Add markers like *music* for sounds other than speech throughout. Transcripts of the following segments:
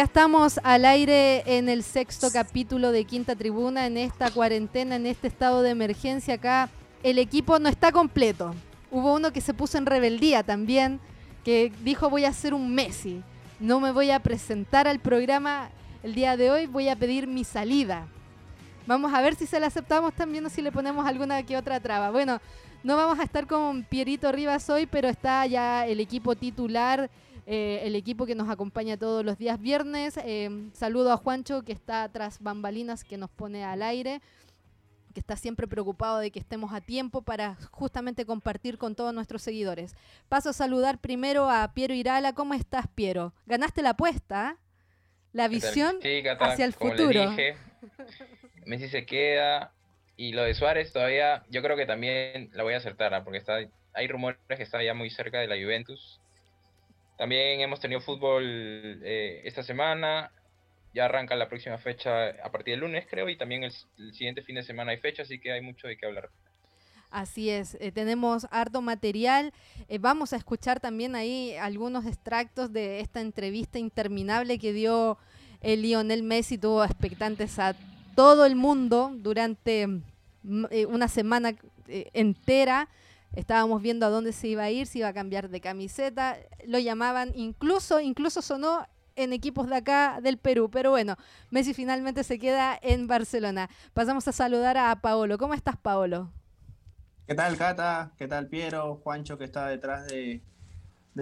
Ya estamos al aire en el sexto capítulo de Quinta Tribuna, en esta cuarentena, en este estado de emergencia. Acá el equipo no está completo. Hubo uno que se puso en rebeldía también, que dijo voy a hacer un Messi. No me voy a presentar al programa el día de hoy, voy a pedir mi salida. Vamos a ver si se la aceptamos también o si le ponemos alguna que otra traba. Bueno, no vamos a estar con Pierito Rivas hoy, pero está ya el equipo titular eh, el equipo que nos acompaña todos los días viernes. Eh, saludo a Juancho, que está tras bambalinas, que nos pone al aire que está siempre preocupado de que estemos a tiempo para justamente compartir con todos nuestros seguidores. Paso a saludar primero a Piero Irala. ¿Cómo estás, Piero? ¿Ganaste la apuesta? La visión hacia el futuro. Messi se queda. Y lo de Suárez todavía, yo creo que también la voy a acertar, ¿ah? porque está, hay rumores que está ya muy cerca de la Juventus. También hemos tenido fútbol eh, esta semana. Ya arranca la próxima fecha a partir del lunes, creo, y también el, siguiente fin de semana hay fecha, así que hay mucho de qué hablar. Así es, eh, tenemos harto material. Eh, vamos a escuchar también ahí algunos extractos de esta entrevista interminable que dio el Lionel Messi. Tuvo expectantes a todo el mundo durante mm, una semana entera. Estábamos viendo a dónde se iba a ir, si iba a cambiar de camiseta. Lo llamaban, incluso, incluso sonó en equipos de acá del Perú. Pero bueno, Messi finalmente se queda en Barcelona. Pasamos a saludar a Paolo. ¿Cómo estás, Paolo? ¿Qué tal, Cata? ¿Qué tal, Piero? Juancho, que está detrás de,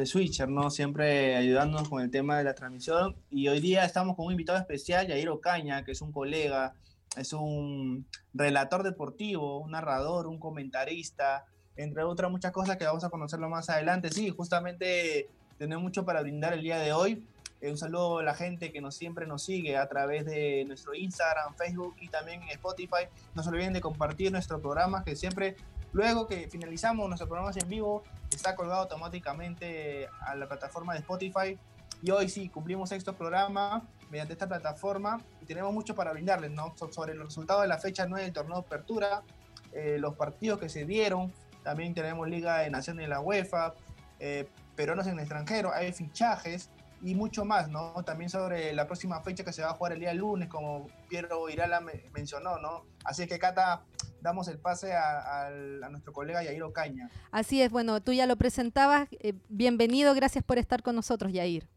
Switcher, ¿no? Siempre ayudándonos con el tema de la transmisión. Y hoy día estamos con un invitado especial, Yair Ocaña, que es un colega, es un relator deportivo, un narrador, un comentarista, entre otras muchas cosas que vamos a conocerlo más adelante. Sí, justamente tenemos mucho para brindar el día de hoy. Eh, un saludo a la gente que nos siempre nos sigue a través de nuestro Instagram, Facebook y también en Spotify. No se olviden de compartir nuestro programa que siempre, luego que finalizamos nuestro programa en vivo, está colgado automáticamente a la plataforma de Spotify. Y hoy sí, cumplimos sexto programa mediante esta plataforma y tenemos mucho para brindarles, ¿no? Sobre los resultados de la fecha 9 del torneo de apertura, eh, los partidos que se dieron, también tenemos Liga de Naciones de la UEFA, eh, peruanos en el extranjero, hay fichajes y mucho más, ¿no? También sobre la próxima fecha que se va a jugar el día lunes, como Piero Irala mencionó, ¿no? Así que, Cata, damos el pase a, nuestro colega Yair Ocaña. Así es, bueno, tú ya lo presentabas. Eh, bienvenido, gracias por estar con nosotros, Yair.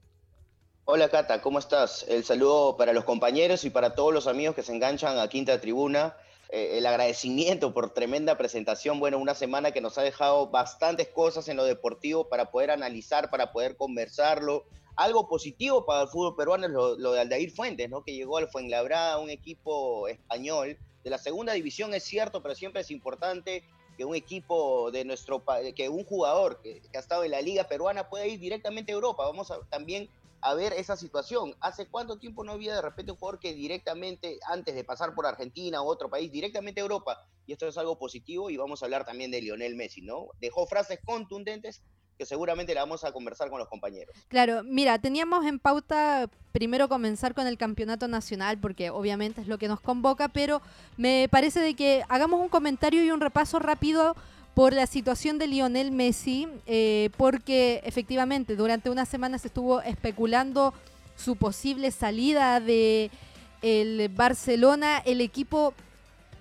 Hola Cata, ¿cómo estás? El saludo para los compañeros y para todos los amigos que se enganchan a Quinta Tribuna. Eh, el agradecimiento por tremenda presentación. Bueno, una semana que nos ha dejado bastantes cosas en lo deportivo para poder analizar, para poder conversarlo. Algo positivo para el fútbol peruano es lo, de Aldair Fuentes, ¿no? que llegó al Fuenlabrada, un equipo español de la segunda división, es cierto, pero siempre es importante que un equipo de nuestro que un jugador que, que, ha estado en la liga peruana pueda ir directamente a Europa. Vamos a también a ver esa situación. ¿Hace cuánto tiempo no había de repente un jugador que directamente, antes de pasar por Argentina u otro país, directamente a Europa? Y esto es algo positivo y vamos a hablar también de Lionel Messi, ¿no? Dejó frases contundentes que seguramente la vamos a conversar con los compañeros. Claro, mira, teníamos en pauta primero comenzar con el campeonato nacional, porque obviamente es lo que nos convoca, pero me parece de que hagamos un comentario y un repaso rápido por la situación de Lionel Messi, eh, porque efectivamente durante una semana se estuvo especulando su posible salida de el Barcelona, el equipo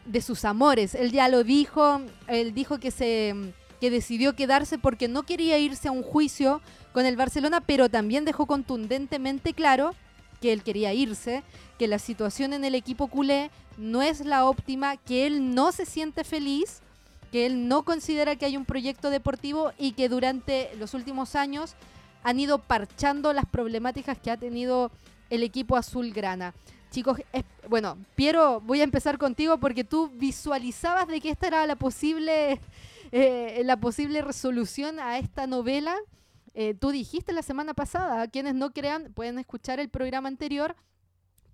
de sus amores. Él ya lo dijo, él dijo que se que decidió quedarse porque no quería irse a un juicio con el Barcelona, pero también dejó contundentemente claro que él quería irse, que la situación en el equipo culé no es la óptima, que él no se siente feliz que él no considera que hay un proyecto deportivo y que durante los últimos años han ido parchando las problemáticas que ha tenido el equipo azulgrana. Chicos, bueno, Piero, voy a empezar contigo porque tú visualizabas de que esta era la posible, *laughs* eh, la posible resolución a esta novela. Eh, tú dijiste la semana pasada, quienes no crean pueden escuchar el programa anterior.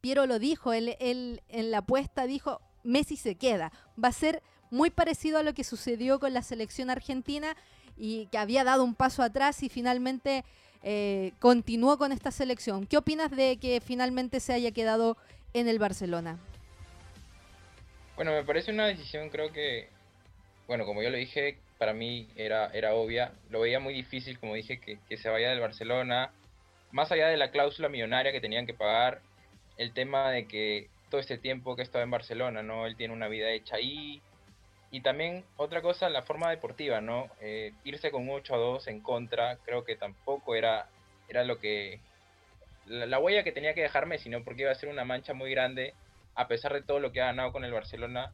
Piero lo dijo, él en la apuesta dijo, Messi se queda. Va a ser muy parecido a lo que sucedió con la selección argentina y que había dado un paso atrás y finalmente eh, continuó con esta selección. ¿Qué opinas de que finalmente se haya quedado en el Barcelona? Bueno, me parece una decisión, creo que, bueno, como yo lo dije, para mí era, era obvia. Lo veía muy difícil, como dije, que, que se vaya del Barcelona. más allá de la cláusula millonaria que tenían que pagar, el tema de que todo este tiempo que estaba en Barcelona, ¿no? Él tiene una vida hecha ahí. Y también otra cosa, la forma deportiva, ¿no? Eh, irse con 8 a 2 en contra, creo que tampoco era, era lo que... La, huella que tenía que dejarme, sino porque iba a ser una mancha muy grande, a pesar de todo lo que ha ganado con el Barcelona.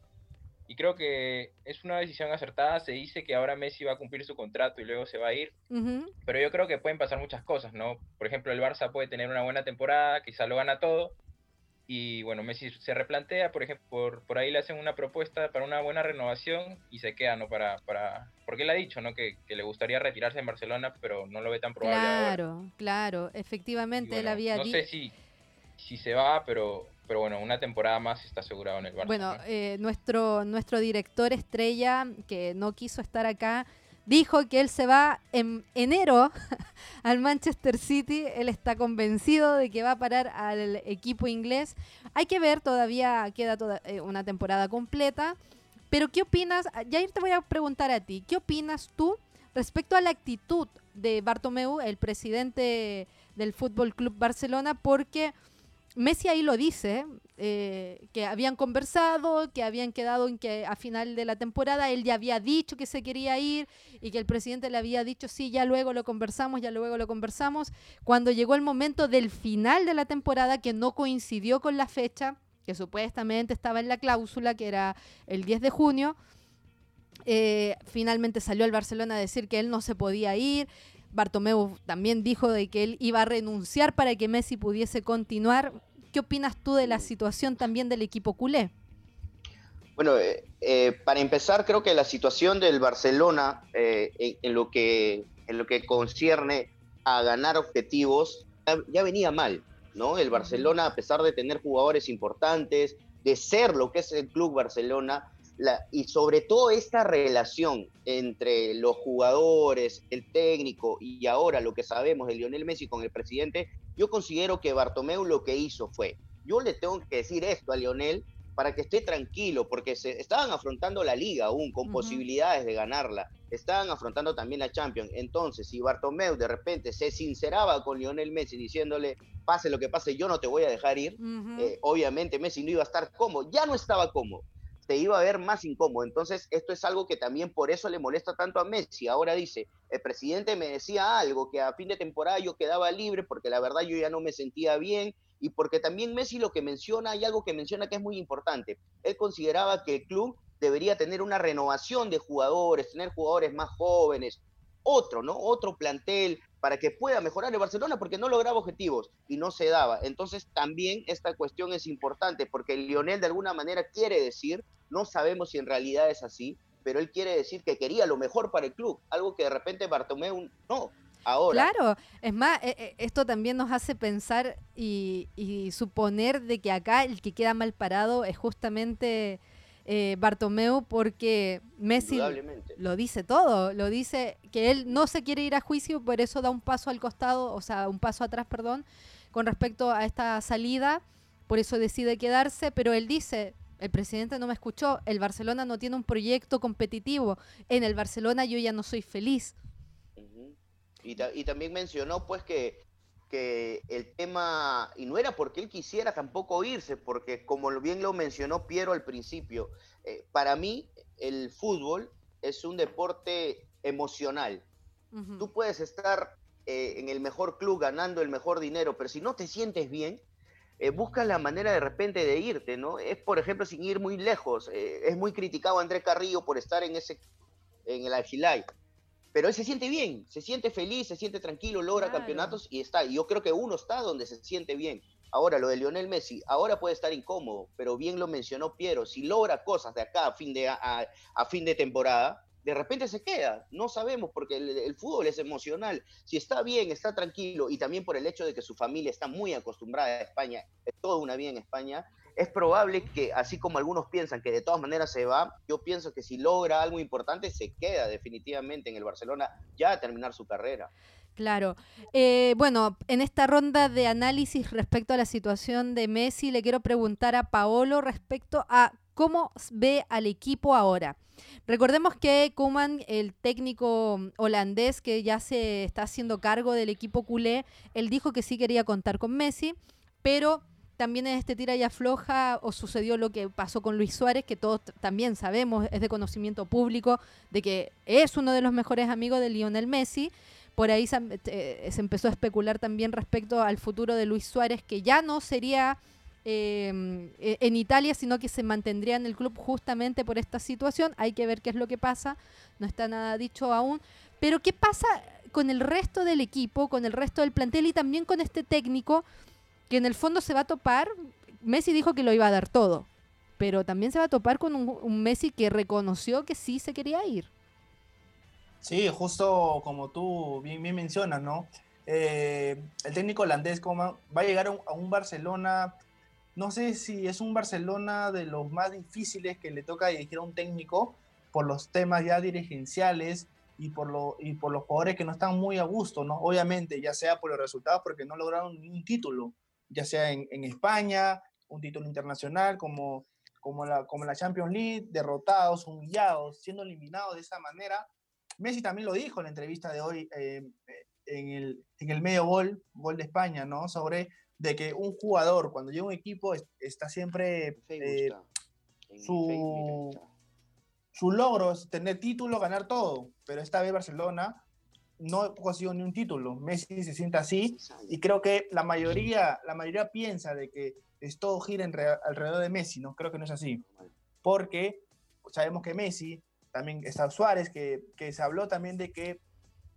Y creo que es una decisión acertada. Se dice que ahora Messi va a cumplir su contrato y luego se va a ir. Pero yo creo que pueden pasar muchas cosas, ¿no? Por ejemplo, el Barça puede tener una buena temporada, quizá lo gana todo, y bueno, Messi se replantea, por ejemplo, por, por ahí le hacen una propuesta para una buena renovación y se queda, ¿no? Para, para, porque él ha dicho, ¿no? Que, le gustaría retirarse en Barcelona, pero no lo ve tan probable. Claro, claro, efectivamente él había dicho... No sé si, si se va, pero, pero bueno, una temporada más está asegurado en el Barça. Bueno, eh, nuestro, nuestro director estrella, que no quiso estar acá, dijo que él se va en enero *laughs* al Manchester City. Él está convencido de que va a parar al equipo inglés. Hay que ver, todavía queda toda, eh, una temporada completa. Pero ¿qué opinas? Jair, te voy a preguntar a ti. ¿Qué opinas tú respecto a la actitud de Bartomeu, el presidente del Fútbol Club Barcelona? Porque Messi ahí lo dice, eh, que habían conversado, que habían quedado en que a final de la temporada él ya había dicho que se quería ir y que el presidente le había dicho, sí, ya luego lo conversamos, ya luego lo conversamos. Cuando llegó el momento del final de la temporada, que no coincidió con la fecha, que supuestamente estaba en la cláusula, que era el 10 de junio, eh, finalmente salió el Barcelona a decir que él no se podía ir, Bartomeu también dijo de que él iba a renunciar para que Messi pudiese continuar. ¿Qué opinas tú de la situación también del equipo culé? Bueno, eh, eh, para empezar, creo que la situación del Barcelona eh, en, lo que, en lo que concierne a ganar objetivos ya, venía mal, ¿no? El Barcelona, a pesar de tener jugadores importantes, de ser lo que es el Club Barcelona, y sobre todo esta relación entre los jugadores, el técnico y ahora lo que sabemos de Lionel Messi con el presidente, yo considero que Bartomeu lo que hizo fue, yo le tengo que decir esto a Lionel para que esté tranquilo, porque se estaban afrontando la liga aún con posibilidades de ganarla, estaban afrontando también la Champions. Entonces, si Bartomeu de repente se sinceraba con Lionel Messi diciéndole, pase lo que pase, yo no te voy a dejar ir, eh, obviamente Messi no iba a estar cómodo, ya no estaba cómodo se iba a ver más incómodo. Entonces, esto es algo que también por eso le molesta tanto a Messi. Ahora dice, el presidente me decía algo, que a fin de temporada yo quedaba libre porque la verdad yo ya no me sentía bien y porque también Messi lo que menciona, hay algo que menciona que es muy importante. Él consideraba que el club debería tener una renovación de jugadores, tener jugadores más jóvenes, otro, ¿no? Otro plantel para que pueda mejorar el Barcelona porque no lograba objetivos y no se daba. Entonces también esta cuestión es importante porque Lionel de alguna manera quiere decir, no sabemos si en realidad es así, pero él quiere decir que quería lo mejor para el club, algo que de repente Bartomeu no. Ahora. Claro, es más, e, e, esto también nos hace pensar y, y suponer de que acá el que queda mal parado es justamente eh, Bartomeu porque Messi lo dice todo, lo dice que él no se quiere ir a juicio, por eso da un paso al costado, o sea, un paso atrás, perdón, con respecto a esta salida, por eso decide quedarse, pero él dice, el presidente no me escuchó, el Barcelona no tiene un proyecto competitivo, en el Barcelona yo ya no soy feliz. y, y, también mencionó pues que que el tema, y no era porque él quisiera tampoco irse, porque como bien lo mencionó Piero al principio, eh, para mí el fútbol es un deporte emocional. Tú puedes estar eh, en el mejor club ganando el mejor dinero, pero si no te sientes bien, eh, buscas la manera de repente de irte, ¿no? Es, por ejemplo, sin ir muy lejos. es muy criticado André Carrillo por estar en ese en el Algilay pero él se siente bien, se siente feliz, se siente tranquilo, logra campeonatos y está. Y yo creo que uno está donde se siente bien. Ahora, lo de Lionel Messi, ahora puede estar incómodo, pero bien lo mencionó Piero, si logra cosas de acá a fin de, a, fin de temporada, de repente se queda. No sabemos porque el, el, fútbol es emocional. Si está bien, está tranquilo y también por el hecho de que su familia está muy acostumbrada a España, es toda una vida en España, es probable que, así como algunos piensan que de todas maneras se va, yo pienso que si logra algo importante, se queda definitivamente en el Barcelona ya a terminar su carrera. Claro. Eh, bueno, en esta ronda de análisis respecto a la situación de Messi, le quiero preguntar a Paolo respecto a ¿Cómo ve al equipo ahora? Recordemos que Koeman, el técnico holandés que ya se está haciendo cargo del equipo culé, él dijo que sí quería contar con Messi, pero también en este tira y afloja o sucedió lo que pasó con Luis Suárez, que todos también sabemos, es de conocimiento público, de que es uno de los mejores amigos de Lionel Messi. Por ahí se, eh, se empezó a especular también respecto al futuro de Luis Suárez, que ya no sería Em, e, en Italia, sino que se mantendría en el club justamente por esta situación. Hay que ver qué es lo que pasa, no está nada dicho aún. Pero ¿qué pasa con el resto del equipo, con el resto del plantel y también con este técnico que en el fondo se va a topar? Messi dijo que lo iba a dar todo, pero también se va a topar con un, Messi que reconoció que sí se quería ir. Sí, justo como tú bien, mencionas, ¿no? Eh, el técnico holandés va a llegar a un Barcelona no sé si es un Barcelona de los más difíciles que le toca dirigir a un técnico por los temas ya dirigenciales y por, lo, y por los jugadores que no están muy a gusto, ¿no? Obviamente, ya sea por los resultados, porque no lograron ningún título, ya sea en, España, un título internacional como, como, la, como la Champions League, derrotados, humillados, siendo eliminados de esa manera. Messi también lo dijo en la entrevista de hoy eh, en, el, en el medio gol, gol de España, ¿no? Sobre de que un jugador cuando llega a un equipo está siempre eh, su, su logro es tener título, ganar todo, pero esta vez Barcelona no consiguió ni un título. Messi se siente así y creo que la mayoría, la mayoría piensa de que es todo gira alrededor de Messi, no creo que no es así, porque sabemos que Messi, también está Suárez, que, que se habló también de que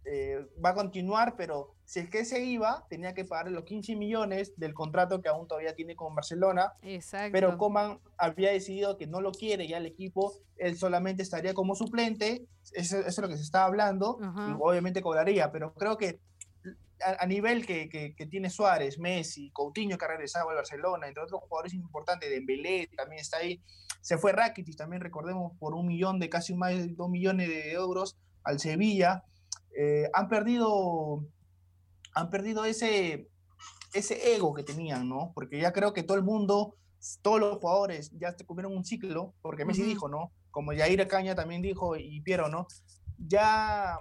eh, va a continuar, pero si es que se iba, tenía que pagar los 15 millones del contrato que aún todavía tiene con Barcelona. Exacto. Pero Coman había decidido que no lo quiere ya el equipo, él solamente estaría como suplente, eso, es lo que se está hablando, y obviamente cobraría, pero creo que a, nivel que, que, tiene Suárez, Messi, Coutinho que ha regresado al Barcelona, entre otros jugadores importantes, Dembélé también está ahí, se fue Rakitic también, recordemos, por un millón de casi más de dos millones de euros al Sevilla, eh, han perdido, han perdido ese, ese ego que tenían, ¿no? Porque ya creo que todo el mundo, todos los jugadores ya se cumplieron un ciclo, porque Messi dijo, ¿no? Como Yair Caña también dijo y Piero, ¿no? Ya,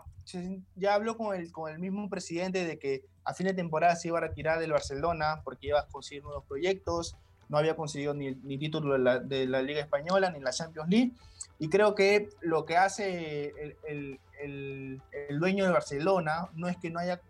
ya habló con el, con el mismo presidente de que a fin de temporada se iba a retirar del Barcelona porque iba a conseguir nuevos proyectos, no había conseguido ni, ni título de la, de la, Liga Española ni la Champions League. Y creo que lo que hace el, el, dueño de Barcelona no es que no haya,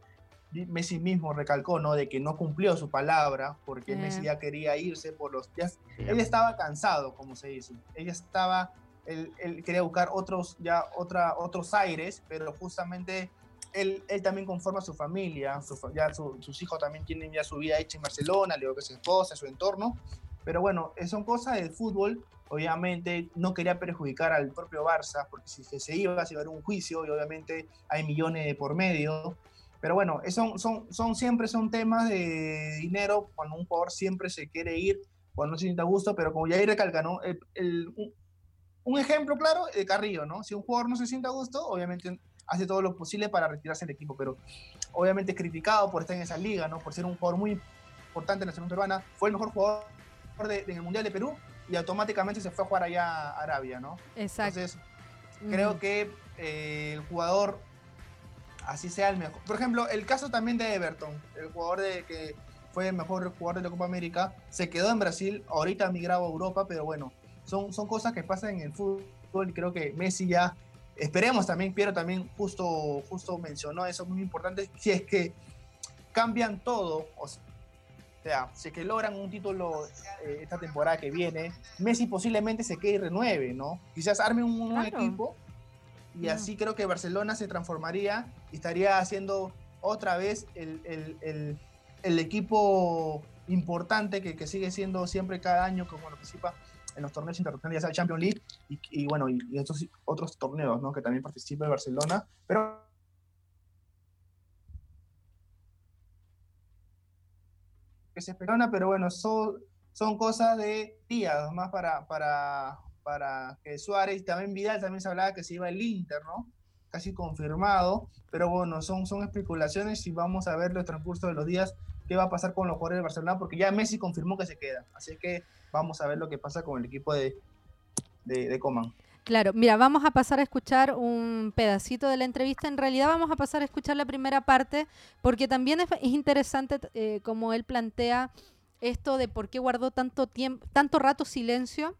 Messi mismo recalcó, ¿no? De que no cumplió su palabra porque Messi ya quería irse por los... días él estaba cansado, como se dice. Ella estaba, él, quería buscar otros, ya otra, otros aires, pero justamente él, él, también conforma su familia, ya sus hijos también tienen ya su vida hecha en Barcelona, le digo que su esposa, su entorno, pero bueno, son cosas del fútbol obviamente no quería perjudicar al propio Barça, porque si se iba, se iba a un juicio y obviamente hay millones por medio. Pero bueno, son, son, son siempre son temas de dinero cuando un jugador siempre se quiere ir, cuando no se siente a gusto, pero como ya ahí recalca, ¿no? El, un, ejemplo claro de Carrillo, ¿no? Si un jugador no se siente a gusto, obviamente hace todo lo posible para retirarse del equipo, pero obviamente es criticado por estar en esa liga, ¿no? Por ser un jugador muy importante en la selección peruana, fue el mejor jugador de, en el Mundial de Perú y automáticamente se fue a jugar allá a Arabia, ¿no? Exacto. Entonces, creo que eh, el jugador, así sea el mejor. Por ejemplo, el caso también de Everton, el jugador de que fue el mejor jugador de la Copa América, se quedó en Brasil, ahorita ha migrado a Europa, pero bueno, son, son cosas que pasan en el fútbol y creo que Messi ya, esperemos también, Piero también justo, justo mencionó eso muy importante, si es que cambian todo, o sea, o sea, si es que logran un título eh, esta temporada que viene, Messi posiblemente se quede y renueve, ¿no? Quizás arme un nuevo equipo y así creo que Barcelona se transformaría y estaría haciendo otra vez el, equipo importante que, sigue siendo siempre cada año como participa en los torneos internacionales, ya sea el Champions League y, bueno, y, estos otros torneos, ¿no? Que también participa en Barcelona. Pero que se esperona, pero bueno, son, son cosas de días más para, para, para que Suárez, también Vidal, también se hablaba que se iba el Inter, ¿no? Casi confirmado, pero bueno, son, son especulaciones y vamos a ver los transcurso de los días qué va a pasar con los jugadores de Barcelona, porque ya Messi confirmó que se queda, así que vamos a ver lo que pasa con el equipo de, de, Coman. Claro, mira, vamos a pasar a escuchar un pedacito de la entrevista. En realidad vamos a pasar a escuchar la primera parte porque también es, interesante eh, como él plantea esto de por qué guardó tanto tiempo, tanto rato silencio.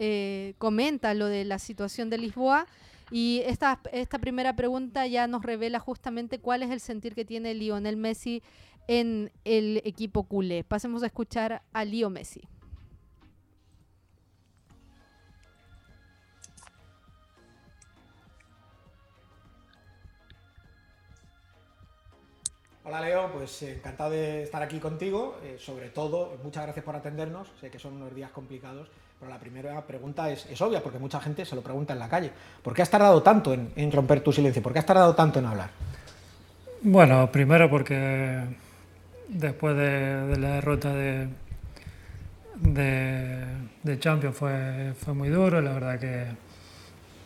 Eh, comenta lo de la situación de Lisboa y esta, esta primera pregunta ya nos revela justamente cuál es el sentir que tiene Lionel Messi en el equipo culé. Pasemos a escuchar a Leo Messi. Hola Leo, pues eh, encantado de estar aquí contigo. Eh, sobre todo, muchas gracias por atendernos. Sé que son unos días complicados, pero la primera pregunta es, obvia, porque mucha gente se lo pregunta en la calle. ¿Por qué has tardado tanto en, romper tu silencio? ¿Por qué has tardado tanto en hablar? Bueno, primero porque después de, la derrota de, Champions fue, muy duro. La verdad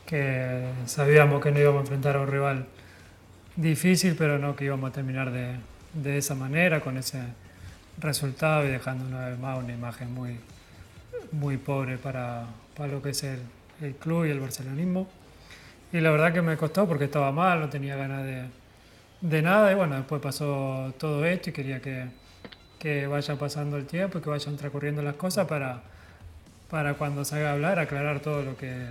que sabíamos que no íbamos a enfrentar a un rival difícil, pero no que íbamos a terminar de, de esa manera, con ese resultado y dejando una vez más una imagen muy, muy pobre para, para lo que es el, el, club y el barcelonismo. Y la verdad que me costó porque estaba mal, no tenía ganas de, de nada y bueno, después pasó todo esto y quería que, que vaya pasando el tiempo y que vayan transcurriendo las cosas para, para cuando salga a hablar aclarar todo lo que,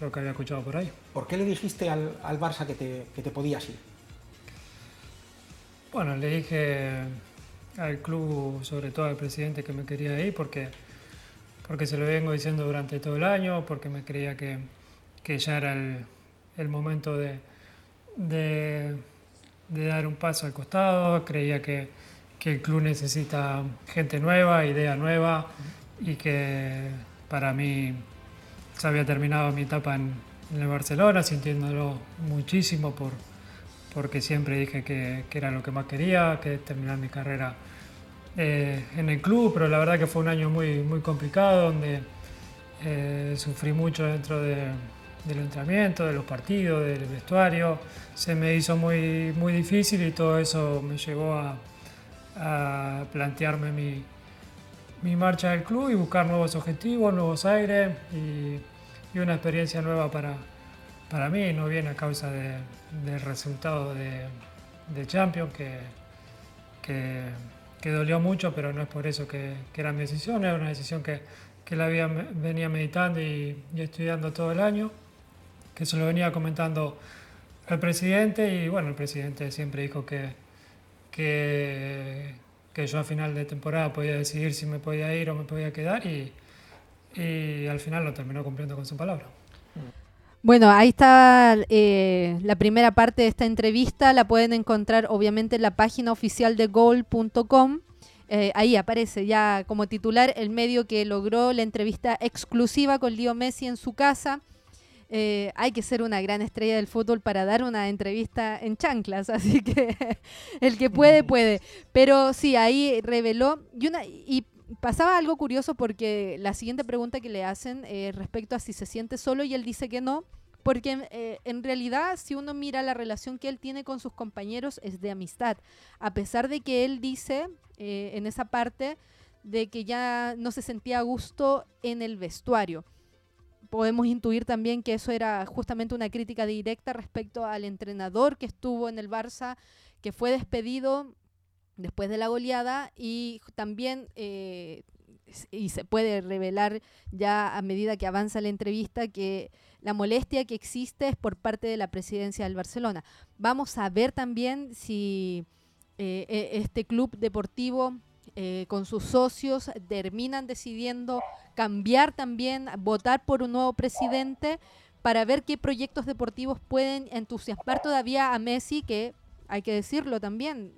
lo que había escuchado por ahí. ¿Por qué le dijiste al, al Barça que te, que te podías ir? Bueno, le dije al club, sobre todo al presidente, que me quería ir porque porque se lo vengo diciendo durante todo el año, porque me creía que, que ya era el, el momento de, de, dar un paso al costado, creía que, que, el club necesita gente nueva, idea nueva, y que para mí se había terminado mi etapa en, en el Barcelona, sintiéndolo muchísimo por, porque siempre dije que, era lo que más quería, que terminar mi carrera eh, en el club, pero la verdad que fue un año muy, muy complicado, donde eh, sufrí mucho dentro de, del entrenamiento, de los partidos, del vestuario. Se me hizo muy, muy difícil y todo eso me llevó a, a plantearme mi, mi, marcha del club y buscar nuevos objetivos, nuevos aires y, y una experiencia nueva para, para mí. No viene a causa de, del resultado de, Champions, que, que dolió mucho, pero no es por eso que, era mi decisión, era una decisión que, la venía meditando y, estudiando todo el año, que se lo venía comentando al presidente y bueno, el presidente siempre dijo que, que, yo a final de temporada podía decidir si me podía ir o me podía quedar y al final lo terminó cumpliendo con su palabra. Bueno, ahí está eh, la primera parte de esta entrevista. La pueden encontrar obviamente en la página oficial de goal.com. Eh, ahí aparece ya como titular el medio que logró la entrevista exclusiva con Leo Messi en su casa. Eh, hay que ser una gran estrella del fútbol para dar una entrevista en chanclas, *laughs* así que el que puede, *laughs* puede. Pero sí, ahí reveló. Y, una, y pasaba algo curioso porque la siguiente pregunta que le hacen eh, respecto a si se siente solo y él dice que no, porque eh, en realidad si uno mira la relación que él tiene con sus compañeros es de amistad, a pesar de que él dice eh, en esa parte de que ya no se sentía a gusto en el vestuario. Podemos intuir también que eso era justamente una crítica directa respecto al entrenador que estuvo en el Barça, que fue despedido después de la goleada y también eh, y se puede revelar ya a medida que avanza la entrevista que la molestia que existe es por parte de la presidencia del Barcelona. Vamos a ver también si eh, e, este club deportivo eh, con sus socios terminan decidiendo cambiar también, votar por un nuevo presidente para ver qué proyectos deportivos pueden entusiasmar todavía a Messi, que hay que decirlo también,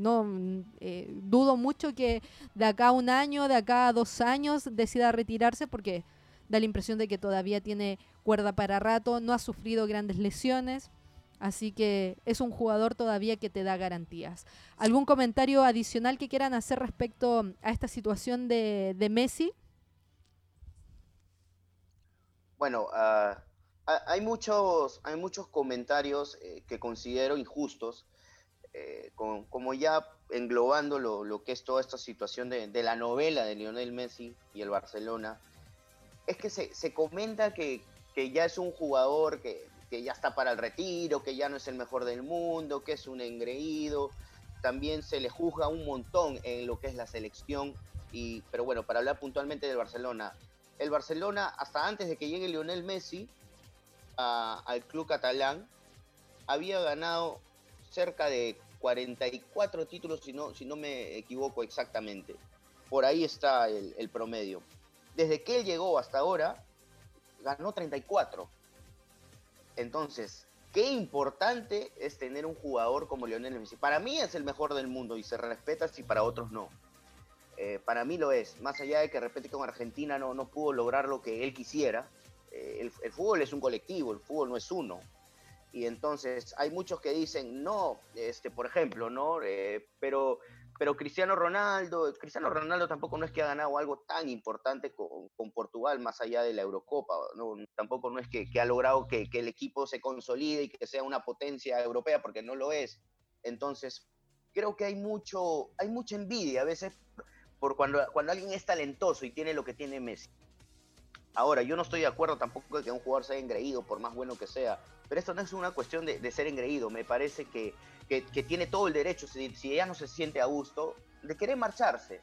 no eh, dudo mucho que de acá a un año, de acá a dos años decida retirarse porque da la impresión de que todavía tiene cuerda para rato, no ha sufrido grandes lesiones, así que es un jugador todavía que te da garantías. ¿Algún comentario adicional que quieran hacer respecto a esta situación de, Messi? Bueno, ah, hay, muchos, hay muchos comentarios eh, que considero injustos eh, como ya englobando lo, que es toda esta situación de, la novela de Lionel Messi y el Barcelona, es que se, se comenta que, que, ya es un jugador que, que, ya está para el retiro, que ya no es el mejor del mundo, que es un engreído. También se le juzga un montón en lo que es la selección. Y, pero bueno, para hablar puntualmente del Barcelona, el Barcelona, hasta antes de que llegue Lionel Messi al club catalán, había ganado cerca de 44 títulos, si no, si no me equivoco exactamente. Por ahí está el, promedio. Desde que él llegó hasta ahora, ganó 34. Entonces, qué importante es tener un jugador como Lionel Messi. Para mí es el mejor del mundo y se respeta si para otros no. Eh, para mí lo es. Más allá de que repente con Argentina no, no pudo lograr lo que él quisiera. Eh, el, fútbol es un colectivo, el fútbol no es uno. Y entonces hay muchos que dicen, no, este, por ejemplo, ¿no? Eh, pero pero Cristiano Ronaldo, Cristiano Ronaldo tampoco no es que ha ganado algo tan importante con, con Portugal más allá de la Eurocopa, ¿no? tampoco no es que, que ha logrado que, que, el equipo se consolide y que sea una potencia europea, porque no lo es. Entonces, creo que hay, mucho, hay mucha envidia a veces por cuando, cuando alguien es talentoso y tiene lo que tiene Messi. Ahora, yo no estoy de acuerdo tampoco que un jugador sea engreído, por más bueno que sea, pero esto no es una cuestión de, de ser engreído, me parece que, que, tiene todo el derecho, si, ella no se siente a gusto, de querer marcharse.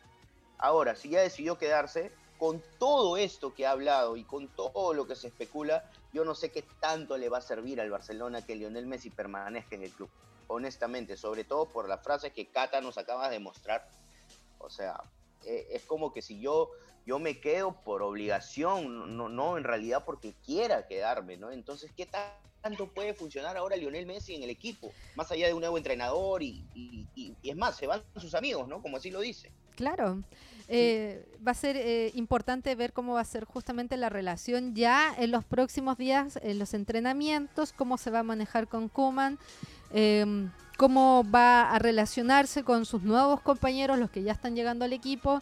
Ahora, si ya decidió quedarse, con todo esto que ha hablado y con todo lo que se especula, yo no sé qué tanto le va a servir al Barcelona que Lionel Messi permanezca en el club. Honestamente, sobre todo por las frases que Cata nos acaba de mostrar. O sea, eh, es como que si yo, yo me quedo por obligación, no, no en realidad porque quiera quedarme, ¿no? Entonces, ¿qué tanto puede funcionar ahora Lionel Messi en el equipo? Más allá de un nuevo entrenador y, y, y, y es más, se van sus amigos, ¿no? Como así lo dice. Claro. Eh, va a ser eh, importante ver cómo va a ser justamente la relación ya en los próximos días, en los entrenamientos, cómo se va a manejar con Kuman, eh, cómo va a relacionarse con sus nuevos compañeros, los que ya están llegando al equipo,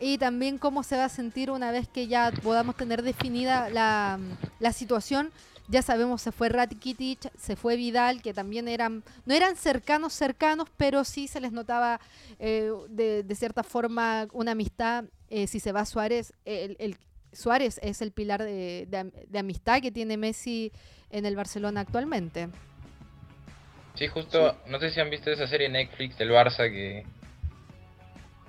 y también cómo se va a sentir una vez que ya podamos tener definida la, la situación ya sabemos se fue Rakitic, se fue Vidal, que también eran, no eran cercanos, cercanos, pero sí se les notaba eh, de, de, cierta forma una amistad. Eh, si se va Suárez, el, el, Suárez es el pilar de, de, de, amistad que tiene Messi en el Barcelona actualmente. Sí, justo, sí. no sé si han visto esa serie Netflix del Barça que,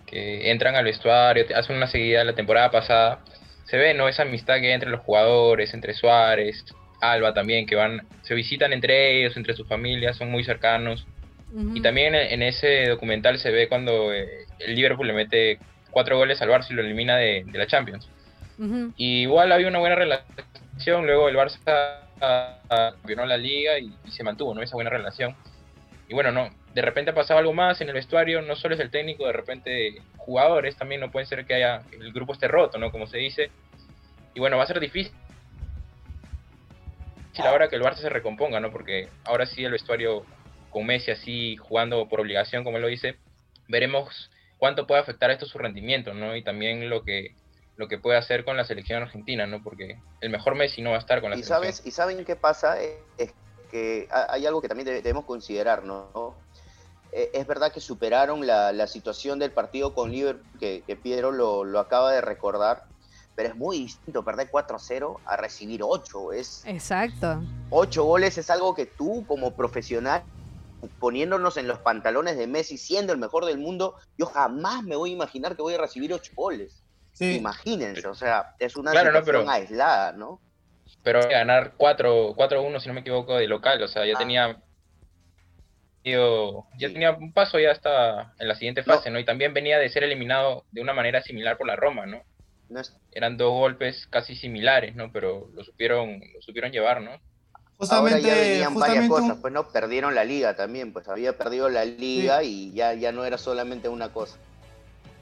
que entran al vestuario, hacen una seguida la temporada pasada. Se ve, ¿no? Esa amistad que hay entre los jugadores, entre Suárez, Alba también, que van, se visitan entre ellos, entre sus familias, son muy cercanos. Uh -huh. Y también en, ese documental se ve cuando eh, el Liverpool le mete cuatro goles al Barça y lo elimina de, de la Champions. Uh -huh. Y igual había una buena relación, luego el Barça campeonó la liga y, y, se mantuvo, ¿no? Esa buena relación. Y bueno, no, de repente ha pasado algo más en el vestuario, no solo es el técnico, de repente jugadores también, no puede ser que haya, que el grupo esté roto, ¿no? Como se dice. Y bueno, va a ser difícil ahora que el Barça se recomponga, ¿no? Porque ahora sí el vestuario con Messi así jugando por obligación, como él lo dice, veremos cuánto puede afectar esto su rendimiento, ¿no? Y también lo que lo que puede hacer con la selección argentina, ¿no? Porque el mejor Messi no va a estar con la y selección. Sabes, y saben qué pasa es que hay algo que también debemos considerar, ¿no? Eh, es verdad que superaron la, la, situación del partido con Liverpool, que, que Piero lo, lo acaba de recordar, pero es muy distinto perder 4-0 a recibir 8. Es, Exacto. 8 goles es algo que tú como profesional, poniéndonos en los pantalones de Messi, siendo el mejor del mundo, yo jamás me voy a imaginar que voy a recibir 8 goles. Sí. Imagínense, o sea, es una claro, situación no, pero, aislada, ¿no? Pero ganar 4-1, si no me equivoco, de local, o sea, ya ah. tenía ya sí. tenía un paso ya hasta en la siguiente fase, no. ¿no? Y también venía de ser eliminado de una manera similar por la Roma, ¿no? No es... Eran dos golpes casi similares, ¿no? Pero lo supieron, lo supieron llevar, ¿no? Justamente, Ahora ya venían varias cosas, pues no, perdieron la liga también, pues había perdido la liga sí. y ya, ya no era solamente una cosa.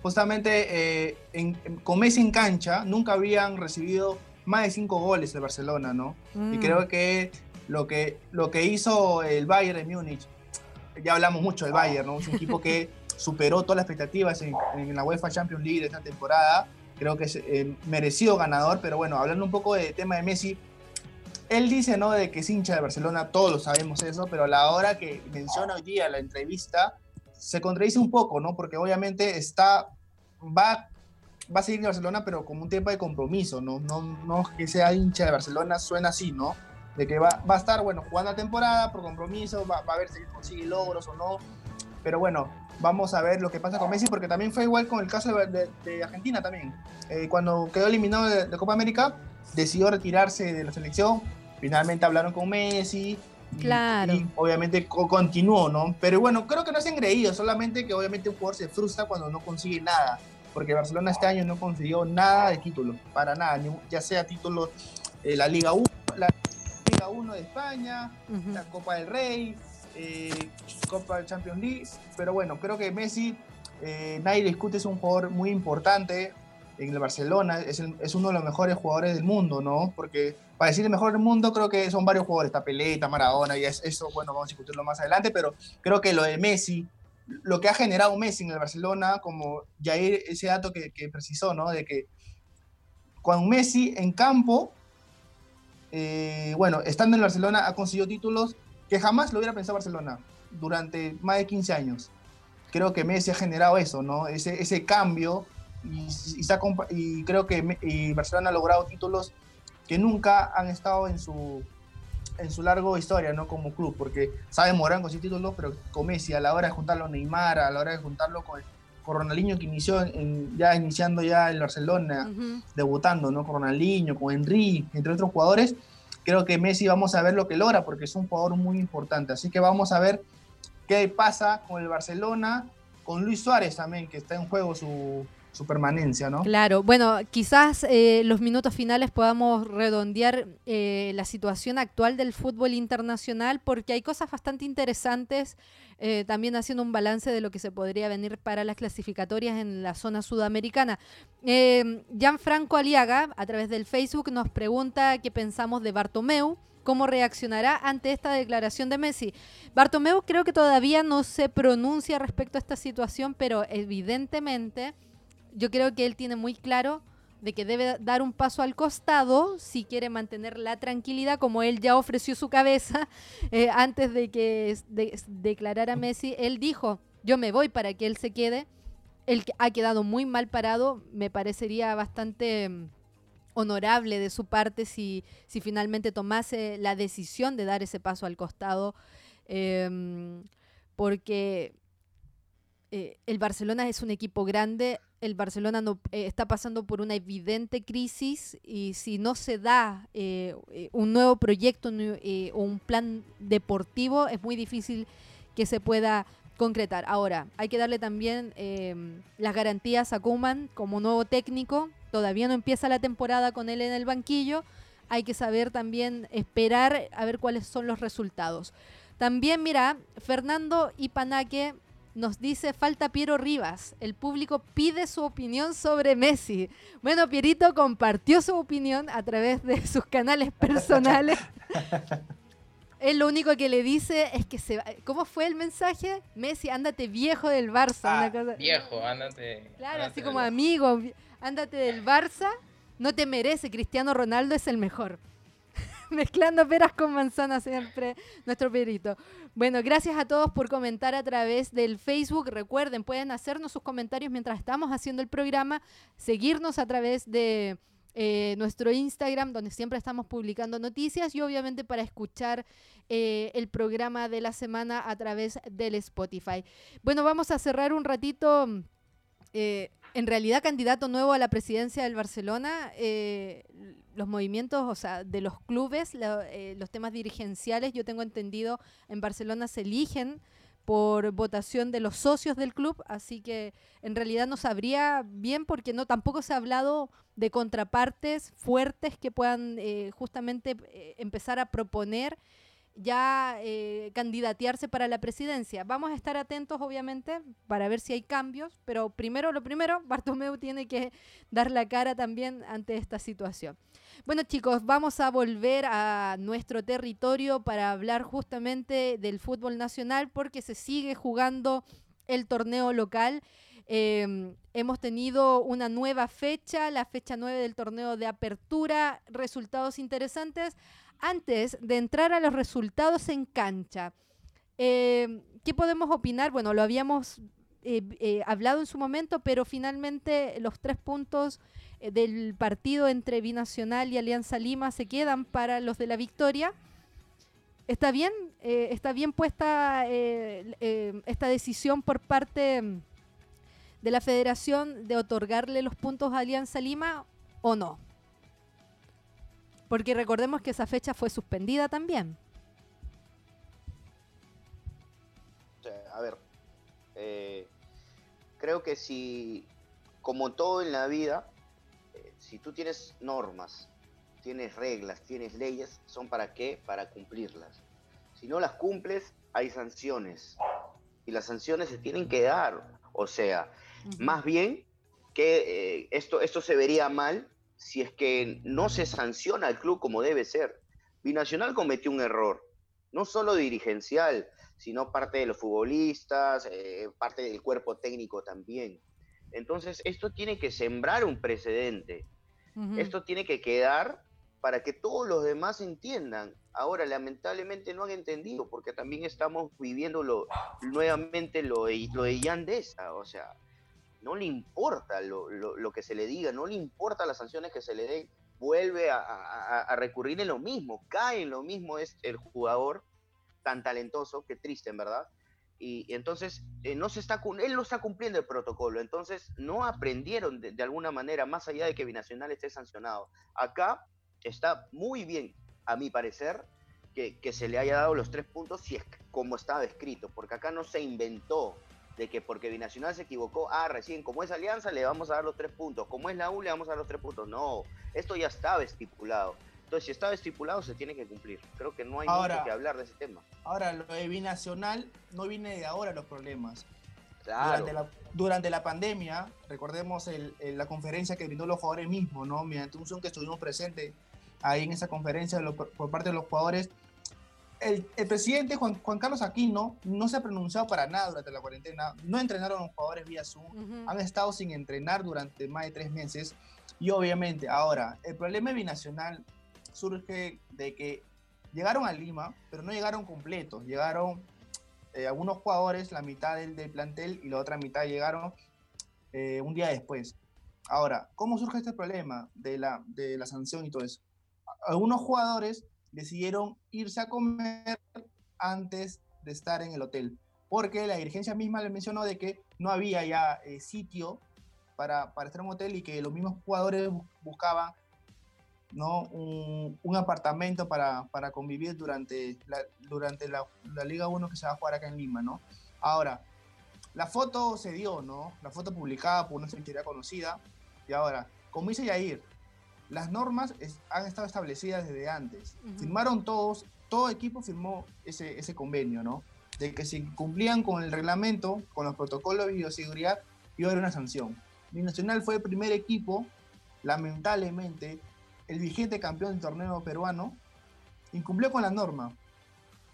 Justamente eh, en, con Messi en cancha nunca habían recibido más de cinco goles el Barcelona, ¿no? Mm. Y creo que lo que lo que hizo el Bayern de Múnich, ya hablamos mucho del Bayern, ¿no? Es un equipo que superó todas las expectativas en, en la UEFA Champions League de esta temporada creo que es eh, merecido ganador, pero bueno, hablando un poco del tema de Messi, él dice, ¿no?, de que es hincha de Barcelona, todos sabemos eso, pero a la hora que menciona hoy día la entrevista, se contradice un poco, ¿no?, porque obviamente está, va, va a seguir en Barcelona, pero como un tema de compromiso, ¿no? No, no que sea hincha de Barcelona, suena así, ¿no? De que va, va a estar, bueno, jugando la temporada por compromiso, va, va a ver si consigue logros o no. Pero bueno, vamos a ver lo que pasa con Messi, porque también fue igual con el caso de, de, Argentina también. Eh, cuando quedó eliminado de, de, Copa América, decidió retirarse de la selección. Finalmente hablaron con Messi, Claro. Y, obviamente continuó, ¿no? Pero bueno, creo que no se han creído, solamente que obviamente un jugador se frustra cuando no consigue nada. Porque Barcelona este año no consiguió nada de título, para nada, ya sea título de la Liga 1, la Liga 1 de España, la Copa del Rey, eh, Copa Champions League. Pero bueno, creo que Messi, eh, nadie discute, es un jugador muy importante en el Barcelona, es, es uno de los mejores jugadores del mundo, ¿no? Porque para decir el mejor del mundo, creo que son varios jugadores, está Maradona, y eso, bueno, vamos a discutirlo más adelante, pero creo que lo de Messi, lo que ha generado Messi en el Barcelona, como Jair, ese dato que, precisó, ¿no? De que con Messi en campo, eh, bueno, estando en Barcelona, ha conseguido títulos que jamás lo hubiera pensado Barcelona durante más de 15 años. Creo que Messi ha generado eso, ¿no? Ese, ese cambio y, y, creo que Barcelona ha logrado títulos que nunca han estado en su, en su largo historia, ¿no? Como club, porque sabe Morán con sus títulos, pero con Messi, a la hora de juntarlo a Neymar, a la hora de juntarlo con, con Ronaldinho, que inició ya iniciando ya el Barcelona, debutando, ¿no? Con Ronaldinho, con Henry, entre otros jugadores, creo que Messi vamos a ver lo que logra, porque es un jugador muy importante. Así que vamos a ver qué pasa con el Barcelona, con Luis Suárez también, que está en juego su, su permanencia, ¿no? Claro, bueno, quizás eh, los minutos finales podamos redondear eh, la situación actual del fútbol internacional porque hay cosas bastante interesantes, eh, también haciendo un balance de lo que se podría venir para las clasificatorias en la zona sudamericana. Gianfranco Aliaga, a través del Facebook, nos pregunta qué pensamos de Bartomeu. ¿Cómo reaccionará ante esta declaración de Messi? Bartomeu creo que todavía no se pronuncia respecto a esta situación, pero evidentemente yo creo que él tiene muy claro de que debe dar un paso al costado si quiere mantener la tranquilidad, como él ya ofreció su cabeza *laughs* eh, antes de que declarara Messi. Él dijo, yo me voy para que él se quede. Él ha quedado muy mal parado, me parecería bastante mm, honorable de su parte si, si finalmente tomase la decisión de dar ese paso al costado, em, porque eh, el Barcelona es un equipo grande, el Barcelona no, eh, está pasando por una evidente crisis y si no se da eh, un nuevo proyecto o un plan deportivo, es muy difícil que se pueda concretar. Ahora, hay que darle también las garantías a Kuman como nuevo técnico. Todavía no empieza la temporada con él en el banquillo. Hay que saber también esperar a ver cuáles son los resultados. También, mira, Fernando Ipanaque nos dice falta Piero Rivas. El público pide su opinión sobre Messi. Bueno, Pierito compartió su opinión a través de *laughs* sus canales personales. *laughs* Él lo único que le dice es que se va. ¿Cómo fue el mensaje? Messi, ándate viejo del Barça. Ah, viejo, ándate. Claro, así como amigo, ándate del Barça. No te merece, Cristiano Ronaldo es el mejor. *laughs* Mezclando peras con manzanas siempre, nuestro perito. Bueno, gracias a todos por comentar a través del Facebook. Recuerden, pueden hacernos sus comentarios mientras estamos haciendo el programa, seguirnos a través de eh, nuestro Instagram, donde siempre estamos publicando noticias, y obviamente para escuchar eh, el programa de la semana a través del Spotify. Bueno, vamos a cerrar un ratito. Eh, en realidad candidato nuevo a la presidencia del Barcelona, los movimientos, o sea, de los clubes, eh, los temas dirigenciales, yo tengo entendido, en Barcelona se eligen por votación de los socios del club, así que en realidad no sabría bien porque no tampoco se ha hablado de contrapartes fuertes que puedan eh, justamente empezar a proponer ya eh, candidatearse para la presidencia. Vamos a estar atentos, obviamente, para ver si hay cambios, pero primero lo primero, *laughs* Bartomeu tiene que dar la cara también ante esta situación. Bueno, chicos, vamos a volver a nuestro territorio para hablar justamente del fútbol nacional porque se sigue jugando el torneo local. Em, hemos tenido una nueva fecha, la fecha 9 del torneo de apertura, resultados interesantes antes de entrar a los resultados en cancha, eh, ¿qué podemos opinar? Bueno, lo habíamos eh, eh, hablado en su momento, pero finalmente los tres puntos del partido entre Binacional y Alianza Lima se quedan para los de la victoria. Está bien, está bien puesta esta decisión por parte de la federación de otorgarle los puntos a Alianza Lima o no. Porque recordemos que esa fecha fue suspendida también. A ver, eh, creo que si, como todo en la vida, eh, si tú tienes normas, tienes reglas, tienes leyes, ¿son para qué? Para cumplirlas. Si no las cumples, hay sanciones. Y las sanciones se tienen que dar. O sea, más bien que eh, esto, esto se vería mal si es que no se sanciona al club como debe ser. Binacional cometió un error, no solo dirigencial, sino parte de los futbolistas, eh, parte del cuerpo técnico también. Entonces, esto tiene que sembrar un precedente. Esto tiene que quedar para que todos los demás entiendan. Ahora, lamentablemente no han entendido, porque también estamos viviendo lo, nuevamente lo, lo de Yandesa. O sea, no le importa lo, que se le diga, no le importa las sanciones que se le den, vuelve a, recurrir en lo mismo, cae en lo mismo es el jugador tan talentoso, que triste en verdad. Y, entonces eh, no se está, él no está cumpliendo el protocolo, entonces no aprendieron de, alguna manera, más allá de que Binacional esté sancionado. Acá está muy bien, a mi parecer, que, que se le haya dado los tres puntos si es como estaba escrito, porque acá no se inventó de que porque Binacional se equivocó, ah, recién, como es alianza, le vamos a dar los tres puntos, como es la U, le vamos a dar los tres puntos. No, esto ya estaba estipulado. Entonces, si estaba estipulado, se tiene que cumplir. Creo que no hay mucho que hablar de ese tema. Ahora, lo de binacional no viene de ahora los problemas. Durante, la, durante la pandemia, recordemos la conferencia que brindó los jugadores mismos, ¿no? Mediante un Zoom que estuvimos presentes ahí en esa conferencia por parte de los jugadores. El, presidente Juan, Juan, Carlos Aquino no se ha pronunciado para nada durante la cuarentena. No entrenaron a los jugadores vía Zoom. Han estado sin entrenar durante más de tres meses. Y obviamente, ahora, el problema binacional surge de que llegaron a Lima, pero no llegaron completos. Llegaron eh, algunos jugadores, la mitad del, plantel y la otra mitad llegaron eh, un día después. Ahora, ¿cómo surge este problema de la, de la sanción y todo eso? Algunos jugadores decidieron irse a comer antes de estar en el hotel, porque la dirigencia misma le mencionó de que no había ya eh, sitio para, para estar en un hotel y que los mismos jugadores buscaban ¿no? Un, apartamento para, para, convivir durante, la, durante la, la, Liga 1 que se va a jugar acá en Lima, ¿no? Ahora, la foto se dio, ¿no? La foto publicada por una secretaría conocida. Y ahora, como dice Yair, las normas han estado establecidas desde antes. Firmaron todos, todo equipo firmó ese, ese convenio, ¿no? De que si cumplían con el reglamento, con los protocolos de bioseguridad, iba a haber una sanción. Nacional fue el primer equipo, lamentablemente, el vigente campeón del torneo peruano, incumplió con la norma,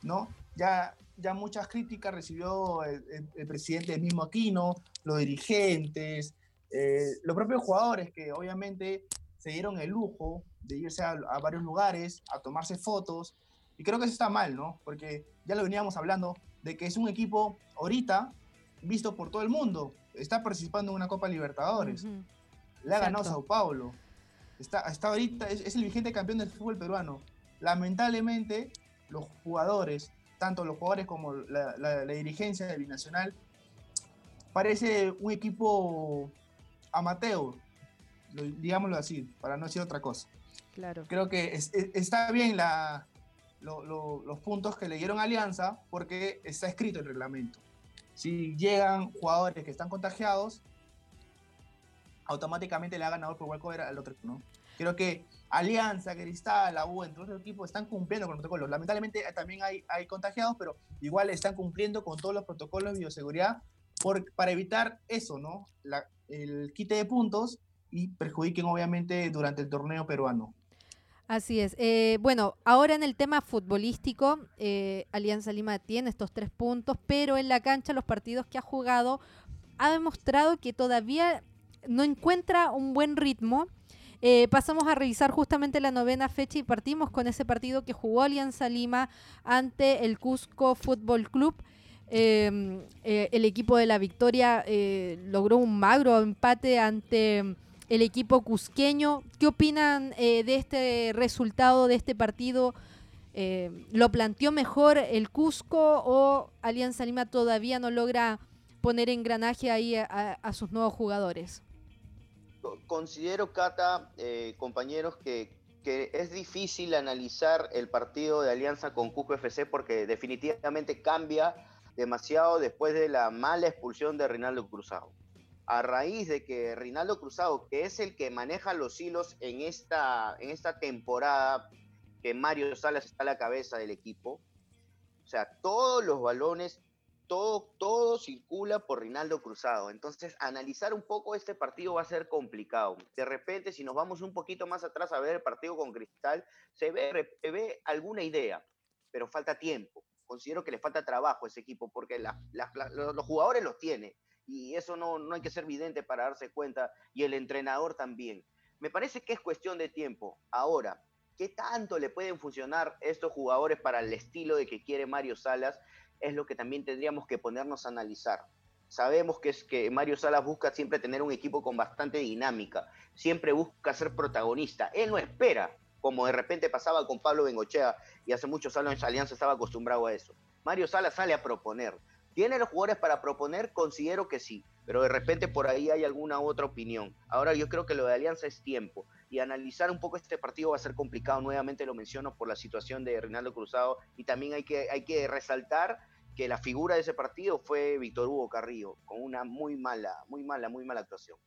¿no? Ya, ya muchas críticas recibió el, presidente del mismo Aquino, los dirigentes, eh, los propios jugadores que obviamente se dieron el lujo de irse a, varios lugares, a tomarse fotos, y creo que eso está mal, ¿no? Porque ya lo veníamos hablando de que es un equipo ahorita visto por todo el mundo, está participando en una Copa Libertadores, le ha ganado Sao Paulo, Está, hasta ahorita es, el vigente campeón del fútbol peruano. Lamentablemente, los jugadores, tanto los jugadores como la, dirigencia de Binacional, parece un equipo amateur, digámoslo así, para no decir otra cosa. Claro. Creo que está bien la, los puntos que le dieron Alianza porque está escrito el reglamento. Si llegan jugadores que están contagiados, automáticamente le ha ganado por walkover al otro, ¿no? Creo que Alianza, Cristal, la U, entre otros equipos están cumpliendo con los protocolos. Lamentablemente eh, también hay, hay contagiados, pero igual están cumpliendo con todos los protocolos de bioseguridad por, para evitar eso, ¿no? el quite de puntos y perjudiquen obviamente durante el torneo peruano. Así es. Eh, bueno, ahora en el tema futbolístico, eh, Alianza Lima tiene estos tres puntos, pero en la cancha los partidos que ha jugado ha demostrado que todavía no encuentra un buen ritmo. Eh, pasamos a revisar justamente la novena fecha y partimos con ese partido que jugó Alianza Lima ante el Cusco Fútbol Club. Em, el equipo de la Victoria logró un magro empate ante el equipo cusqueño. ¿Qué opinan eh, de este resultado, de este partido? ¿Lo planteó mejor el Cusco o Alianza Lima todavía no logra poner engranaje ahí a, sus nuevos jugadores? Considero, Cata, compañeros, que, que es difícil analizar el partido de Alianza con Cusco FC porque definitivamente cambia demasiado después de la mala expulsión de Rinaldo Cruzado. A raíz de que Rinaldo Cruzado, que es el que maneja los hilos en esta, en esta temporada, que Mario Salas está a la cabeza del equipo, o sea, todos los balones, todo, todo circula por Rinaldo Cruzado. Entonces, analizar un poco este partido va a ser complicado. De repente, si nos vamos un poquito más atrás a ver el partido con Cristal, se ve, se ve alguna idea, pero falta tiempo considero que le falta trabajo a ese equipo porque los jugadores los tiene y eso no, no hay que ser vidente para darse cuenta y el entrenador también. Me parece que es cuestión de tiempo. Ahora, ¿qué tanto le pueden funcionar estos jugadores para el estilo de que quiere Mario Salas? Es lo que también tendríamos que ponernos a analizar. Sabemos que es que Mario Salas busca siempre tener un equipo con bastante dinámica, siempre busca ser protagonista. Él no espera como de repente pasaba con Pablo Bengochea y hace muchos años Alianza estaba acostumbrado a eso. Mario Sala sale a proponer. ¿Tiene los jugadores para proponer? Considero que sí, pero de repente por ahí hay alguna otra opinión. Ahora yo creo que lo de Alianza es tiempo y analizar un poco este partido va a ser complicado. Nuevamente lo menciono por la situación de Reinaldo Cruzado y también hay que, hay que resaltar que la figura de ese partido fue Víctor Hugo Carrillo, con una muy mala, muy mala, muy mala actuación.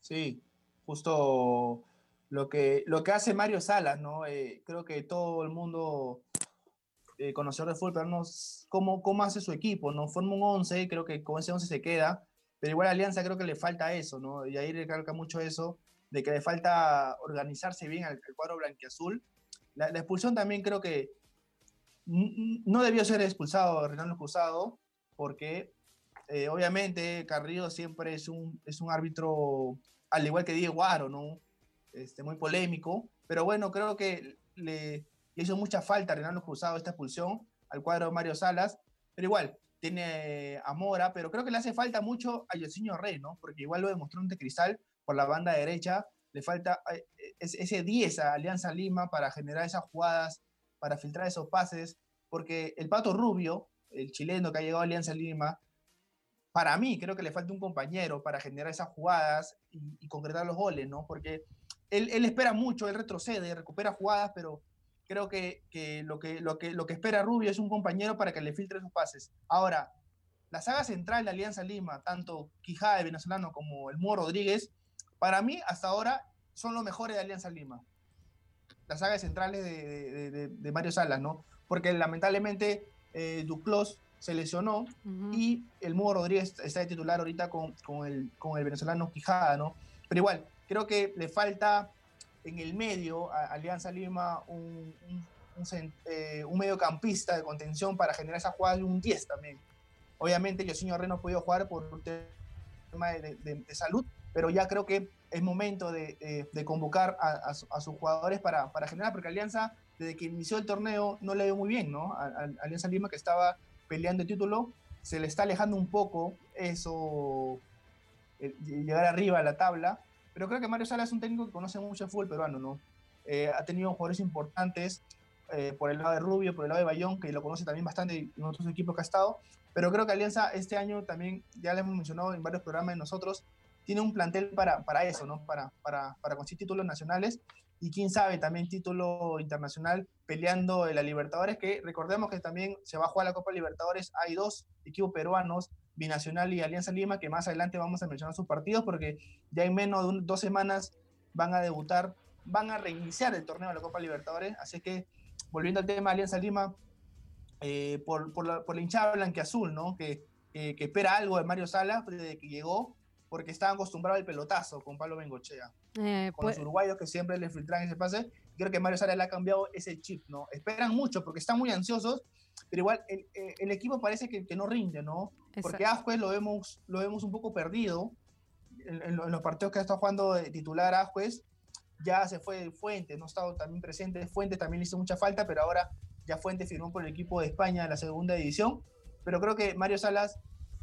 Sí, justo lo que, lo que hace Mario Salas, ¿no? Eh, creo que todo el mundo eh, conocedor de fútbol pero cómo, cómo hace su equipo, ¿no? Forma un 11, creo que con ese 11 se queda, pero igual a Alianza creo que le falta eso, ¿no? Y ahí recalca mucho eso, de que le falta organizarse bien al, cuadro blanquiazul. La, la expulsión también creo que no debió ser expulsado Renato Cruzado, porque eh, obviamente Carrillo siempre es un, es un árbitro, al igual que Diego Guaro, ¿no? este, muy polémico, pero bueno, creo que le, hizo mucha falta a Renato Cruzado esta expulsión al cuadro de Mario Salas, pero igual, tiene a Mora, pero creo que le hace falta mucho a Yosinho Rey, ¿no? Porque igual lo demostró ante Cristal por la banda derecha, le falta eh, ese 10 a Alianza Lima para generar esas jugadas, para filtrar esos pases, porque el Pato Rubio, el chileno que ha llegado a Alianza Lima, para mí creo que le falta un compañero para generar esas jugadas y, y concretar los goles, ¿no? Porque él, espera mucho, él retrocede, recupera jugadas, pero creo que, lo que, lo, que, lo que espera Rubio es un compañero para que le filtre sus pases. Ahora, la saga central de Alianza Lima, tanto Quijada, el venezolano, como el Mudo Rodríguez, para mí hasta ahora son los mejores de Alianza Lima. Las sagas centrales de, Mario Salas, ¿no? Porque lamentablemente eh, Duclos se lesionó y el Mudo Rodríguez está de titular ahorita con, con, el, con el venezolano Quijada, ¿no? Pero igual, Creo que le falta en el medio a Alianza Lima un, eh, un, mediocampista de contención para generar esa jugada de un 10 también. Obviamente, Yosinho Rey no podido jugar por un tema de, salud, pero ya creo que es momento de, convocar a, sus jugadores para, para, generar, porque Alianza, desde que inició el torneo, no le dio muy bien, ¿no? A, Alianza Lima, que estaba peleando el título, se le está alejando un poco eso, llegar arriba a la tabla, pero creo que Mario Sala es un técnico que conoce mucho el fútbol peruano, ¿no? Eh, ha tenido jugadores importantes eh, por el lado de Rubio, por el lado de Bayón, que lo conoce también bastante en otros equipos que ha estado. Pero creo que Alianza este año también, ya lo hemos mencionado en varios programas de nosotros, tiene un plantel para, para eso, ¿no? Para, para, para conseguir títulos nacionales y quién sabe también título internacional peleando en la Libertadores, que recordemos que también se va a jugar la Copa Libertadores, hay dos equipos peruanos Binacional y Alianza Lima, que más adelante vamos a mencionar sus partidos, porque ya en menos de dos semanas van a debutar, van a reiniciar el torneo de la Copa Libertadores. Así que, volviendo al tema de Alianza Lima, eh, por, por, la, por la hinchada blanqueazul, ¿no? Que, que espera algo de Mario Sala desde que llegó, porque estaba acostumbrado al pelotazo con Pablo Bengochea. Eh, con los pues uruguayos que siempre le filtran ese pase. Creo que Mario Sala le ha cambiado ese chip, ¿no? Esperan mucho porque están muy ansiosos pero igual el, eh, el equipo parece que, que, no rinde, ¿no? Porque Ascuez lo vemos, lo vemos un poco perdido en, los partidos que ha estado jugando de titular Ascuez. Ya se fue Fuente, no ha estado también presente. Fuente también hizo mucha falta, pero ahora ya Fuente firmó por el equipo de España en la segunda división, pero creo que Mario Salas,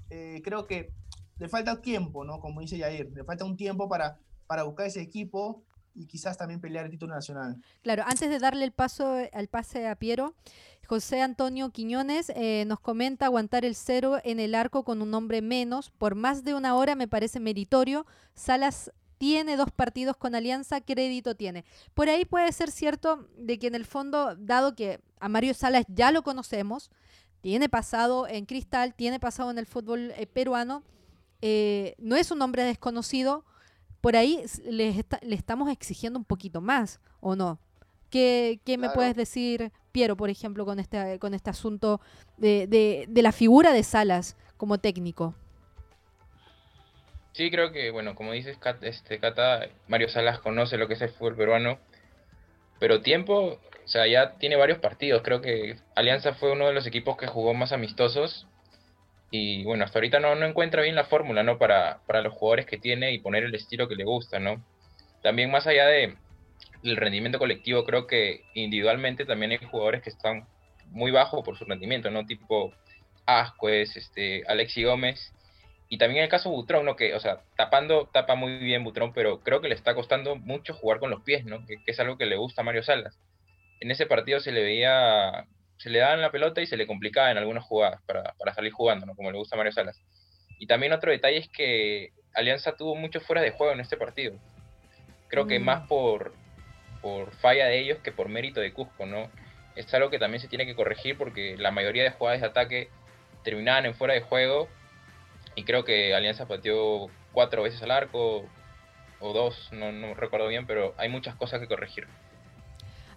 eh, creo que le falta tiempo, ¿no? Como dice Yair, le falta un tiempo para, para buscar ese equipo y quizás también pelear el título nacional. Claro, antes de darle el paso al pase a Piero, José Antonio Quiñones eh, nos comenta aguantar el cero en el arco con un hombre menos por más de una hora me parece meritorio. Salas tiene dos partidos con Alianza, crédito tiene. Por ahí puede ser cierto de que en el fondo, dado que a Mario Salas ya lo conocemos, tiene pasado en Cristal, tiene pasado en el fútbol eh, peruano, eh, no es un hombre desconocido, por ahí le, le, estamos exigiendo un poquito más, ¿o no? ¿Qué, qué me puedes decir, Piero, por ejemplo, con este, con este asunto de, de, de la figura de Salas como técnico? Sí, creo que, bueno, como dices, este, Cata, Mario Salas conoce lo que es el fútbol peruano, pero tiempo, o sea, ya tiene varios partidos. Creo que Alianza fue uno de los equipos que jugó más amistosos y, bueno, hasta ahorita no, no encuentra bien la fórmula, ¿no? Para, para los jugadores que tiene y poner el estilo que le gusta, ¿no? También más allá de el rendimiento colectivo, creo que individualmente también hay jugadores que están muy bajos por su rendimiento, ¿no? Tipo Ascuez, este, Alexi Gómez y también el caso Butrón, ¿no? Que, o sea, tapando, tapa muy bien Butrón, pero creo que le está costando mucho jugar con los pies, ¿no? Que, es algo que le gusta a Mario Salas. En ese partido se le veía, se le daban la pelota y se le complicaba en algunas jugadas para, para salir jugando, ¿no? Como le gusta a Mario Salas. Y también otro detalle es que Alianza tuvo mucho fuera de juego en este partido. Creo que más mm. por, por falla de ellos que por mérito de Cusco, ¿no? Es algo que también se tiene que corregir porque la mayoría de jugadas de ataque terminaban en fuera de juego y creo que Alianza pateó cuatro veces al arco o dos, no, no recuerdo bien, pero hay muchas cosas que corregir.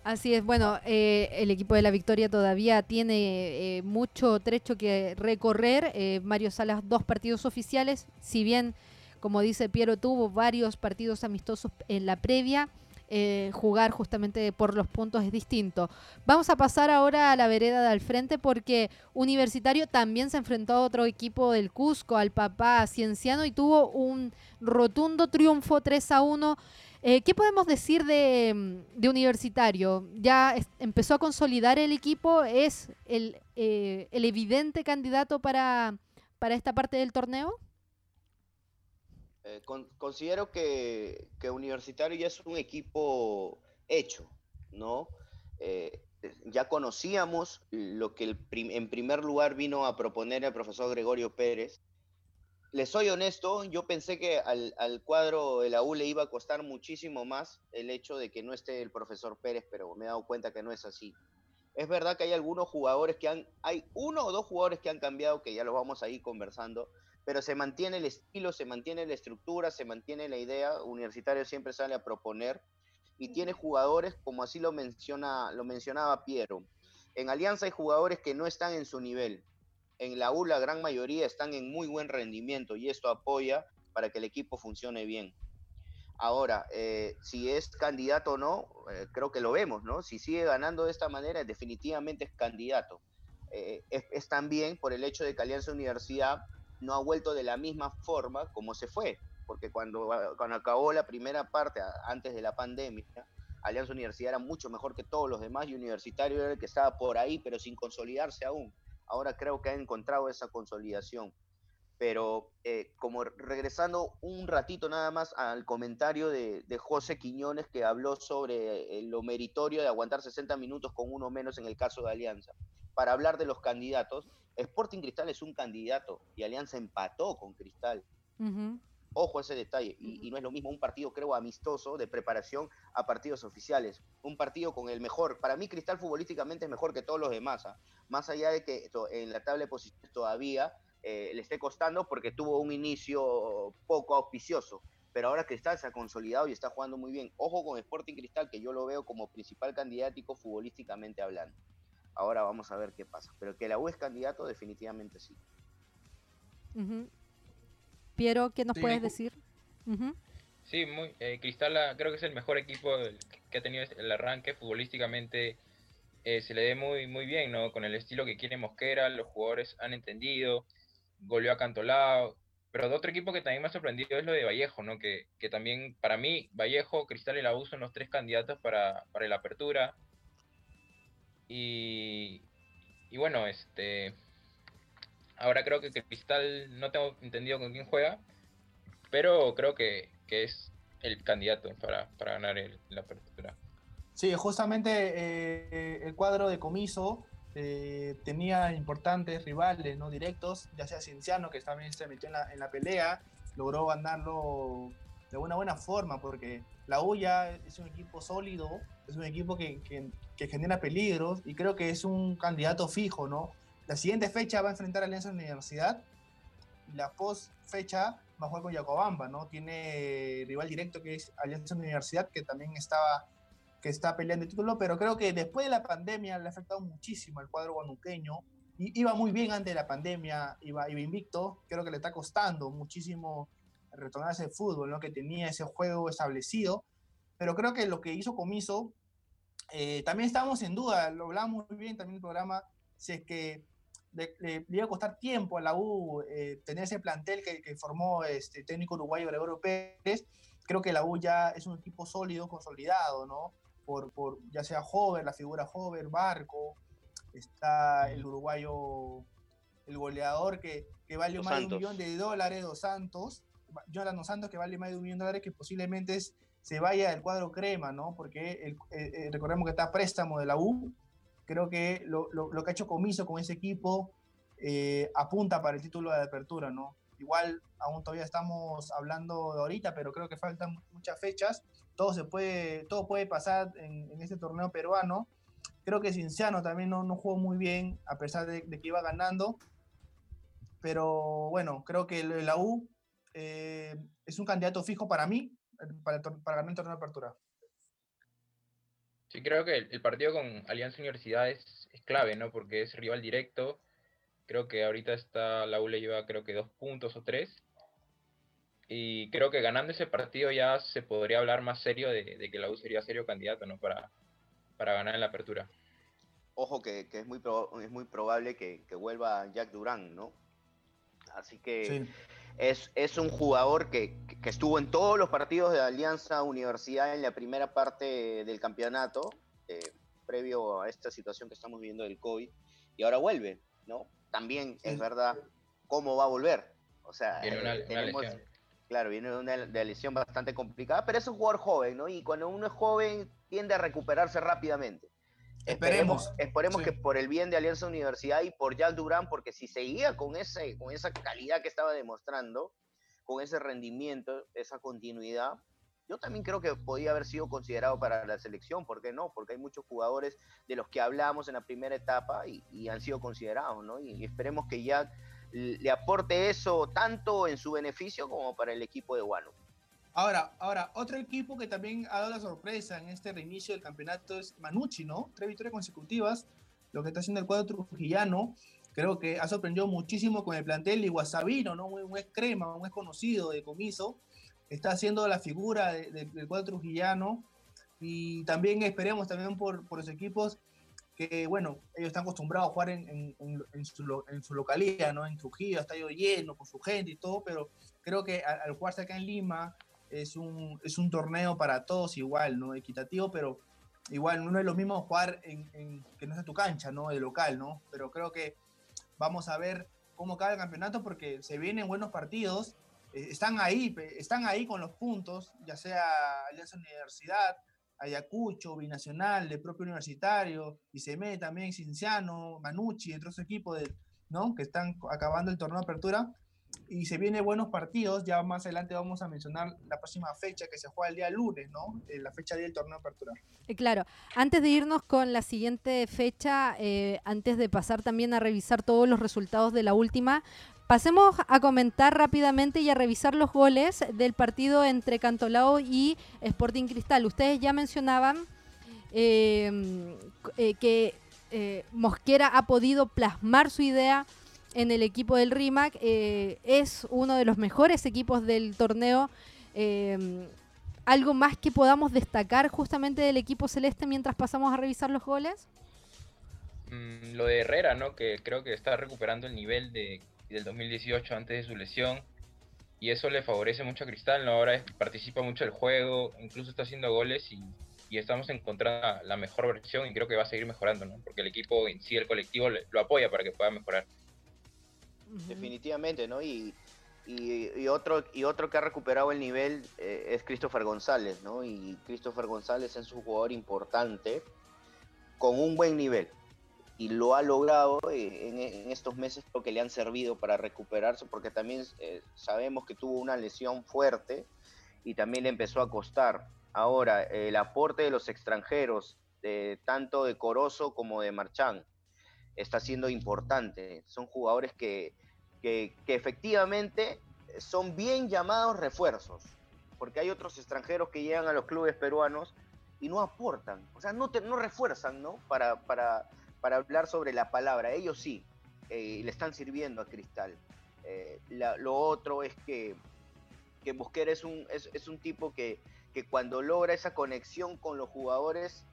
Así es, bueno, eh, el equipo de la Victoria todavía tiene eh, mucho trecho que recorrer. Eh, Mario Salas, dos partidos oficiales, si bien, como dice Piero, tuvo varios partidos amistosos en la previa. Eh, jugar justamente por los puntos es distinto. Vamos a pasar ahora a la vereda de al frente porque Universitario también se enfrentó a otro equipo del Cusco, al papá Cienciano, y tuvo un rotundo triunfo 3 a 1. Eh, ¿Qué podemos decir de, Universitario? ¿Ya empezó a consolidar el equipo? ¿Es el, eh, el evidente candidato para, para esta parte del torneo? Eh, considero que, Universitario ya es un equipo hecho, ¿no? Ya conocíamos lo que en primer lugar vino a proponer el profesor Gregorio Pérez. Les soy honesto, yo pensé que al, cuadro de la U le iba a costar muchísimo más el hecho de que no esté el profesor Pérez, pero me he dado cuenta que no es así. Es verdad que hay algunos jugadores que han, hay uno o dos jugadores que han cambiado, que ya lo vamos a ir conversando, pero se mantiene el estilo, se mantiene la estructura, se mantiene la idea. Universitario siempre sale a proponer y tiene jugadores, como así lo, menciona, lo mencionaba Piero. En Alianza hay jugadores que no están en su nivel. En la U la gran mayoría están en muy buen rendimiento y esto apoya para que el equipo funcione bien. Ahora, eh, si es candidato o no, eh, creo que lo vemos, ¿no? Si sigue ganando de esta manera, definitivamente es candidato. Eh, es, también por el hecho de que Alianza Universidad no ha vuelto de la misma forma como se fue, porque cuando, cuando acabó la primera parte, antes de la pandemia, Alianza Universidad era mucho mejor que todos los demás y Universitario era el que estaba por ahí, pero sin consolidarse aún. Ahora creo que ha encontrado esa consolidación. Pero eh, como regresando un ratito nada más al comentario de, José Quiñones que habló sobre eh, lo meritorio de aguantar 60 minutos con uno menos en el caso de Alianza. Para hablar de los candidatos, Sporting Cristal es un candidato y Alianza empató con Cristal. Ojo a ese detalle. Y, no es lo mismo un partido, creo, amistoso de preparación a partidos oficiales. Un partido con el mejor. Para mí, Cristal futbolísticamente es mejor que todos los demás. ¿ah? Más allá de que en la tabla de posiciones todavía eh, le esté costando porque tuvo un inicio poco auspicioso. Pero ahora Cristal se ha consolidado y está jugando muy bien. Ojo con Sporting Cristal, que yo lo veo como principal candidático futbolísticamente hablando. Ahora vamos a ver qué pasa. Pero que la U es candidato, definitivamente sí. Piero, ¿qué nos puedes decir? Sí, muy, eh, Cristal ah, creo que es el mejor equipo que ha tenido el arranque futbolísticamente. Eh, se le ve muy, muy bien, ¿no? Con el estilo que quiere Mosquera, los jugadores han entendido, goleó a Cantolao. Pero de otro equipo que también me ha sorprendido es lo de Vallejo, ¿no? Que, que también, para mí, Vallejo, Cristal y la U son los tres candidatos para, para la apertura Y, y bueno, este ahora creo que Cristal no tengo entendido con quién juega, pero creo que, que es el candidato para, para ganar el, la apertura. Sí, justamente eh, el cuadro de Comiso eh, tenía importantes rivales no directos, ya sea Cienciano, que también se metió en la, en la pelea, logró ganarlo de una buena forma, porque la U ya es un equipo sólido, es un equipo que, que, que, genera peligros y creo que es un candidato fijo, ¿no? La siguiente fecha va a enfrentar a Alianza Universidad la post fecha va a jugar con Yacobamba, ¿no? Tiene rival directo que es Alianza Universidad, que también estaba que está peleando el título, pero creo que después de la pandemia le ha afectado muchísimo al cuadro guanuqueño. Iba muy bien antes de la pandemia, iba, iba invicto. Creo que le está costando muchísimo retornar ese fútbol, ¿no? Que tenía ese juego establecido. Pero creo que lo que hizo Comiso, eh, también estábamos en duda, lo hablamos muy bien también en el programa, si es que le, le, le iba a costar tiempo a la U eh, tener ese plantel que, que formó este técnico uruguayo Gregorio Pérez. Creo que la U ya es un equipo sólido, consolidado, ¿no? Por, por, ya sea Hover, la figura Hover, Barco, está el uruguayo, el goleador que, que vale Dos más Santos. de un millón de dólares, Dos Santos, Jonathan Dos Santos que vale más de un millón de dólares que posiblemente es, se vaya del cuadro crema, ¿no? Porque el, eh, eh, recordemos que está préstamo de la U, creo que lo, lo, que ha hecho Comiso con ese equipo eh, apunta para el título de apertura, ¿no? Igual aún todavía estamos hablando de ahorita, pero creo que faltan muchas fechas. Todo se puede, todo puede pasar en, en este torneo peruano. Creo que Cinciano también no, no jugó muy bien, a pesar de, que iba ganando. Pero bueno, creo que la U eh, es un candidato fijo para mí, para, para ganar el torneo de apertura. Sí, creo que el, el partido con Alianza Universidad es, es, clave, ¿no? Porque es rival directo. Creo que ahorita está la U le lleva creo que dos puntos o tres. Y creo que ganando ese partido ya se podría hablar más serio de, de que la U sería serio candidato, ¿no? Para, para ganar en la apertura. Ojo que, que es, muy pro, es muy probable que, que, vuelva Jack Durán, ¿no? Así que sí. Es, es, un jugador que, que, estuvo en todos los partidos de Alianza Universidad en la primera parte del campeonato, eh, previo a esta situación que estamos viviendo del COVID, y ahora vuelve, ¿no? También es verdad cómo va a volver. O sea, viene una, tenemos, una lesión. claro, viene de una de lesión bastante complicada, pero es un jugador joven, ¿no? Y cuando uno es joven tiende a recuperarse rápidamente. Esperemos, esperemos, sí. que por el bien de Alianza Universidad y por Jack Durán, porque si seguía con, ese, con esa calidad que estaba demostrando, con ese rendimiento, esa continuidad, yo también creo que podía haber sido considerado para la selección, ¿por qué no? Porque hay muchos jugadores de los que hablamos en la primera etapa y, y han sido considerados, ¿no? Y, y, esperemos que Jack le aporte eso tanto en su beneficio como para el equipo de Guano. Ahora, ahora, otro equipo que también ha dado la sorpresa en este reinicio del campeonato es Manucci, ¿no? Tres victorias consecutivas, lo que está haciendo el cuadro trujillano. Creo que ha sorprendido muchísimo con el plantel y Guasabino, ¿no? Un, ex crema, un ex conocido de comiso. Está haciendo la figura de, de, del cuadro trujillano. Y también esperemos también por, por los equipos que, bueno, ellos están acostumbrados a jugar en, en, en, en su, su localidad, ¿no? En Trujillo, estadio lleno, con su gente y todo, pero creo que al, al jugarse acá en Lima, es un, es un torneo para todos igual, ¿no? Equitativo, pero igual no es lo mismo jugar en, que no sea tu cancha, ¿no? De local, ¿no? Pero creo que vamos a ver cómo cae el campeonato porque se vienen buenos partidos, eh, están ahí, están ahí con los puntos, ya sea Alianza Universidad, Ayacucho, Binacional, de propio universitario, Iseme también, Cinciano, Manucci, entre otros equipos ¿no? que están acabando el torneo de apertura y se vienen buenos partidos. Ya más adelante vamos a mencionar la próxima fecha que se juega el día lunes, ¿no? Eh, la fecha del torneo de apertura. Eh, claro, antes de irnos con la siguiente fecha, eh, antes de pasar también a revisar todos los resultados de la última, pasemos a comentar rápidamente y a revisar los goles del partido entre Cantolao y Sporting Cristal. Ustedes ya mencionaban que Mosquera ha podido plasmar su idea en el equipo del RIMAC. Eh, es uno de los mejores equipos del torneo. Eh, ¿Algo más que podamos destacar justamente del equipo celeste mientras pasamos a revisar los goles? Mm, lo de Herrera, ¿no? Que creo que está recuperando el nivel de, del 2018 antes de su lesión. Y eso le favorece mucho a Cristal, ¿no? Ahora participa mucho del juego, incluso está haciendo goles y, y estamos encontrando la mejor versión y creo que va a seguir mejorando, ¿no? Porque el equipo en sí, el colectivo, lo apoya para que pueda mejorar. Definitivamente, ¿no? Y, otro, y otro que ha recuperado el nivel eh, es Christopher González, ¿no? Y Christopher González es un jugador importante con un buen nivel. Y lo ha logrado eh, en, estos meses, lo que le han servido para recuperarse, porque también eh, sabemos que tuvo una lesión fuerte y también le empezó a costar. Ahora, el aporte de los extranjeros, tanto de Corozo como de Marchán, está siendo importante. Son jugadores que, que, efectivamente son bien llamados refuerzos, porque hay otros extranjeros que llegan a los clubes peruanos y no aportan, o sea, no, te, no refuerzan, ¿no? Para, para, para hablar sobre la palabra, ellos sí, eh, le están sirviendo a Cristal. Eh, lo otro es que, que Busquera es un, es un tipo que, que cuando logra esa conexión con los jugadores,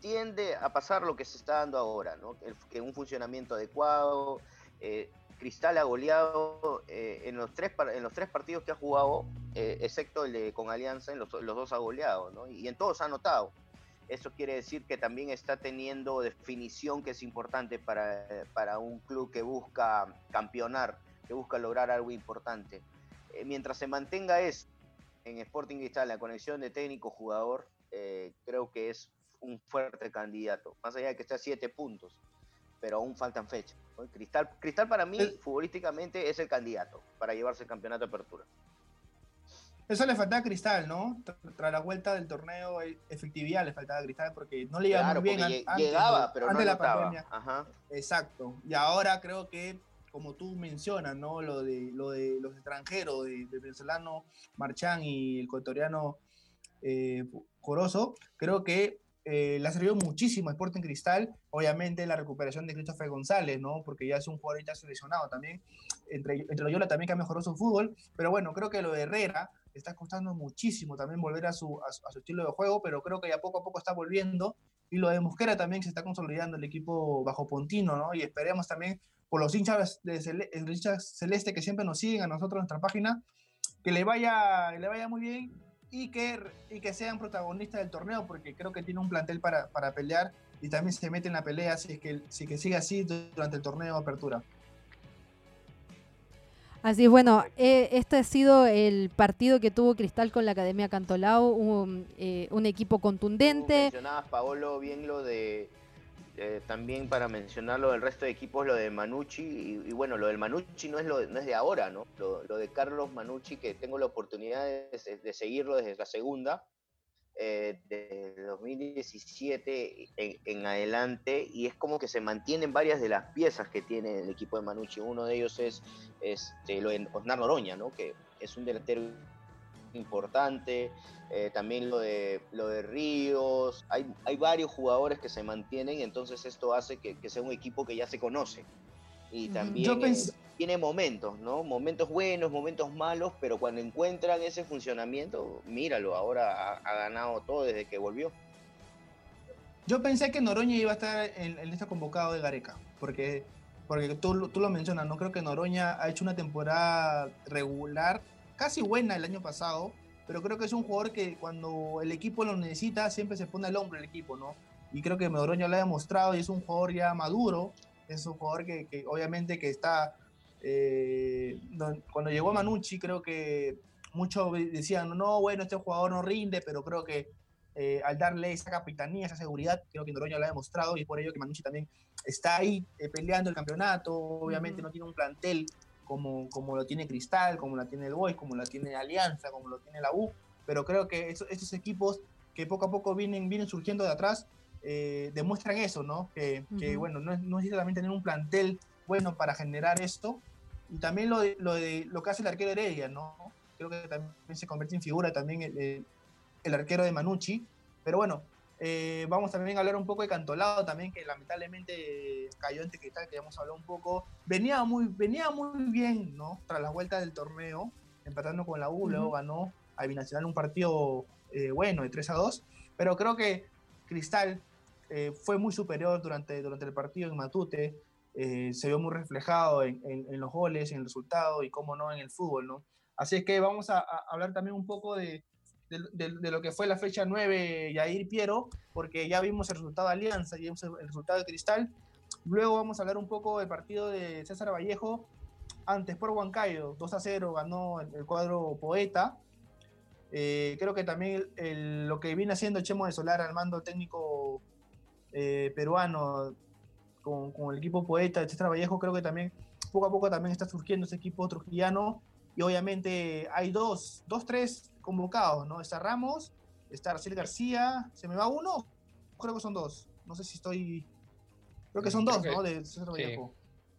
tiende a pasar lo que se está dando ahora, ¿no? que un funcionamiento adecuado. Eh, Cristal ha goleado eh, en, los tres, en los tres partidos que ha jugado, eh, excepto el de con Alianza, en los, dos ha goleado, ¿no? Y en todos ha anotado. Eso quiere decir que también está teniendo definición que es importante para, para un club que busca campeonar, que busca lograr algo importante. mientras se mantenga eso, en Sporting Cristal, la conexión de técnico-jugador, creo que es un fuerte candidato, más allá de que esté a siete puntos, pero aún faltan fechas. Cristal, Cristal para mí, futbolísticamente, es el candidato para llevarse el campeonato de apertura. Eso le faltaba a Cristal, ¿no? Tras la vuelta del torneo, eh, efectividad le faltaba a Cristal porque no le iba muy bien antes, llegaba, pero no de la pandemia. Exacto. Y ahora creo que como tú mencionas, ¿no? Lo de, lo de los extranjeros, de, venezolano Marchán y el ecuatoriano eh, Corozo, creo que eh, le ha servido muchísimo a Sporting Cristal, obviamente la recuperación de Christopher González, ¿no? Porque ya es un jugador ya seleccionado también, entre, entre Loyola también que ha mejorado su fútbol, pero bueno, creo que lo de Herrera está costando muchísimo también volver a su, a, su estilo de juego, pero creo que ya poco a poco está volviendo, y lo de Mosquera también se está consolidando el equipo bajo Pontino, ¿no? Y esperemos también por los hinchas, de celeste que siempre nos siguen a nosotros en nuestra página, que le vaya, le vaya muy bien y que, y que sean protagonistas del torneo, porque creo que tiene un plantel para, para pelear y también se mete en la pelea si es que, si que sigue así durante el torneo de apertura. Así bueno, eh, este ha sido el partido que tuvo Cristal con la Academia Cantolao, un, eh, un equipo contundente. mencionabas, Paolo, bien lo de eh, también para mencionarlo del resto de equipos, lo de Manucci, y, bueno, lo del Manucci no es, lo de, no es de ahora, ¿no? Lo, de Carlos Manucci, que tengo la oportunidad de, seguirlo desde la segunda, eh, de 2017 en, adelante, y es como que se mantienen varias de las piezas que tiene el equipo de Manucci. Uno de ellos es este, lo de Osnar Noroña, ¿no? Que es un delantero importante, eh, también lo de, lo de Ríos, hay, hay varios jugadores que se mantienen, entonces esto hace que, sea un equipo que ya se conoce. Y también tiene momentos, ¿no? Momentos buenos, momentos malos, pero cuando encuentran ese funcionamiento, míralo, ahora ha, ganado todo desde que volvió. Yo pensé que Noroña iba a estar en, en este convocado de Gareca, porque, porque tú, tú lo mencionas, no creo que Noroña ha hecho una temporada regular casi buena el año pasado, pero creo que es un jugador que cuando el equipo lo necesita siempre se pone al hombro el equipo, ¿no? Y creo que Medoroño lo ha demostrado y es un jugador ya maduro, es un jugador que, obviamente que está... Eh, cuando llegó a Manucci creo que muchos decían, no, bueno, este jugador no rinde, pero creo que eh, al darle esa capitanía, esa seguridad, creo que Noroña lo ha demostrado y por ello que Manucci también está ahí eh, peleando el campeonato, obviamente no tiene un plantel como, como lo tiene Cristal, como la tiene el Boys, como la tiene Alianza, como lo tiene la U, pero creo que esos, equipos que poco a poco vienen, vienen surgiendo de atrás eh, demuestran eso, ¿no? Que, bueno, no, no necesita también tener un plantel bueno para generar esto, y también lo de, lo de lo que hace el arquero Heredia, ¿no? Creo que también se convierte en figura también el, el arquero de Manucci, pero bueno, eh, vamos también a hablar un poco de Cantolado también, que lamentablemente cayó en Cristal, que ya hemos hablado un poco. Venía muy, venía muy bien, ¿no? Tras la vuelta del torneo, empatando con la U, luego ganó a Binacional un partido eh, bueno, de 3 a 2. Pero creo que Cristal eh, fue muy superior durante, durante el partido en Matute. se vio muy reflejado en, en, los goles, en el resultado y, cómo no, en el fútbol, ¿no? Así es que vamos a, a hablar también un poco de, de, lo que fue la fecha 9 Yair Piero, porque ya vimos el resultado de Alianza, ya vimos el, resultado de Cristal. Luego vamos a hablar un poco del partido de César Vallejo antes por Huancayo, 2 a 0 ganó el, cuadro Poeta. Eh, creo que también lo que viene haciendo Chemo de Solar al mando técnico eh, peruano con, con, el equipo Poeta de César Vallejo, creo que también poco a poco también está surgiendo ese equipo trujillano y obviamente hay dos, dos, tres convocados, ¿no? Está Ramos, está Raciel García, ¿se me va uno? Creo que son dos, no sé si estoy... Creo que son dos, ¿no? De César Vallejo.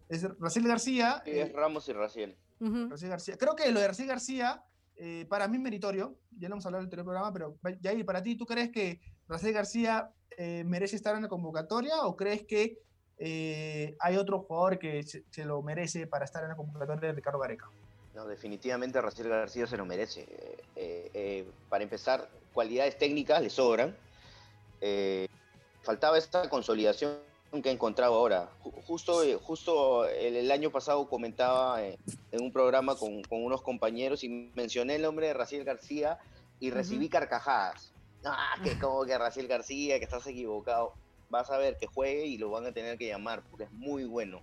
Es Raciel García. es Ramos y Raciel. García. Creo que lo de Raciel García, eh, para mí es meritorio, ya lo hemos hablado en el anterior programa, pero Jair, para ti, ¿tú crees que Raciel García eh, merece estar en la convocatoria o crees que eh, hay otro jugador que se, lo merece para estar en la convocatoria de Ricardo Gareca. No, definitivamente Raciel García se lo merece. Eh, eh, para empezar, cualidades técnicas le sobran. faltaba esta consolidación que he encontrado ahora. Justo, justo el, año pasado comentaba en un programa con, unos compañeros y mencioné el nombre de Raciel García y recibí carcajadas. Ah, que *laughs* como que Raciel García, que estás equivocado vas a ver que juegue y lo van a tener que llamar porque es muy bueno.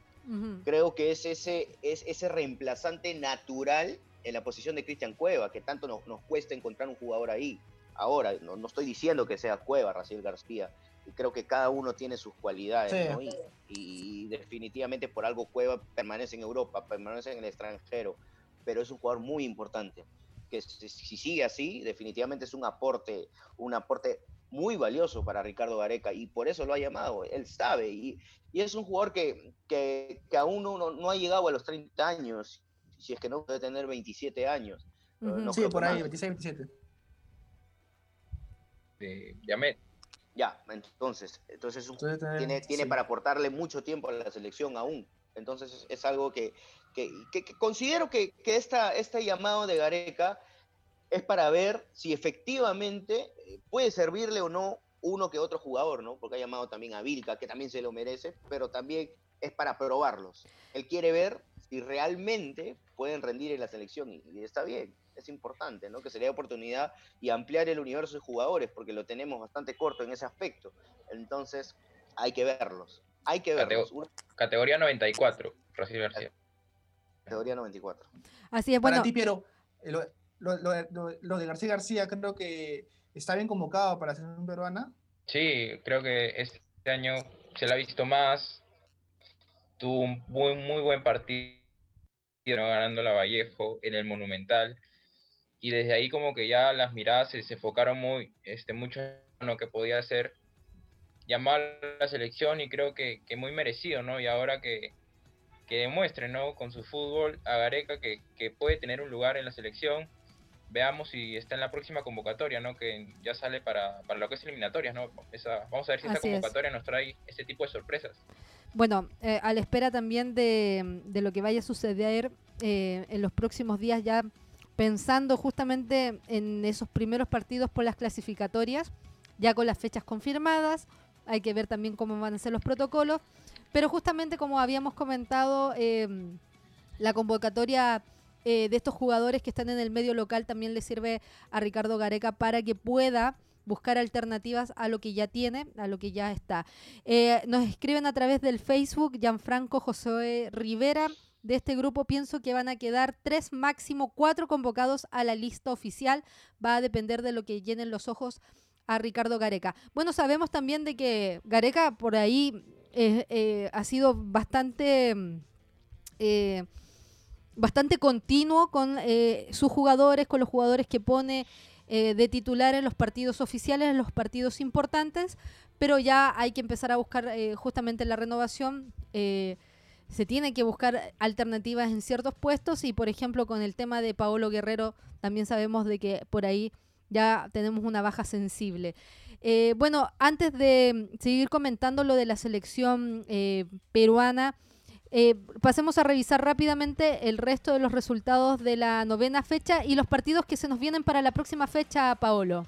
Creo que es ese, es ese reemplazante natural en la posición de Cristian Cueva, que tanto nos, nos, cuesta encontrar un jugador ahí. Ahora, no, no estoy diciendo que sea Cueva, Raciel García, y creo que cada uno tiene sus cualidades, y, definitivamente por algo Cueva permanece en Europa, permanece en el extranjero, pero es un jugador muy importante, que si, si sigue así, definitivamente es un aporte, un aporte muy valioso para Ricardo Gareca y por eso lo ha llamado, él sabe y, y es un jugador que, que, que aún no, no, ha llegado a los 30 años, si es que no puede tener 27 años. sí, por ahí, 26, 27. Eh, llamé. Ya, entonces, entonces tiene, tiene para aportarle mucho tiempo a la selección aún. Entonces es algo que, que, que considero que, que esta, este llamado de Gareca es para ver si efectivamente eh, puede servirle o no uno que otro jugador, ¿no? Porque ha llamado también a Vilca, que también se lo merece, pero también es para probarlos. Él quiere ver si realmente pueden rendir en la selección y, está bien, es importante, ¿no? Que se le dé oportunidad y ampliar el universo de jugadores, porque lo tenemos bastante corto en ese aspecto. Entonces, hay que verlos. Hay que verlos. Categoría 94, Rocío García. Categoría 94. Así es, bueno. Para ti, Piero, lo, de García García creo que está bien convocado para ser un peruana. Sí, creo que este año se la ha visto más. Tuvo un muy, muy buen partido ganando la Vallejo en el Monumental. Y desde ahí como que ya las miradas se, enfocaron muy, este, mucho en lo que podía hacer llamar a la selección y creo que, que muy merecido, ¿no? Y ahora que, que demuestre, ¿no? Con su fútbol a Gareca que, que puede tener un lugar en la selección veamos si está en la próxima convocatoria, ¿no? Que ya sale para, para lo que es eliminatorias, ¿no? vamos a ver si esta convocatoria nos trae ese tipo de sorpresas. Bueno, eh, a la espera también de, de, lo que vaya a suceder eh, en los próximos días, ya pensando justamente en esos primeros partidos por las clasificatorias, ya con las fechas confirmadas, hay que ver también cómo van a ser los protocolos, pero justamente como habíamos comentado, eh, la convocatoria eh, de estos jugadores que están en el medio local también le sirve a Ricardo Gareca para que pueda buscar alternativas a lo que ya tiene, a lo que ya está. Eh, nos escriben a través del Facebook Gianfranco José Rivera. De este grupo pienso que van a quedar tres, máximo cuatro convocados a la lista oficial. Va a depender de lo que llenen los ojos a Ricardo Gareca. Bueno, sabemos también de que Gareca por ahí eh, ha sido bastante bastante continuo con eh, sus jugadores, con los jugadores que pone eh, de titular en los partidos oficiales, en los partidos importantes, pero ya hay que empezar a buscar eh, justamente la renovación. se tiene que buscar alternativas en ciertos puestos y, por ejemplo, con el tema de Paolo Guerrero, también sabemos de que por ahí ya tenemos una baja sensible. bueno, antes de seguir comentando lo de la selección peruana, eh, pasemos a revisar rápidamente el resto de los resultados de la novena fecha y los partidos que se nos vienen para la próxima fecha, Paolo.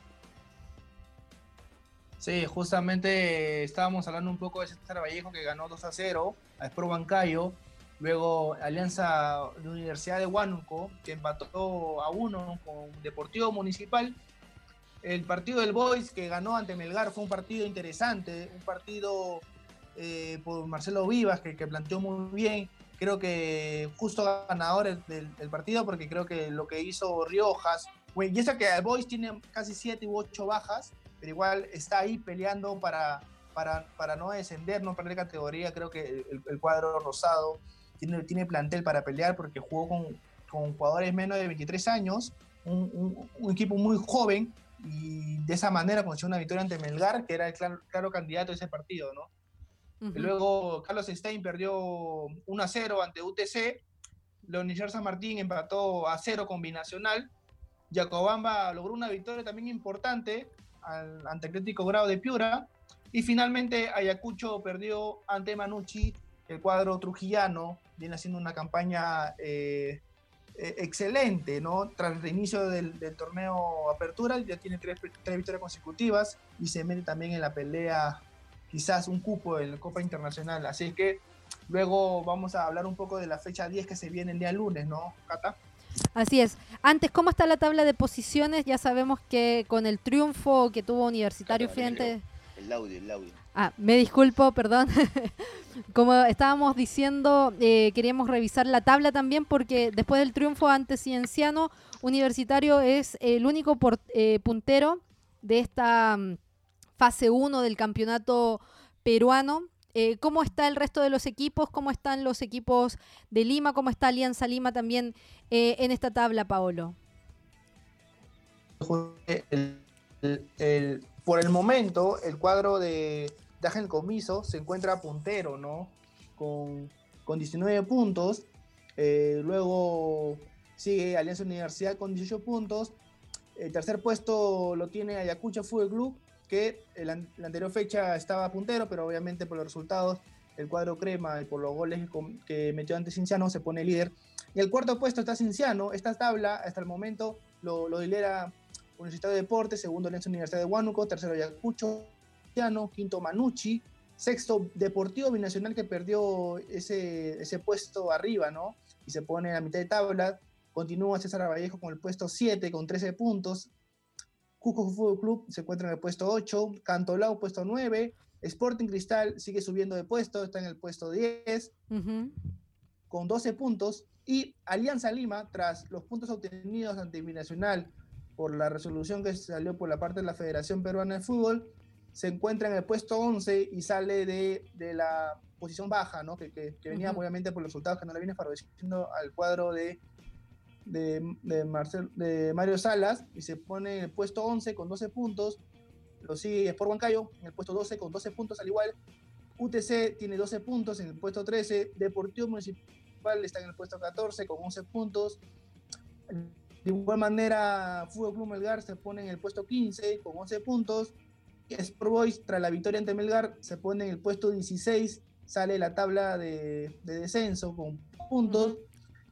Sí, justamente estábamos hablando un poco de César Vallejo que ganó 2 a 0 a Spro Bancayo. Luego Alianza de Universidad de Huánuco que empató a 1 con Deportivo Municipal. El partido del Boys que ganó ante Melgar fue un partido interesante, un partido eh, por Marcelo Vivas que, planteó muy bien. Creo que justo ganador del, del, partido porque creo que lo que hizo Riojas, y eso que el Boys tiene casi 7 u 8 bajas, pero igual está ahí peleando para, para, para no descender, no perder categoría. Creo que el, cuadro rosado tiene, tiene plantel para pelear porque jugó con, con jugadores menos de 23 años, un, un, equipo muy joven y de esa manera consiguió una victoria ante Melgar, que era el claro, claro candidato a ese partido, ¿no? Luego Carlos Stein perdió 1 a 0 ante UTC. Leonel San Martín empató a 0 con Binacional. Jacobamba logró una victoria también importante ante Atlético Grado de Piura. Y finalmente Ayacucho perdió ante Manucci, el cuadro trujillano, viene haciendo una campaña eh, eh, excelente, ¿no? Tras el inicio del, torneo Apertura, ya tiene tres, victorias consecutivas y se mete también en la pelea, quizás un cupo en la Copa Internacional. Así que luego vamos a hablar un poco de la fecha 10 que se viene el día lunes, ¿no, Cata? Así es. Antes, ¿cómo está la tabla de posiciones? Ya sabemos que con el triunfo que tuvo Universitario frente... El audio, el audio. Ah, me disculpo, perdón. *laughs* Como estábamos diciendo, eh, queríamos revisar la tabla también porque después del triunfo ante Cienciano, Universitario es el único eh, puntero de esta mm, fase 1 del campeonato peruano. Eh, ¿Cómo está el resto de los equipos? ¿Cómo están los equipos de Lima? ¿Cómo está Alianza Lima también en esta tabla, Paolo? por el momento, el cuadro de Comiso se encuentra puntero, ¿no? Con, con 19 puntos. Eh, luego sigue Alianza Universidad con 18 puntos. El tercer puesto lo tiene Ayacucho Fútbol Club, que en la, anterior fecha estaba puntero, pero obviamente por los resultados, el cuadro crema y por los goles que, metió ante Cinciano se pone líder. Y el cuarto puesto está Cinciano. Esta tabla hasta el momento lo, lo lidera Universidad de Deportes, segundo Alianza Universidad de Huánuco, tercero Ayacucho, quinto Manucci, sexto Deportivo Binacional que perdió ese, ese puesto arriba, ¿no? Y se pone a mitad de tabla. Continúa César Vallejo con el puesto 7 con 13 puntos. Cusco Fútbol Club se encuentra en el puesto 8. Cantolao puesto 9. Sporting Cristal sigue subiendo de puesto, está en el puesto 10 con 12 puntos. Y Alianza Lima, tras los puntos obtenidos ante Binacional por la resolución que salió por la parte de la Federación Peruana de Fútbol, se encuentra en el puesto 11 y sale de, de la posición baja, ¿no? que, que, venía obviamente por los resultados que no le viene favoreciendo al cuadro de, de, de, Marcel, de Mario Salas y se pone en el puesto 11 con 12 puntos. Lo sigue Sport Huancayo en el puesto 12 con 12 puntos al igual. UTC tiene 12 puntos en el puesto 13. Deportivo Municipal está en el puesto 14 con 11 puntos. De igual manera, Fútbol Club Melgar se pone en el puesto 15 con 11 puntos. Sport Boys, tras la victoria ante Melgar, se pone en el puesto 16, sale la tabla de, descenso con puntos.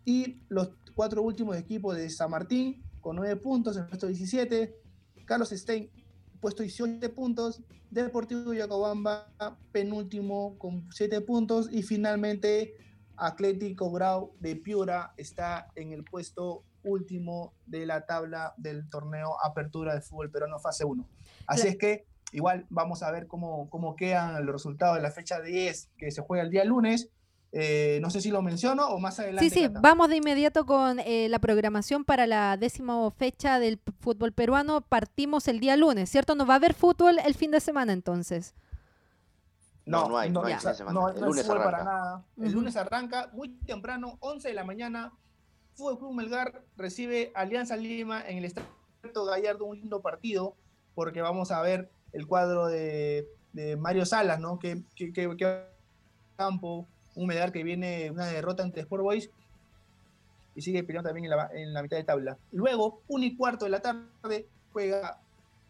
Y los cuatro últimos equipos de San Martín, con 9 puntos, en puesto 17. Carlos Stein, puesto 18 puntos. Deportivo Yacobamba, penúltimo, con 7 puntos. Y finalmente, Atlético Grau de Piura está en el puesto último de la tabla del torneo Apertura de Fútbol Peruano Fase 1. Así es que Igual vamos a ver cómo, cómo quedan los resultados de la fecha 10 que se juega el día lunes. Eh, no sé si lo menciono o más adelante. Sí, sí, vamos de inmediato con eh, la programación para la décima fecha del fútbol peruano. Partimos el día lunes, ¿cierto? ¿No va a haber fútbol el fin de semana entonces? No, no hay, no, hay no, el lunes arranca. para nada. El lunes arranca muy temprano, 11 de la mañana. Fútbol Club Melgar recibe Alianza Lima en el Estadio Gallardo, un lindo partido, porque vamos a ver el cuadro de, Mario Salas, ¿no? Que, que, que, campo, un medal que viene una derrota ante Sport Boys y sigue peleando también en la, mitad de tabla. Luego, un y cuarto de la tarde, juega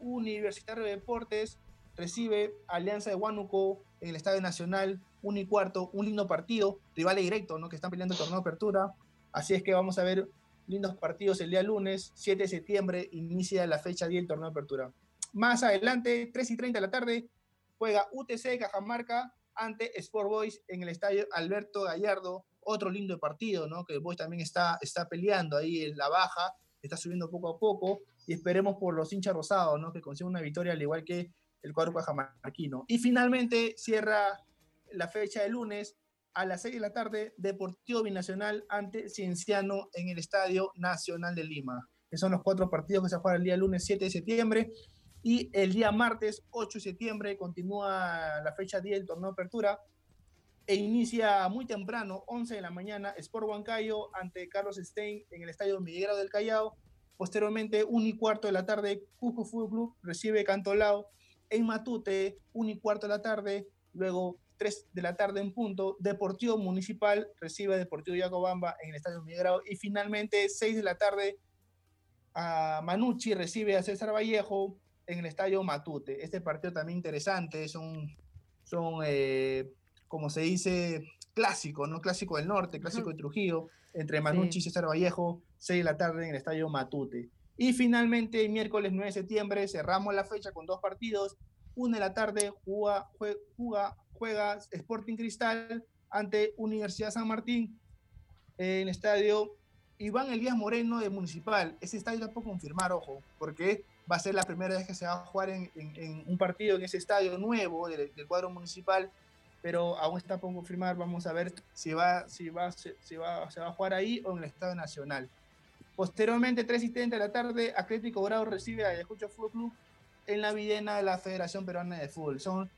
Universitario de Deportes, recibe Alianza de Huánuco en el Estadio Nacional, un y cuarto, un lindo partido, rivales directo, ¿no? Que están peleando el torneo de apertura. Así es que vamos a ver lindos partidos el día lunes, 7 de septiembre, inicia la fecha 10 del torneo de apertura. Más adelante, 3 y 30 de la tarde, juega UTC Cajamarca ante Sport Boys en el estadio Alberto Gallardo. Otro lindo partido, ¿no? Que Boys también está, está peleando ahí en la baja está subiendo poco a poco y esperemos por los hinchas rosados, ¿no? Que consigan una victoria al igual que el cuadro cajamarquino. Y finalmente cierra la fecha de lunes a las 6 de la tarde, Deportivo Binacional ante Cienciano en el Estadio Nacional de Lima. Que son los cuatro partidos que se juegan el día lunes 7 de septiembre. Y el día martes 8 de septiembre continúa la fecha 10 del torneo de apertura e inicia muy temprano, 11 de la mañana, Sport Huancayo ante Carlos Stein en el Estadio Miguel del Callao. Posteriormente, 1 y cuarto de la tarde, Cusco Fútbol Club recibe Cantolao en Matute, 1 y cuarto de la tarde. Luego, 3 de la tarde en punto, Deportivo Municipal recibe Deportivo Yacobamba en el Estadio Miguel Y finalmente, 6 de la tarde, a Manucci recibe a César Vallejo en el Estadio Matute. Este partido también interesante, son, son eh, como se dice, clásico, ¿no? Clásico del norte, clásico de Trujillo, entre Manucci y César Vallejo, 6 de la tarde en el Estadio Matute. Y finalmente, miércoles 9 de septiembre, cerramos la fecha con dos partidos. 1 de la tarde juega, juega, juega Sporting Cristal ante Universidad San Martín en el estadio Iván Elías Moreno de Municipal. Ese estadio por confirmar, ojo, porque va a ser la primera vez que se va a jugar en, un partido en ese estadio nuevo del, cuadro municipal, pero aún está por confirmar. Vamos a ver si va, si va, si va, se va a jugar ahí o en el Estadio Nacional. Posteriormente, 3 y 30 de la tarde, Atlético Grado recibe a Ayacucho Fútbol Club en la videna de la Federación Peruana de Fútbol. Son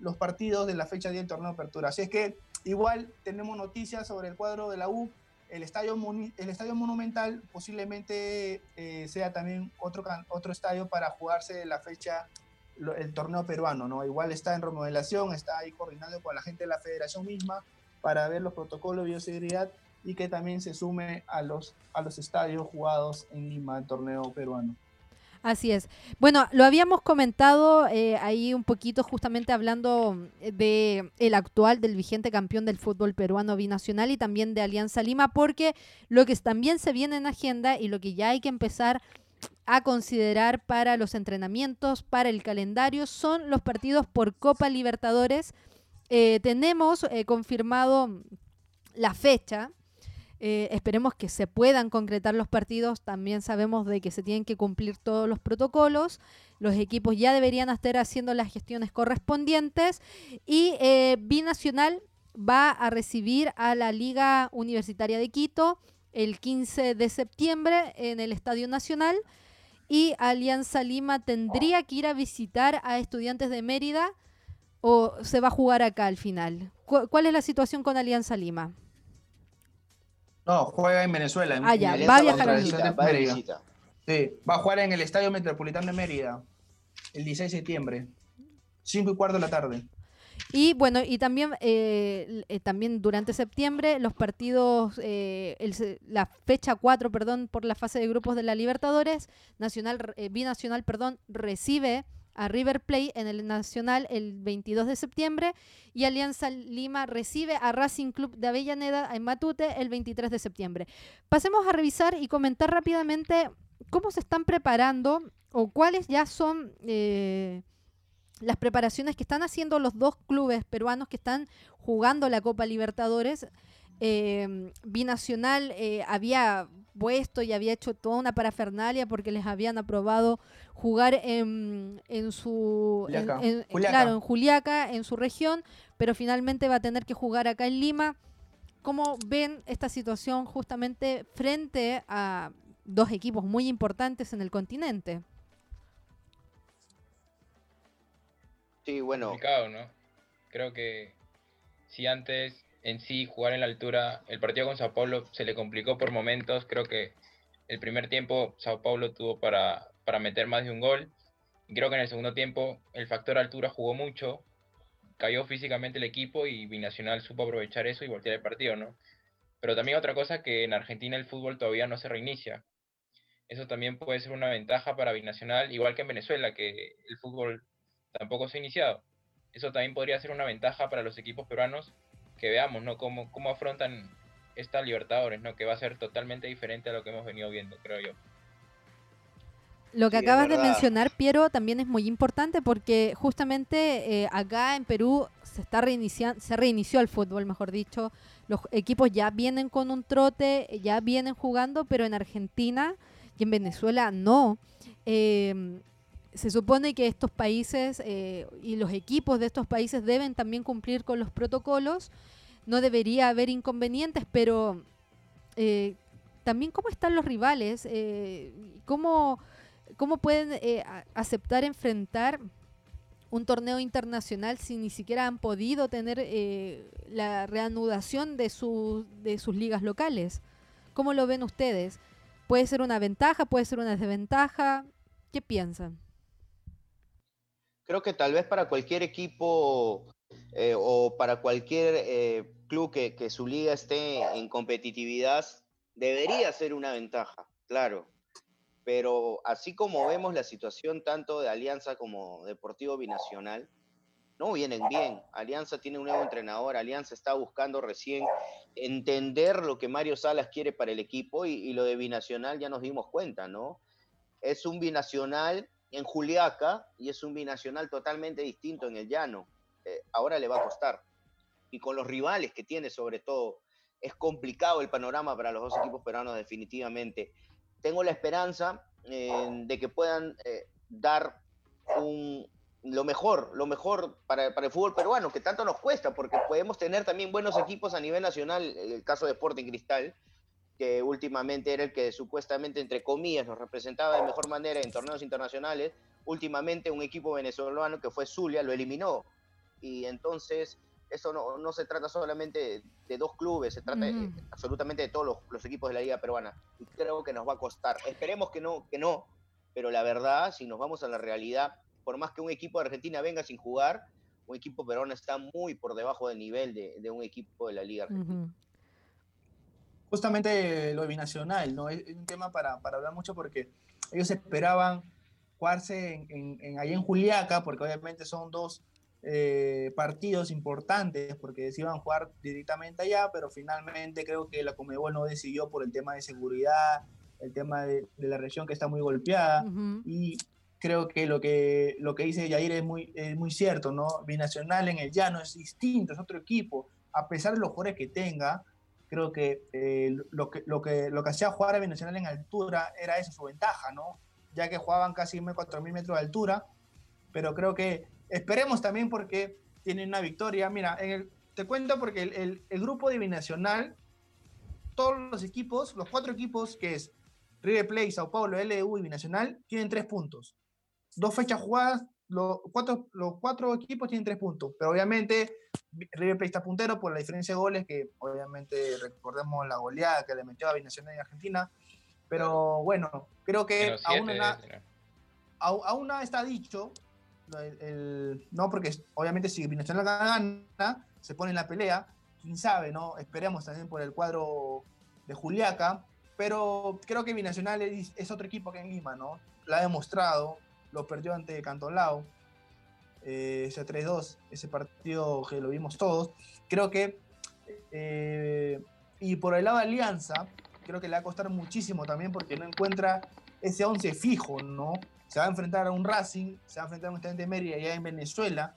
los partidos de la fecha 10 del torneo de apertura. Así es que igual tenemos noticias sobre el cuadro de la U. El estadio, el estadio Monumental posiblemente eh, sea también otro, otro estadio para jugarse la fecha, el torneo peruano. ¿no? Igual está en remodelación, está ahí coordinado con la gente de la federación misma para ver los protocolos de bioseguridad y que también se sume a los, a los estadios jugados en Lima, el torneo peruano. Así es. Bueno, lo habíamos comentado eh, ahí un poquito justamente hablando eh, de el actual, del vigente campeón del fútbol peruano binacional y también de Alianza Lima, porque lo que también se viene en agenda y lo que ya hay que empezar a considerar para los entrenamientos, para el calendario, son los partidos por Copa Libertadores. Eh, tenemos confirmado la fecha, eh, esperemos que se puedan concretar los partidos. También sabemos de que se tienen que cumplir todos los protocolos. Los equipos ya deberían estar haciendo las gestiones correspondientes. Y eh, Binacional va a recibir a la Liga Universitaria de Quito el 15 de septiembre en el Estadio Nacional. Y Alianza Lima tendría que ir a visitar a estudiantes de Mérida o se va a jugar acá al final. ¿Cuál es la situación con Alianza Lima? No, juega en Venezuela. ah, ya, va a viajar a Mérida. Sí, va a jugar en el Estadio Metropolitano de Mérida el 16 de septiembre, 5 y cuarto de la tarde. Y bueno, y también, eh, eh, también durante septiembre los partidos, eh, la fecha 4, perdón, por la fase de grupos de la Libertadores, Nacional, Binacional, perdón, recibe a River Plate en el Nacional el 22 de septiembre y Alianza Lima recibe a Racing Club de Avellaneda en Matute el 23 de septiembre. Pasemos a revisar y comentar rápidamente cómo se están preparando o cuáles ya son eh, las preparaciones que están haciendo los dos clubes peruanos que están jugando la Copa Libertadores. Eh, Binacional eh, había puesto y había hecho toda una parafernalia porque les habían aprobado jugar en, en su claro en Juliaca en su región pero finalmente va a tener que jugar acá en Lima. Cómo ven esta situación justamente frente a dos equipos muy importantes en el continente sí bueno. ¿no? creo que si antes en sí jugar en la altura. El partido con Sao Paulo se le complicó por momentos. Creo que el primer tiempo Sao Paulo tuvo para, para meter más de un gol. creo que en el segundo tiempo el factor altura jugó mucho. Cayó físicamente el equipo y Binacional supo aprovechar eso y voltear el partido, ¿no? Pero también otra cosa que en Argentina el fútbol todavía no se reinicia. Eso también puede ser una ventaja para Binacional, igual que en Venezuela, que el fútbol tampoco se ha iniciado. Eso también podría ser una ventaja para los equipos peruanos que veamos, ¿no? Cómo, cómo afrontan esta Libertadores, ¿no? Que va a ser totalmente diferente a lo que hemos venido viendo, creo yo. Lo que acabas de mencionar, Piero, también es muy importante porque justamente eh, acá en Perú se está reiniciando, se reinició el fútbol, mejor dicho. Los equipos ya vienen con un trote, ya vienen jugando, pero en Argentina y en Venezuela no. Em, se supone que estos países eh, y los equipos de estos países deben también cumplir con los protocolos. No debería haber inconvenientes, pero eh, también cómo están los rivales, eh, cómo, cómo pueden aceptar enfrentar un torneo internacional si ni siquiera han podido tener la reanudación de, de sus ligas locales. ¿Cómo lo ven ustedes? ¿Puede ser una ventaja? ¿Puede ser una desventaja? ¿Qué piensan? Creo que tal vez para cualquier equipo eh, o para cualquier eh, club que, su liga esté en competitividad, debería ser una ventaja, claro. Pero así como vemos la situación tanto de Alianza como Deportivo Binacional, no vienen bien. Alianza tiene un nuevo entrenador, Alianza está buscando recién entender lo que Mario Salas quiere para el equipo y, y lo de Binacional ya nos dimos cuenta, ¿no? Es un Binacional en Juliaca y es un binacional totalmente distinto en el llano. Eh, ahora le va a costar. Y con los rivales que tiene sobre todo, es complicado el panorama para los dos equipos peruanos definitivamente. Tengo la esperanza eh, de que puedan eh, dar lo mejor, lo mejor para, para, el fútbol peruano, que tanto nos cuesta, porque podemos tener también buenos equipos a nivel nacional, el caso de Sporting Cristal, que últimamente era el que supuestamente, entre comillas, nos representaba de mejor manera en torneos internacionales, últimamente un equipo venezolano que fue Zulia lo eliminó. Y entonces, eso no, no se trata solamente de dos clubes, se trata absolutamente de todos los, equipos de la Liga Peruana. Y creo que nos va a costar. Esperemos que no, que no, pero la verdad, si nos vamos a la realidad, por más que un equipo de Argentina venga sin jugar, un equipo peruano está muy por debajo del nivel de, un equipo de la Liga Argentina justamente lo binacional, ¿no? Es, un tema para, para, hablar mucho porque ellos esperaban jugarse en, en, ahí en Juliaca, porque obviamente son dos eh, partidos importantes, porque se iban a jugar directamente allá, pero finalmente creo que la Comebol no decidió por el tema de seguridad, el tema de, la región que está muy golpeada, y creo que lo que, lo que dice Yair es muy, es muy cierto, ¿no? Binacional en el llano es distinto, es otro equipo, a pesar de los jugadores que tenga, creo que, eh, lo que lo que lo que hacía jugar a Binacional en altura era eso, su ventaja, ¿no? Ya que jugaban casi 4.000 metros de altura, pero creo que esperemos también porque tienen una victoria. Mira, en el, te cuento porque el, el, grupo de Binacional, todos los equipos, los cuatro equipos que es River Plate, Sao Paulo, LU y Binacional, tienen tres puntos. Dos fechas jugadas, los cuatro, los cuatro equipos tienen tres puntos, pero obviamente River Plate está puntero por la diferencia de goles, que obviamente recordemos la goleada que le metió a Binacional en Argentina, pero bueno, creo que aún, aún, nada está dicho, no porque obviamente si Binacional gana, se pone en la pelea, quién sabe, ¿no? Esperemos también por el cuadro de Juliaca, pero creo que Binacional es, es otro equipo que en Lima, ¿no? Lo ha demostrado, lo perdió ante Cantolao, eh, ese 3-2, ese partido que lo vimos todos. Creo que, eh, y por el lado de Alianza, creo que le va a costar muchísimo también porque no encuentra ese 11 fijo, ¿no? Se va a enfrentar a un Racing, se va a enfrentar a un Estudiante de Mérida allá en Venezuela,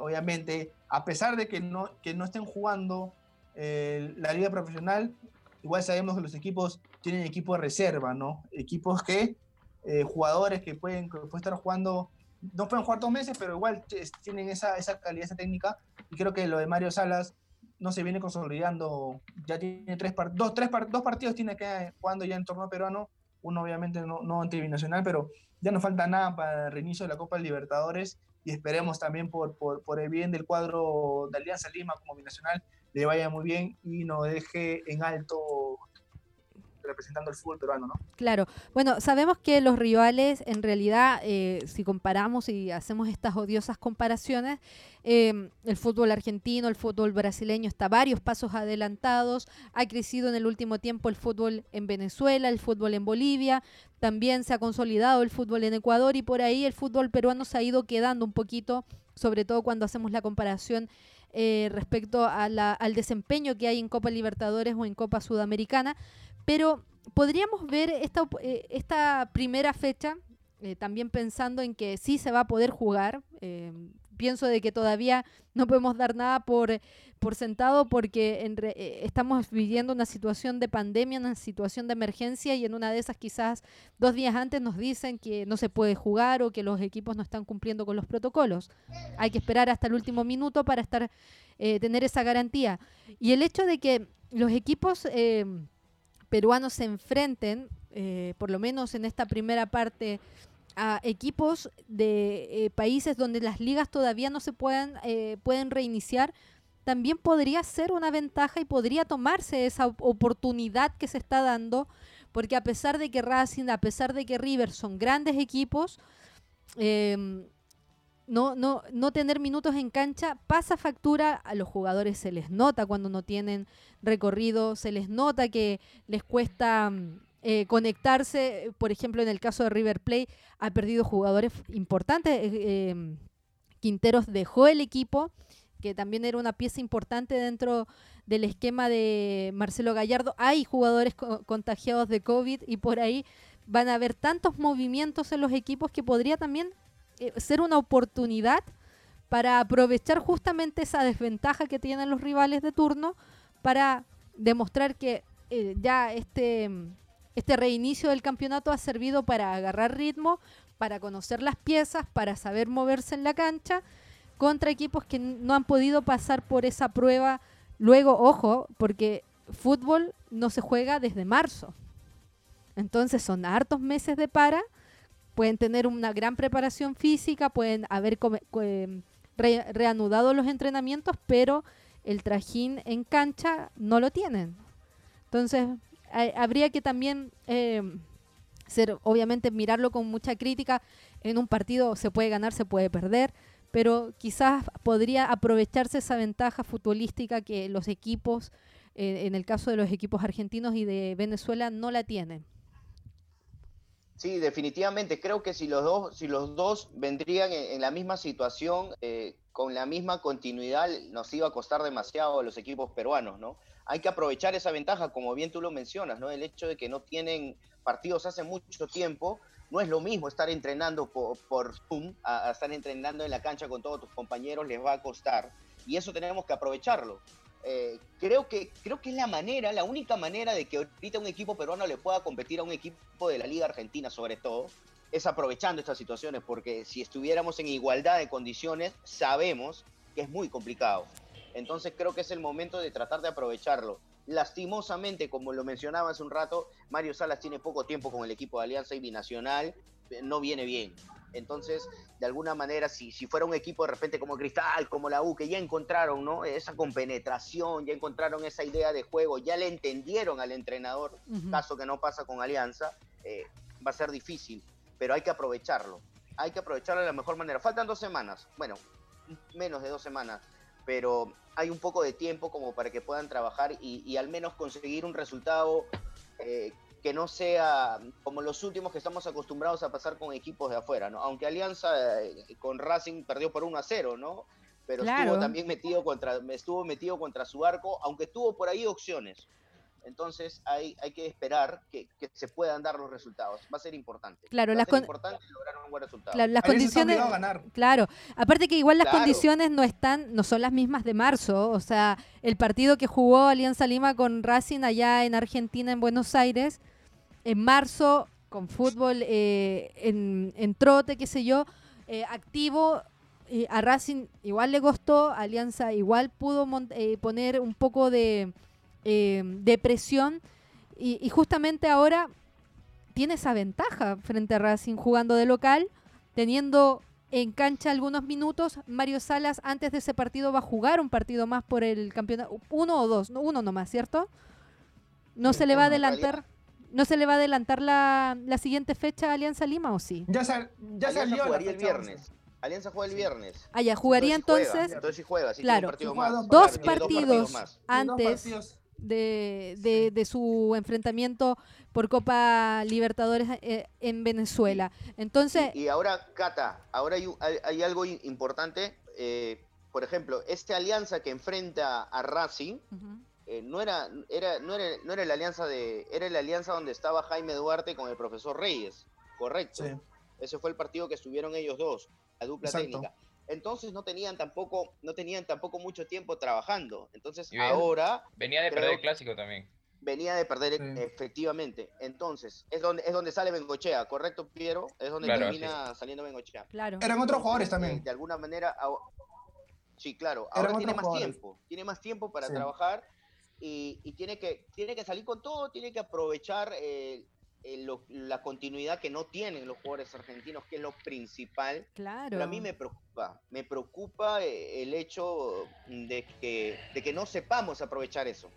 obviamente, a pesar de que no, que no estén jugando eh, la liga profesional, igual sabemos que los equipos tienen equipos de reserva, ¿no? Equipos que eh, jugadores que pueden, pueden estar jugando, no pueden jugar dos meses, pero igual tienen esa, esa calidad, esa técnica. Y creo que lo de Mario Salas no se viene consolidando. Ya tiene tres, dos, tres dos partidos tiene que jugando ya en torneo peruano. Uno obviamente no, no ante binacional, pero ya no falta nada para el reinicio de la Copa Libertadores y esperemos también por, por, por, el bien del cuadro de Alianza Lima como binacional le vaya muy bien y nos deje en alto representando el fútbol peruano, ¿no? Claro. Bueno, sabemos que los rivales, en realidad, eh, si comparamos y hacemos estas odiosas comparaciones, eh, el fútbol argentino, el fútbol brasileño está varios pasos adelantados, ha crecido en el último tiempo el fútbol en Venezuela, el fútbol en Bolivia, también se ha consolidado el fútbol en Ecuador y por ahí el fútbol peruano se ha ido quedando un poquito, sobre todo cuando hacemos la comparación eh, respecto al desempeño que hay en Copa Libertadores o en Copa Sudamericana. Pero podríamos ver esta, eh, esta primera fecha, eh, también pensando en que sí se va a poder jugar, pienso de que todavía no podemos dar nada por, por sentado porque eh, estamos viviendo una situación de pandemia, una situación de emergencia y en una de esas quizás dos días antes nos dicen que no se puede jugar o que los equipos no están cumpliendo con los protocolos. Hay que esperar hasta el último minuto para estar eh, tener esa garantía. Y el hecho de que los equipos eh, peruanos se enfrenten, por lo menos en esta primera parte, a equipos de países donde las ligas todavía no se puedan, pueden reiniciar, también podría ser una ventaja y podría tomarse esa oportunidad que se está dando, porque a pesar de que Racing, a pesar de que River son grandes equipos, em, no, no, no tener minutos en cancha pasa factura, a los jugadores se les nota cuando no tienen recorrido, se les nota que les cuesta eh, conectarse, por ejemplo en el caso de River Play ha perdido jugadores importantes, eh, em, Quinteros dejó el equipo que también era una pieza importante dentro del esquema de Marcelo Gallardo. Hay jugadores contagiados de COVID y por ahí van a haber tantos movimientos en los equipos que podría también eh, ser una oportunidad para aprovechar justamente esa desventaja que tienen los rivales de turno para demostrar que eh, ya este, este reinicio del campeonato ha servido para agarrar ritmo, para conocer las piezas, para saber moverse en la cancha contra equipos que no han podido pasar por esa prueba. Luego, ojo, porque fútbol no se juega desde marzo. Entonces son hartos meses de para, pueden tener una gran preparación física, pueden haber em, reanudado los entrenamientos, pero el trajín en cancha no lo tienen. Entonces, habría que también em, ser, obviamente, mirarlo con mucha crítica. En un partido se puede ganar, se puede perder, pero quizás podría aprovecharse esa ventaja futbolística que los equipos, eh, en el caso de los equipos argentinos y de Venezuela, no la tienen. Sí, definitivamente. Creo que si los dos, si los dos vendrían en, la misma situación, eh, con la misma continuidad, nos iba a costar demasiado a los equipos peruanos, ¿no? Hay que aprovechar esa ventaja, como bien tú lo mencionas, ¿no? El hecho de que no tienen partidos hace mucho tiempo, no es lo mismo estar entrenando por, Zoom a, estar entrenando en la cancha con todos tus compañeros, les va a costar. Y eso tenemos que aprovecharlo. Eh, creo, que, creo que es la manera, la única manera de que ahorita un equipo peruano le pueda competir a un equipo de la Liga Argentina, sobre todo, es aprovechando estas situaciones, porque si estuviéramos en igualdad de condiciones, sabemos que es muy complicado. Entonces creo que es el momento de tratar de aprovecharlo. Lastimosamente, como lo mencionaba hace un rato, Mario Salas tiene poco tiempo con el equipo de Alianza y Binacional, eh, no viene bien. Entonces, de alguna manera, si, si fuera un equipo de repente como Cristal, como la U, que ya encontraron ¿no? esa compenetración, ya encontraron esa idea de juego, ya le entendieron al entrenador, caso que no pasa con Alianza, eh, va a ser difícil, pero hay que aprovecharlo. Hay que aprovecharlo de la mejor manera. Faltan dos semanas, bueno, menos de dos semanas pero hay un poco de tiempo como para que puedan trabajar y, al menos conseguir un resultado eh, que no sea como los últimos que estamos acostumbrados a pasar con equipos de afuera, ¿no? Aunque Alianza eh, con Racing perdió por 1 a 0, ¿no? Pero estuvo también metido contra, estuvo metido contra su arco, aunque tuvo por ahí opciones. Entonces hay, hay que esperar que, se puedan dar los resultados. Va a ser importante. Claro, Va las a importante lograr un buen resultado. las condiciones. Claro, aparte que igual las condiciones no están, no son las mismas de marzo. O sea, el partido que jugó Alianza Lima con Racing allá en Argentina, en Buenos Aires, en marzo, con fútbol eh, en, trote, qué sé yo, eh, activo. Eh, a Racing igual le costó, Alianza igual pudo poner un poco de eh, depresión y, justamente ahora tiene esa ventaja frente a Racing jugando de local, teniendo en cancha algunos minutos. Mario Salas antes de ese partido va a jugar un partido más por el campeonato, uno o dos, uno nomás, ¿cierto? No se le va a adelantar. ¿No se le va a adelantar la, siguiente fecha a Alianza Lima o sí? Ya, ya salió. jugaría el viernes. Alianza juega el viernes. Ah, ya, jugaría entonces. entonces sí juega, claro, dos, partidos antes de, de, su enfrentamiento por Copa Libertadores eh, en Venezuela. Entonces... Y, ahora, Cata, ahora hay, algo importante. Eh, por ejemplo, esta alianza que enfrenta a Racing eh, no, era, era, no, era, no era la alianza de era la alianza donde estaba Jaime Duarte con el profesor Reyes, correcto. Ese fue el partido que estuvieron ellos dos, la dupla técnica. entonces no tenían tampoco, no tenían tampoco mucho tiempo trabajando. Entonces Y ahora Venía de perder el clásico también. venía de perder Sí. efectivamente. Entonces, es donde, es donde sale Bengochea, ¿correcto, Piero? Es donde Claro, termina saliendo Bengochea. Claro. Eran otros jugadores también. de alguna manera, sí, claro, Eran ahora tiene más jugadores. tiempo, tiene más tiempo para Sí. trabajar y, y tiene, que, tiene que salir con todo, tiene que aprovechar eh, eh, lo- la continuidad que no tienen los jugadores argentinos, que es lo principal. Claro. Pero a mí me preocupa, me preocupa eh, el hecho de que, de que no sepamos aprovechar eso.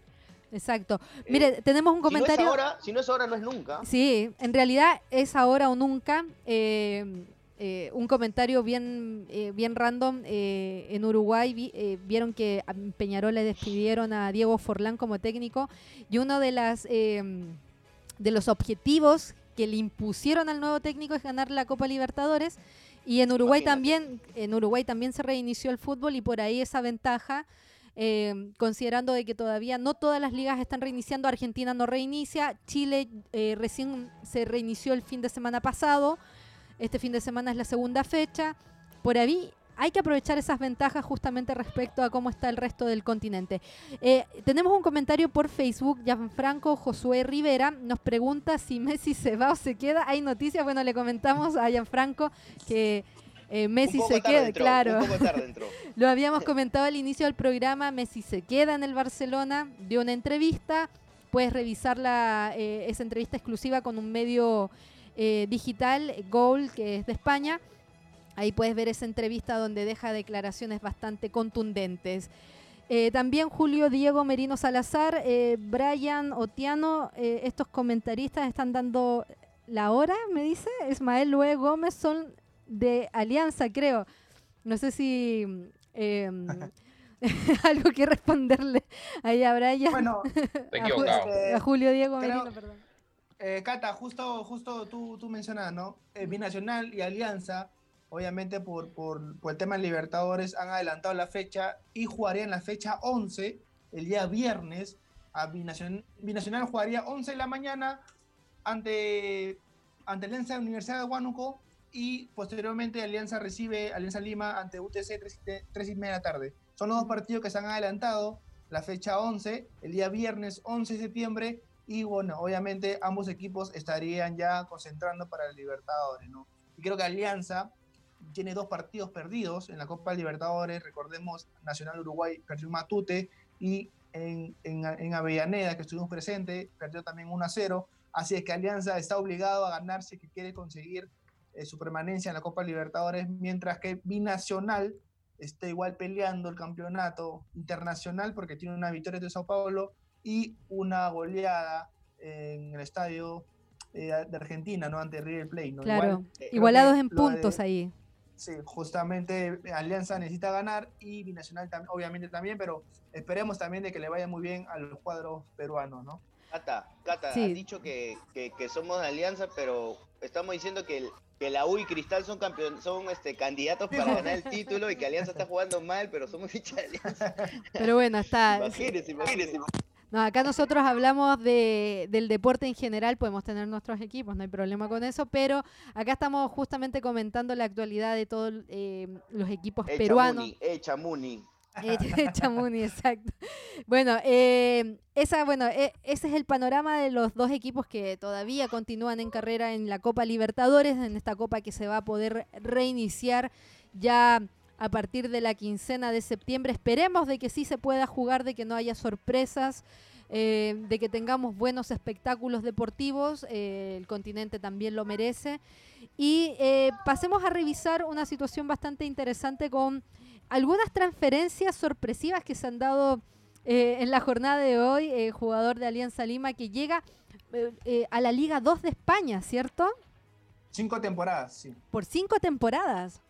Exacto. Eh, Mire, tenemos un Si no, es comentario. ahora, si no es ahora, no es nunca. Sí, en realidad es ahora o nunca. eh, eh, un comentario bien, eh, bien random. eh, en Uruguay vi- eh, vieron que a Peñarol le despidieron a Diego Forlán como técnico y uno de, las, eh, de los objetivos que le impusieron al nuevo técnico es ganar la Copa Libertadores. Y en Uruguay Imagínate. también, en Uruguay también se reinició el fútbol y por ahí esa ventaja, eh, considerando de que todavía no todas las ligas están reiniciando, Argentina no reinicia, Chile eh, recién se reinició el fin de semana pasado, este fin de semana es la segunda fecha, por ahí hay que aprovechar esas ventajas justamente respecto a cómo está el resto del continente. Eh, tenemos un comentario por Facebook, Gianfranco Josué Rivera nos pregunta si Messi se va o se queda. Hay noticias, bueno, le comentamos a Gianfranco que eh, Messi un poco se tarde queda, entró, claro. Un poco tarde entró. *laughs* Lo habíamos comentado al inicio del programa, Messi se queda en el Barcelona, dio una entrevista, puedes revisar la, eh, esa entrevista exclusiva con un medio eh, digital, Goal, que es de España. Ahí puedes ver esa entrevista donde deja declaraciones bastante contundentes. Eh, también Julio Diego Merino Salazar, eh, Brian Otiano, eh, estos comentaristas están dando la hora, me dice. Ismael Lue Gómez son de Alianza, creo. No sé si eh, *laughs* algo que responderle ahí a Brian, Bueno, *laughs* a, Ju- equivocado. A Julio Diego creo- Merino, perdón. Eh, Cata, justo, justo tú, tú mencionas, ¿no? Eh, Binacional y Alianza, obviamente por, por, por el tema de Libertadores, han adelantado la fecha y jugarían la fecha 11, el día viernes. A Binacional, Binacional jugaría 11 de la mañana ante, ante Alianza Universidad de Huánuco y posteriormente Alianza recibe Alianza Lima ante UTC 3, y media de la tarde. Son los dos partidos que se han adelantado, la fecha 11, el día viernes 11 de septiembre, y bueno, obviamente ambos equipos estarían ya concentrando para el Libertadores, ¿no? Y creo que Alianza tiene dos partidos perdidos en la Copa Libertadores, recordemos, Nacional Uruguay perdió Matute y en, en, en Avellaneda, que estuvimos presentes, perdió también 1 a 0, así es que Alianza está obligado a ganar si es que quiere conseguir eh, su permanencia en la Copa Libertadores, mientras que Binacional está igual peleando el campeonato internacional porque tiene una victoria de Sao Paulo y una goleada en el estadio eh, de Argentina, ¿no? Ante River Plate, ¿no? Claro, Igual, creo igualados en de- puntos ahí. Sí, justamente eh, Alianza necesita ganar y Binacional tam- obviamente también, pero esperemos también de que le vaya muy bien a los cuadros peruanos, ¿no? Cata, Cata, Sí. has dicho que, que, que somos de alianza, pero estamos diciendo que, el- que la U y Cristal son campeón, son este, candidatos para ganar el título y que Alianza está jugando mal, pero somos hinchas de Alianza. Pero bueno, está. Imagínense, imagínense. No, acá nosotros hablamos de, del deporte en general, podemos tener nuestros equipos, no hay problema con eso, pero acá estamos justamente comentando la actualidad de todos eh, los equipos Echa peruanos. Muni, echa Muni. *laughs* Chamuni, exacto. Bueno, eh, esa, bueno, eh, ese es el panorama de los dos equipos que todavía continúan en carrera en la Copa Libertadores, en esta copa que se va a poder reiniciar ya a partir de la quincena de septiembre. Esperemos de que sí se pueda jugar, de que no haya sorpresas, eh, de que tengamos buenos espectáculos deportivos. eh, el continente también lo merece. Y eh, pasemos a revisar una situación bastante interesante con algunas transferencias sorpresivas que se han dado en la jornada de hoy. jugador de Alianza Lima que llega a la Liga 2 de España, ¿cierto? Cinco temporadas, sí. Por cinco temporadas.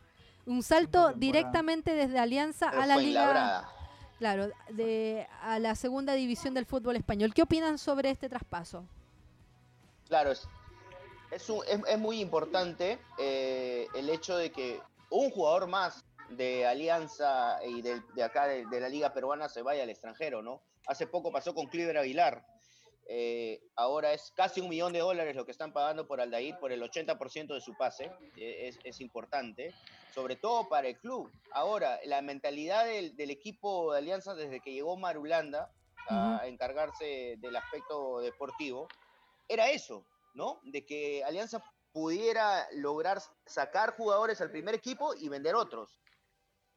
Un salto directamente desde Alianza a la Liga. Claro, de, a la segunda división del fútbol español. ¿Qué opinan sobre este traspaso? Claro, es, es, un- es- es muy importante eh, el hecho de que un jugador más de Alianza y de, de acá de, de la Liga Peruana se vaya al extranjero, ¿no? Hace poco pasó con Cliver Aguilar. Eh, ahora es casi un millón de dólares lo que están pagando por Aldair por el 80% de su pase. Eh, es, importante, sobre todo para el club. Ahora, la mentalidad del, equipo de Alianza desde que llegó Marulanda a encargarse del aspecto deportivo, era eso, ¿no? De que Alianza pudiera lograr sacar jugadores al primer equipo y vender otros.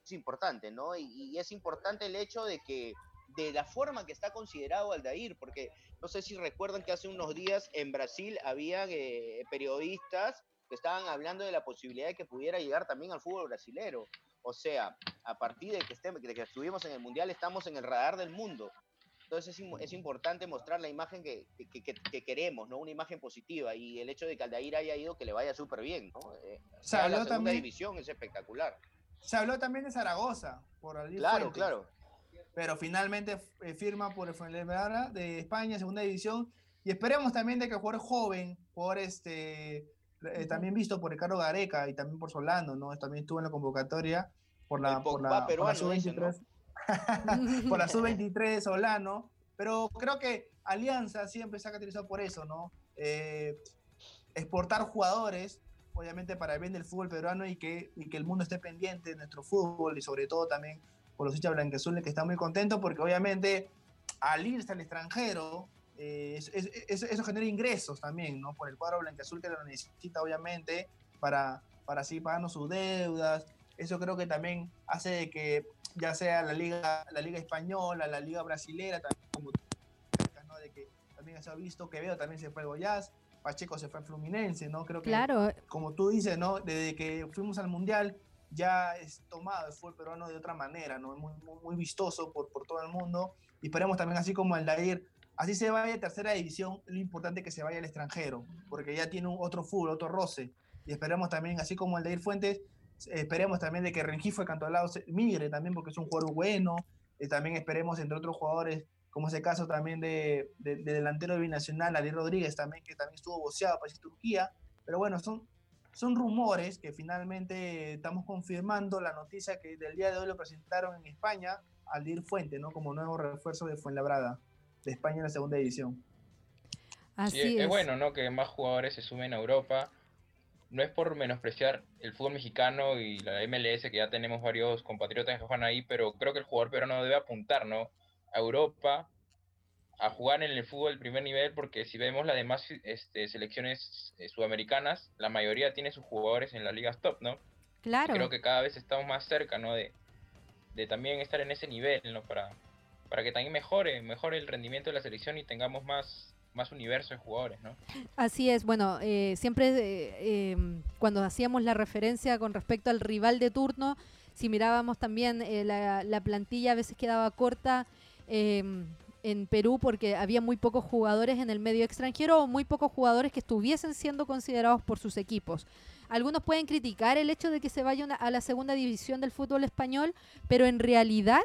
Es importante, ¿no? y es importante el hecho de que de la forma que está considerado Aldair, porque no sé si recuerdan que hace unos días en Brasil había eh, periodistas que estaban hablando de la posibilidad de que pudiera llegar también al fútbol brasilero. O sea, a partir de que, de que estuvimos en el Mundial, estamos en el radar del mundo. Entonces es, es importante mostrar la imagen que, que, queremos, ¿no? Una imagen positiva. Y el hecho de que Aldair haya ido, que le vaya súper bien, ¿no? Eh, se habló la segunda división es espectacular. Se habló también de Zaragoza, por Aldair Claro, claro pero finalmente eh, firma por el Fuenlabrada de España, segunda división, y esperemos también de que el jugador joven, por este, eh, también visto por Ricardo Gareca y también por Solano, ¿no? También estuvo en la convocatoria por la, por la, sub-23, por la sub-23 *laughs* Solano, pero creo que Alianza siempre se ha caracterizado por eso, ¿no? Eh, exportar jugadores, obviamente para el bien del fútbol peruano y que, y que el mundo esté pendiente de nuestro fútbol y sobre todo también por los hinchas blanqueazules que están muy contentos porque obviamente al irse al extranjero, eh, eso, genera ingresos también, ¿no? Por el cuadro blanqueazul que lo necesita obviamente para, para así pagarnos sus deudas. Eso creo que también hace de que ya sea la liga, la liga española, la liga brasilera, también como ¿no? de que también se ha visto que veo también se fue al Goiás, Pacheco se fue al Fluminense, ¿no? Creo que, claro. como tú dices, ¿no? Desde que fuimos al Mundial, ya es tomado el fútbol peruano de otra manera, ¿no? Muy, muy, vistoso por, por todo el mundo. Y esperemos también, así como el Dair, así se vaya a tercera división, lo importante es que se vaya al extranjero, porque ya tiene un otro fútbol, otro roce. Y esperemos también, así como el Dair Fuentes, esperemos también de que Rengifo de Cantolao migre también, porque es un jugador bueno. Y también esperemos, entre otros jugadores, como es el caso también de, de, delantero de Binacional, Ali Rodríguez, también, que también estuvo boceado para Turquía. Pero bueno, son son rumores que finalmente estamos confirmando la noticia que del día de hoy lo presentaron en España al ir Fuente, ¿no? Como nuevo refuerzo de Fuenlabrada, de España en la segunda división. Así es. es. bueno, ¿no? Que más jugadores se sumen a Europa. No es por menospreciar el fútbol mexicano y la MLS, que ya tenemos varios compatriotas que juegan ahí, pero creo que el jugador peruano debe apuntar, ¿no? A Europa, a jugar en el fútbol primer nivel, porque si vemos las demás este, selecciones eh, sudamericanas, la mayoría tiene sus jugadores en las ligas top, ¿no? Claro. creo que cada vez estamos más cerca, ¿no? De, de también estar en ese nivel, ¿no? Para, para que también mejore, mejore el rendimiento de la selección y tengamos más, más universo de jugadores, ¿no? Así es, bueno, eh, siempre eh, em, cuando hacíamos la referencia con respecto al rival de turno, si mirábamos también la, la, plantilla a veces quedaba corta, em, en Perú porque había muy pocos jugadores en el medio extranjero o muy pocos jugadores que estuviesen siendo considerados por sus equipos. Algunos pueden criticar el hecho de que se vaya a la segunda división del fútbol español, pero en realidad,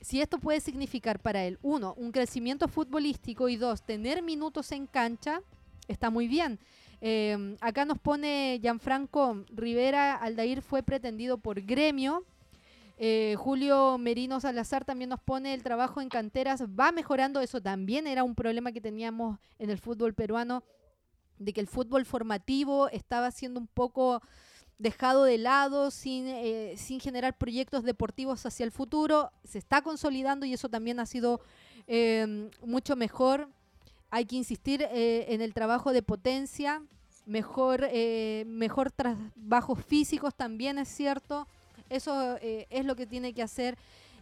si esto puede significar para él, uno, un crecimiento futbolístico y dos, tener minutos en cancha, está muy bien. Eh, acá nos pone Gianfranco Rivera, Aldair fue pretendido por gremio, eh, Julio Merino Salazar también nos pone el trabajo en canteras, va mejorando, eso también era un problema que teníamos en el fútbol peruano, de que el fútbol formativo estaba siendo un poco dejado de lado sin, eh, sin generar proyectos deportivos hacia el futuro, se está consolidando y eso también ha sido em, mucho mejor. Hay que insistir eh, en el trabajo de potencia, mejor, mejor trabajos físicos también es cierto eso eh, es lo que tiene que hacer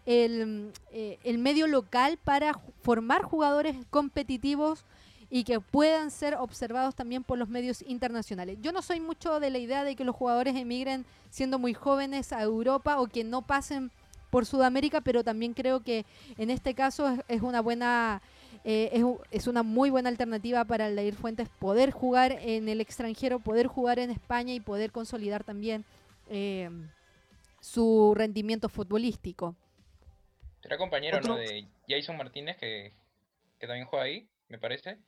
el, eh, el medio local para formar jugadores competitivos y que puedan ser observados también por los medios internacionales. Yo no soy mucho de la idea de que los jugadores emigren siendo muy jóvenes a Europa o que no pasen por Sudamérica, pero también creo que en este caso es, una buena eh, es, es, una muy buena alternativa para el Leir Fuentes poder jugar en el extranjero, poder jugar en España y poder consolidar también su rendimiento futbolístico. Será compañero ¿no? de Jason Martínez, que, también juega ahí, me parece.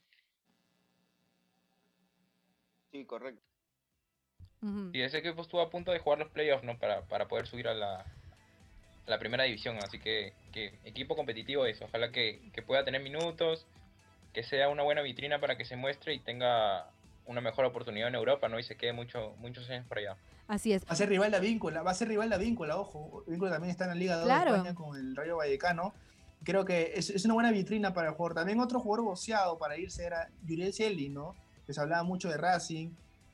Sí, correcto. Y ese equipo estuvo a punto de jugar los playoffs, ¿no? Para, para poder subir a la, la primera división. Así que, que equipo competitivo es. Ojalá que, que, pueda tener minutos, que sea una buena vitrina para que se muestre y tenga una mejor oportunidad en Europa, ¿no? Y se quede mucho, muchos años por allá. Así es. Va a ser rival la víncula, va a ser rival la víncula, ojo. Víncula también está en la Liga 2 Claro. de España con el Rayo Vallecano. Creo que es, es una buena vitrina para el jugador. También otro jugador boceado para irse era Yuriel Celi, ¿no? Que se hablaba mucho de Racing.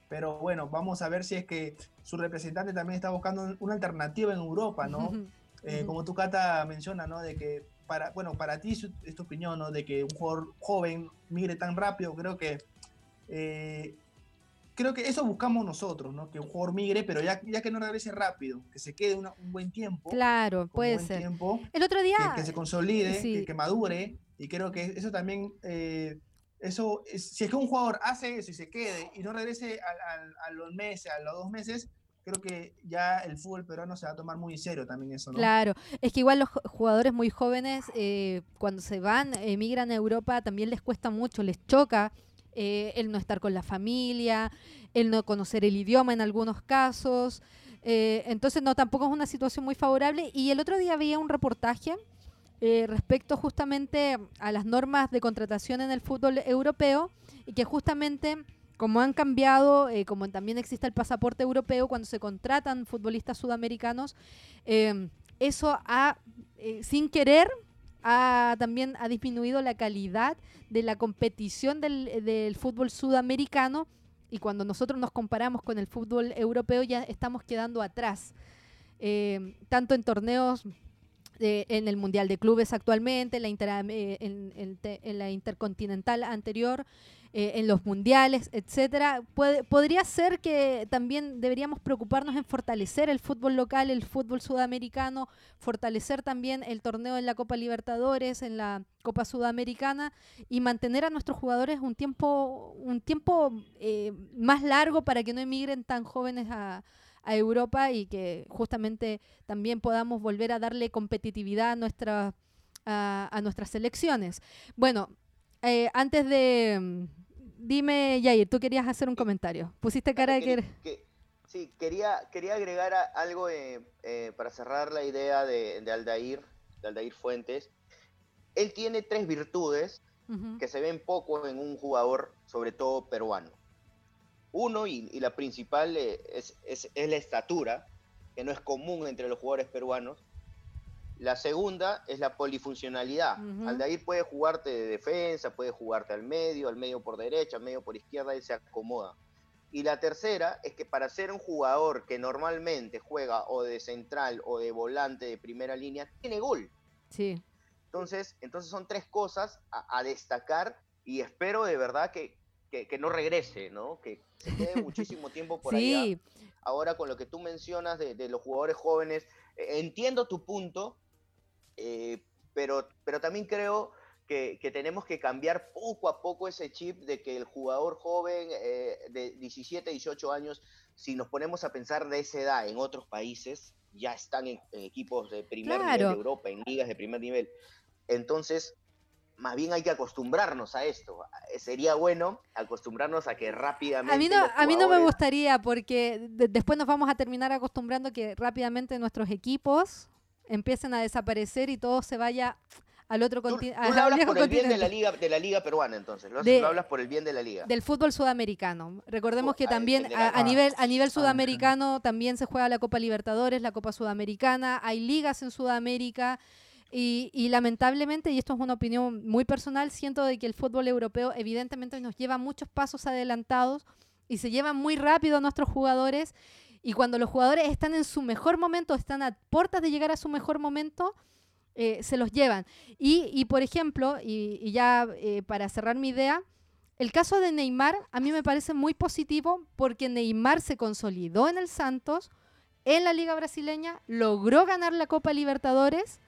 Pero bueno, vamos a ver si es que su representante también está buscando una alternativa en Europa, ¿no? *laughs* Eh, como tu Cata menciona, ¿no? De que para, bueno, para ti es tu opinión, ¿no? De que un jugador joven migre tan rápido, creo que eh, creo que eso buscamos nosotros, ¿no? Que un jugador migre, pero ya, ya que no regrese rápido, que se quede una- un buen tiempo. Claro, puede ser. tiempo, El otro día, que, que se consolide, sí. que, que madure, y creo que eso también, eh, eso, es- si es que un jugador hace eso y se quede y no regrese al- al- a, los meses, a los dos meses, creo que ya el fútbol peruano se va a tomar muy serio también eso, ¿no? Claro, es que igual los jugadores muy jóvenes, eh, cuando se van, emigran a Europa, también les cuesta mucho, les choca eh, el no estar con la familia, el no conocer el idioma en algunos casos. eh, entonces, no, tampoco es una situación muy favorable. Y el otro día había un reportaje eh, respecto justamente a las normas de contratación en el fútbol europeo y que justamente como han cambiado, eh, como también existe el pasaporte europeo, cuando se contratan futbolistas sudamericanos, eh, eso ha, sin querer, ha, también ha disminuido la calidad de la competición del, del fútbol sudamericano y cuando nosotros nos comparamos con el fútbol europeo ya estamos quedando atrás, Eh, tanto en torneos eh, en el Mundial de Clubes actualmente, en la, eh, en la Intercontinental anterior, eh, en los mundiales, etcétera. Podría ser que también deberíamos preocuparnos en fortalecer el fútbol local, el fútbol sudamericano, fortalecer también el torneo en la Copa Libertadores, en la Copa Sudamericana y mantener a nuestros jugadores un tiempo, un tiempo eh, más largo para que no emigren tan jóvenes a, Europa y que justamente también podamos volver a darle competitividad a, nuestra, a, a nuestras selecciones. Bueno, eh, antes de... Dime, Yair, tú querías hacer un comentario. Pusiste cara de que... Que- sí, quería, quería agregar a- algo eh, eh, para cerrar la idea de, de Aldair, de Aldair Fuentes. Él tiene tres virtudes Ujú, que se ven poco en un jugador, sobre todo peruano. Uno, y, y la principal, eh, es, es- es la estatura, que no es común entre los jugadores peruanos. La segunda es la polifuncionalidad. Ujú. Aldair puede jugarte de defensa, puede jugarte al medio, al medio por derecha, al medio por izquierda, él se acomoda. Y la tercera es que para ser un jugador que normalmente juega o de central o de volante de primera línea, tiene gol. Sí, Entonces, entonces son tres cosas a, a destacar y espero de verdad que, que, que no regrese, ¿no? Que se quede *laughs* muchísimo tiempo por allá. sí, Ahora con lo que tú mencionas de, de los jugadores jóvenes, eh, entiendo tu punto, eh, pero, pero también creo que, que tenemos que cambiar poco a poco ese chip de que el jugador joven eh, de 17, 18 años, si nos ponemos a pensar de esa edad en otros países, ya están en, en equipos de primer nivel Claro. de Europa, en ligas de primer nivel. Entonces, más bien hay que acostumbrarnos a esto. Sería bueno acostumbrarnos a que rápidamente... A mí no, los a mí no me jugadores- gustaría porque de- después nos vamos a terminar acostumbrando que rápidamente nuestros equipos empiecen a desaparecer y todo se vaya al otro continente. tú lo hablas por el bien de la liga, de la liga peruana, entonces. Lo, De- lo hablas por el bien de la liga. del fútbol sudamericano. Recordemos que también a, nivel a nivel Ah, sudamericano también se juega la Copa Libertadores, la Copa Sudamericana, hay ligas en Sudamérica y, y lamentablemente, y esto es una opinión muy personal, siento de que el fútbol europeo evidentemente nos lleva muchos pasos adelantados y se llevan muy rápido a nuestros jugadores y cuando los jugadores están en su mejor momento, están a puertas de llegar a su mejor momento, eh, se los llevan. Y, y, por ejemplo, y, ya eh, para cerrar mi idea, el caso de Neymar a mí me parece muy positivo porque Neymar se consolidó en el Santos, en la Liga Brasileña, logró ganar la Copa Libertadores.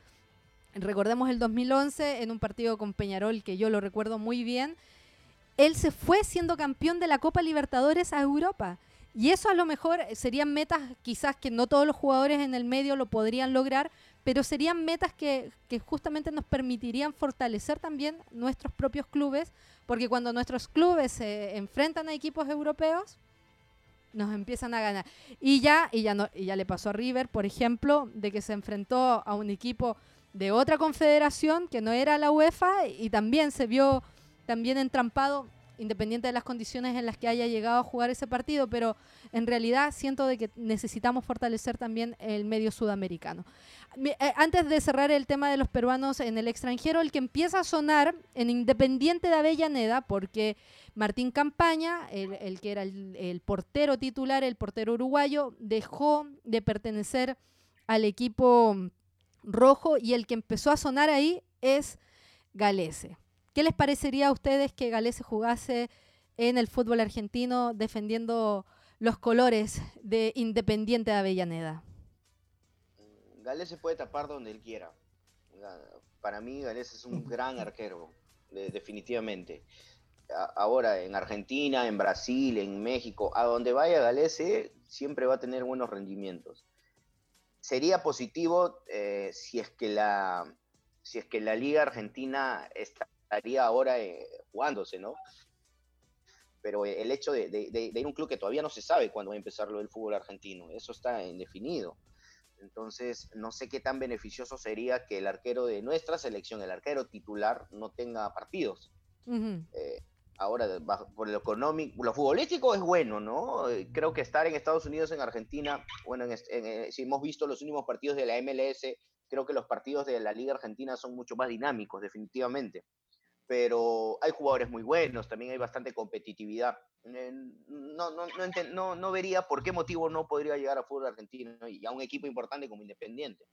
Recordemos el 2011 en un partido con Peñarol que yo lo recuerdo muy bien. Él se fue siendo campeón de la Copa Libertadores a Europa. Y eso a lo mejor serían metas quizás que no todos los jugadores en el medio lo podrían lograr, pero serían metas que, que justamente nos permitirían fortalecer también nuestros propios clubes, porque cuando nuestros clubes se enfrentan a equipos europeos, nos empiezan a ganar. Y ya, y ya, no, y ya le pasó a River, por ejemplo, de que se enfrentó a un equipo de otra confederación que no era la UEFA y también se vio también entrampado independiente de las condiciones en las que haya llegado a jugar ese partido, pero en realidad siento de que necesitamos fortalecer también el medio sudamericano. Eh, antes de cerrar el tema de los peruanos en el extranjero, el que empieza a sonar en Independiente de Avellaneda, porque Martín Campaña, el, que era el, portero titular, el portero uruguayo, dejó de pertenecer al equipo rojo y el que empezó a sonar ahí es Galese. ¿Qué les parecería a ustedes que Galese jugase en el fútbol argentino defendiendo los colores de Independiente de Avellaneda? Galese puede tapar donde él quiera. Para mí Galese es un *laughs* gran arquero, definitivamente. Ahora, en Argentina, en Brasil, en México, a donde vaya Galese, siempre va a tener buenos rendimientos sería positivo eh, si es que la si es que la liga argentina estaría ahora eh, jugándose, ¿no? Pero el hecho de, ir a un club que todavía no se sabe cuándo va a empezar lo del fútbol argentino, eso está indefinido. Entonces, no sé qué tan beneficioso sería que el arquero de nuestra selección, el arquero titular, no tenga partidos. Ahora, por lo económico, lo futbolístico es bueno, ¿no? Eh, creo que estar en Estados Unidos, en Argentina, bueno, eh, si hemos visto los últimos partidos de la MLS, creo que los partidos de la Liga Argentina son mucho más dinámicos, definitivamente. Pero hay jugadores muy buenos, también hay bastante competitividad. Eh, no, no, no, no, vería por qué motivo no podría llegar a fútbol argentino y a un equipo importante como Independiente.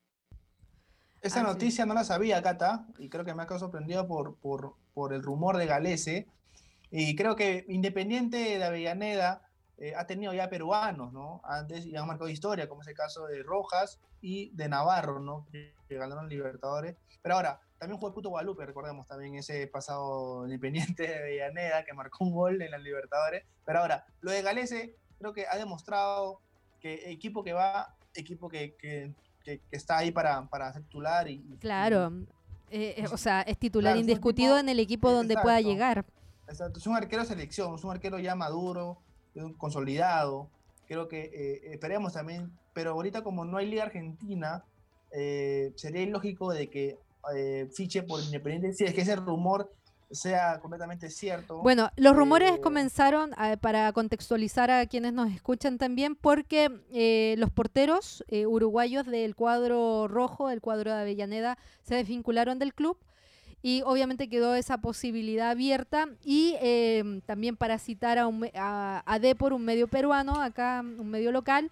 Esa noticia no la sabía, Cata, y creo que me ha quedado sorprendido por, por, por el rumor de Galese y creo que Independiente de Avellaneda eh, ha tenido ya peruanos, ¿no? Antes ya han marcado historia, como es el caso de Rojas y de Navarro, ¿no? Que, ganaron Libertadores. Pero ahora, también jugó el Puto Guadalupe, recordemos también ese pasado *laughs* Independiente de Avellaneda que marcó un gol en las Libertadores. Pero ahora, lo de Galese creo que ha demostrado que equipo que va, equipo que, que, que, está ahí para, para ser titular. Y, claro, eh, eh, o sea, es titular indiscutido en el equipo donde pueda llegar. Exacto, es un arquero de selección, es un arquero ya maduro, consolidado. Creo que eh, esperemos también, pero ahorita como no hay Liga Argentina, eh, sería ilógico de que eh, fiche por Independiente, si es que ese rumor sea completamente cierto. Bueno, los rumores comenzaron para contextualizar a quienes nos escuchan también, porque los porteros uruguayos del cuadro rojo, el cuadro de Avellaneda, se desvincularon del club y obviamente quedó esa posibilidad abierta y también para citar a, un, a, Depor, un medio peruano, acá un medio local,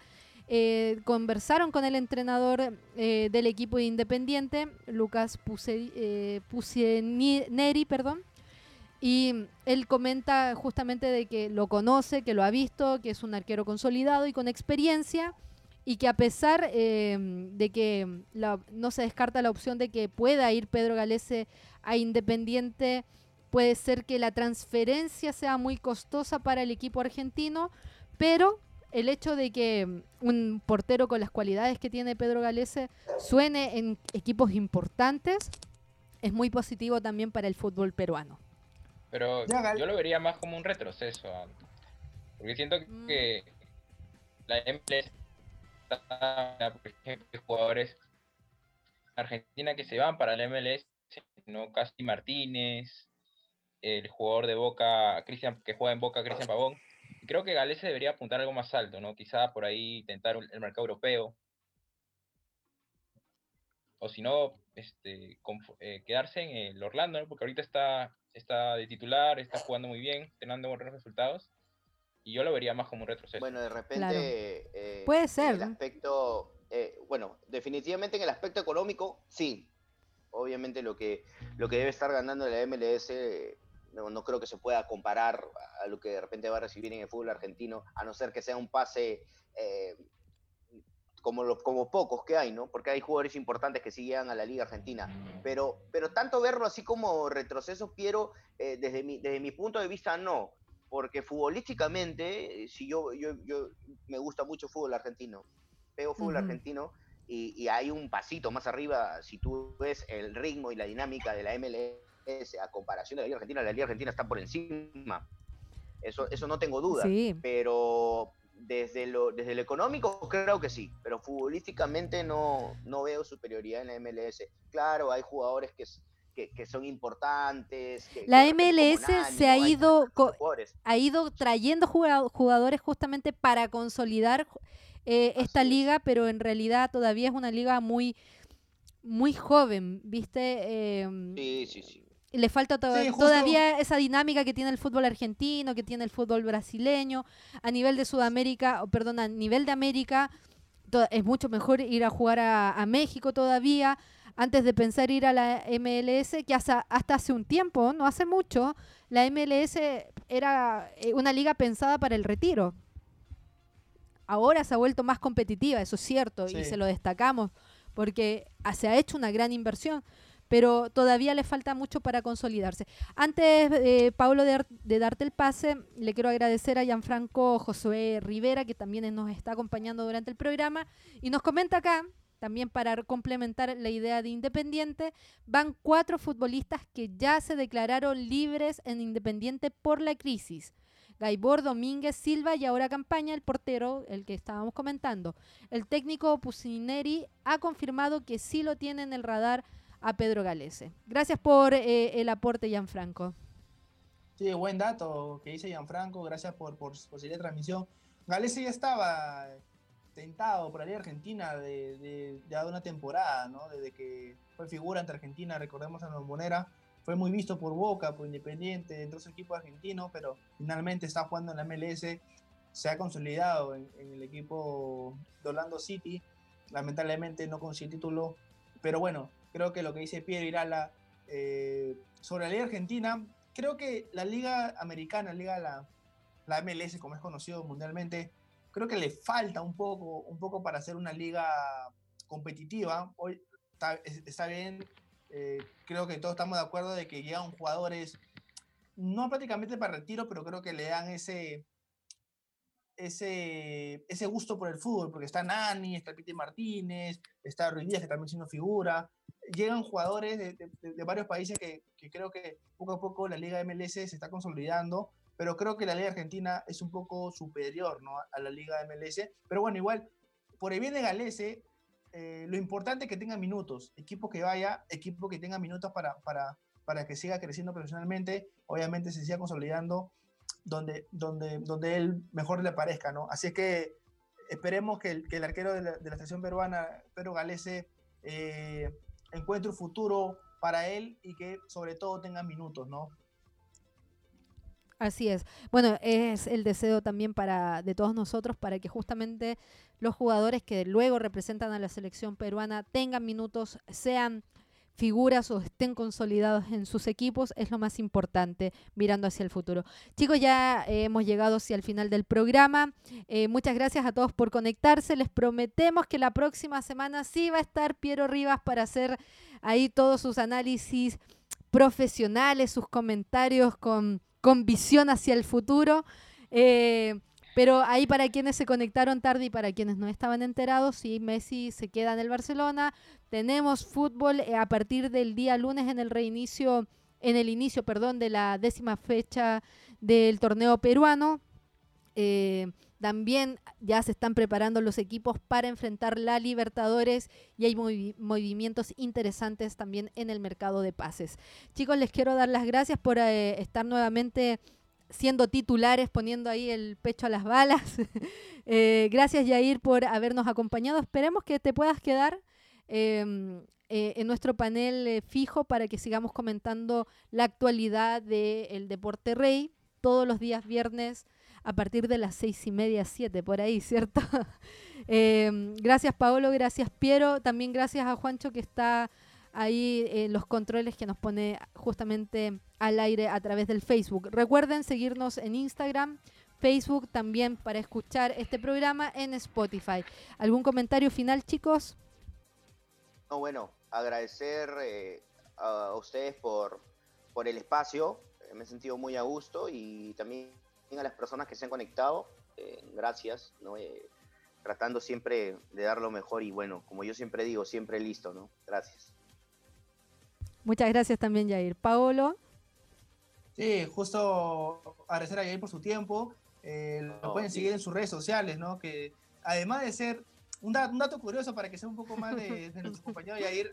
eh, conversaron con el entrenador eh, del equipo Independiente, Lucas Pusieneri, eh, perdón, y él comenta justamente de que lo conoce, que lo ha visto, que es un arquero consolidado y con experiencia y que a pesar em, de que no se descarta la opción de que pueda ir Pedro Galese a Independiente, puede ser que la transferencia sea muy costosa para el equipo argentino, pero el hecho de que un portero con las cualidades que tiene Pedro Galese suene en equipos importantes es muy positivo también para el fútbol peruano. Pero yo lo vería más como un retroceso, porque siento mm. que la MLS por ejemplo, jugadores Argentina que se van para el MLS, ¿no? Casti Martínez, el jugador de Boca, Cristian, que juega en Boca, Cristian Pavón. Creo que Galese debería apuntar algo más alto, ¿no? Quizá por ahí intentar el mercado europeo. O si no, este, eh, quedarse en el Orlando, ¿no? Porque ahorita está, está de titular, está jugando muy bien, teniendo buenos resultados y yo lo vería más como un retroceso. Bueno, de repente. Eh, Puede ser. el aspecto. Eh, bueno, definitivamente en el aspecto económico, sí. Obviamente lo que, lo que debe estar ganando la MLS no, creo que se pueda comparar a lo que de repente va a recibir en el fútbol argentino, a no ser que sea un pase eh, como, los, como pocos que hay, ¿no? Porque hay jugadores importantes que sí llegan a la Liga Argentina. Pero, pero tanto verlo así como retroceso, Piero, desde, mi, desde mi punto de vista, no porque futbolísticamente, si yo, yo, yo me gusta mucho fútbol argentino, veo fútbol argentino y, hay un pasito más arriba, si tú ves el ritmo y la dinámica de la A comparación de la Liga Argentina, la Liga Argentina está por encima. Eso, eso no tengo duda. Pero desde lo, desde lo económico creo que sí, pero futbolísticamente no, no veo superioridad en la MLS. Claro, hay jugadores que, que, son importantes. la MLS se ha ido, ha ido trayendo jugadores justamente para consolidar eh, esta liga, pero en realidad todavía es una liga muy, muy joven, ¿viste? Em, sí, sí, sí. Le falta todavía esa dinámica que tiene el fútbol argentino, que tiene el fútbol brasileño. A nivel de Sudamérica, perdón, a nivel de América, es mucho mejor ir a jugar a México todavía antes de pensar ir a la MLS, que hasta, hace un tiempo, no hace mucho, la MLS era eh, una liga pensada para el retiro. Ahora se ha vuelto más competitiva, eso es cierto, y se lo destacamos, porque se ha hecho una gran inversión, pero todavía le falta mucho para consolidarse. Antes, eh, Pablo, de, darte el pase, le quiero agradecer a Gianfranco Josué Rivera, que también nos está acompañando durante el programa, y nos comenta acá también para complementar la idea de Independiente, van cuatro futbolistas que ya se declararon libres en Independiente por la crisis. Gaibor, Domínguez, Silva y ahora Campaña, el portero, el que estábamos comentando. El técnico Pusineri ha confirmado que sí lo tiene en el radar a Pedro Galese. Gracias por eh, el aporte, Gianfranco. Sí, buen dato que dice Gianfranco. Gracias por, por, por la transmisión. Galese ya estaba tentado por la Argentina de, de, de, una temporada, ¿no? Desde que fue figura ante Argentina, recordemos a la Bombonera, fue muy visto por Boca, por Independiente, dentro de su equipo argentino, pero finalmente está jugando en la MLS, se ha consolidado en, el equipo de Orlando City, lamentablemente no consiguió título, pero bueno, creo que lo que dice Piero Irala eh, sobre la Liga Argentina, creo que la Liga Americana, la Liga la, MLS, como es conocido mundialmente, creo que le falta un poco, un poco para hacer una liga competitiva. Hoy está, bien, eh, creo que todos estamos de acuerdo de que llegan jugadores, no prácticamente para retiro, pero creo que le dan ese, ese, ese gusto por el fútbol, porque está Nani, está Piti Martínez, está Ruiz Díaz, que también una figura. Llegan jugadores de, varios países que, que, creo que poco a poco la Liga MLS se está consolidando pero creo que la Liga Argentina es un poco superior ¿no? a la Liga MLS. Pero bueno, igual, por el bien de Galese, eh, lo importante es que tenga minutos, equipo que vaya, equipo que tenga minutos para, para, para que siga creciendo profesionalmente, obviamente se siga consolidando donde, donde, donde él mejor le parezca, ¿no? Así es que esperemos que el, que el arquero de la, de la estación peruana, Pedro Galese, eh, encuentre un futuro para él y que sobre todo tenga minutos, ¿no? Así es. Bueno, es el deseo también para de todos nosotros para que justamente los jugadores que luego representan a la selección peruana tengan minutos, sean figuras o estén consolidados en sus equipos es lo más importante mirando hacia el futuro. Chicos, ya eh, hemos llegado hacia el final del programa. Eh, muchas gracias a todos por conectarse. Les prometemos que la próxima semana sí va a estar Piero Rivas para hacer ahí todos sus análisis profesionales, sus comentarios con con visión hacia el futuro. Eh, pero ahí para quienes se conectaron tarde y para quienes no estaban enterados, si Messi se queda en el Barcelona, tenemos fútbol eh, a partir del día lunes en el reinicio, en el inicio, perdón, de la décima fecha del torneo peruano. Eh, también ya se están preparando los equipos para enfrentar la Libertadores y hay movimientos interesantes también en el mercado de pases. Chicos, les quiero dar las gracias por eh, estar nuevamente siendo titulares, poniendo ahí el pecho a las balas. *laughs* Eh, gracias, Yair, por habernos acompañado. Esperemos que te puedas quedar. Em, eh, en nuestro panel fijo para que sigamos comentando la actualidad del deporte rey todos los días viernes a partir de las seis y media, siete, por ahí, ¿cierto? *laughs* Em, gracias Paolo, gracias Piero, también gracias a Juancho que está ahí en los controles que nos pone justamente al aire a través del Facebook. Recuerden seguirnos en Instagram, Facebook también para escuchar este programa en Spotify. ¿Algún comentario final, chicos? No, bueno, agradecer eh, a ustedes por, por el espacio. Me he sentido muy a gusto y también a las personas que se han conectado, eh, gracias, ¿no? Eh, tratando siempre de dar lo mejor y bueno, como yo siempre digo, siempre listo, ¿no? Gracias. Muchas gracias también, Jair. Paolo. Sí, justo agradecer a Jair por su tiempo. Eh, lo pueden seguir en sus redes sociales, ¿no? Que además de ser un, dato, curioso para que sea un poco más de, *laughs* nuestro compañero Jair,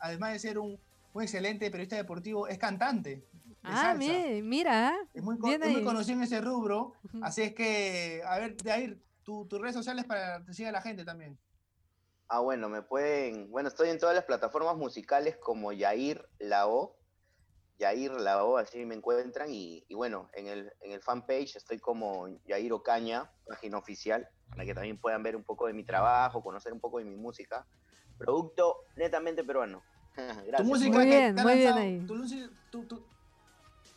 además de ser un, un excelente periodista deportivo, es cantante. de Ah, mira. Es muy, bien es muy ahí. conocido en ese rubro. Así es que, a ver, Jair, tu- tus redes sociales para que te siga la gente también. Ah, bueno, me pueden. Bueno, estoy en todas las plataformas musicales como Yair Lao. Yair Lao, así me encuentran. Y, y bueno, en el, en el fanpage estoy como Yair Ocaña, página oficial, para que también puedan ver un poco de mi trabajo, conocer un poco de mi música. Producto netamente peruano. *laughs* Gracias. Tu música Muy que bien, muy bien ahí. tu tu- tu-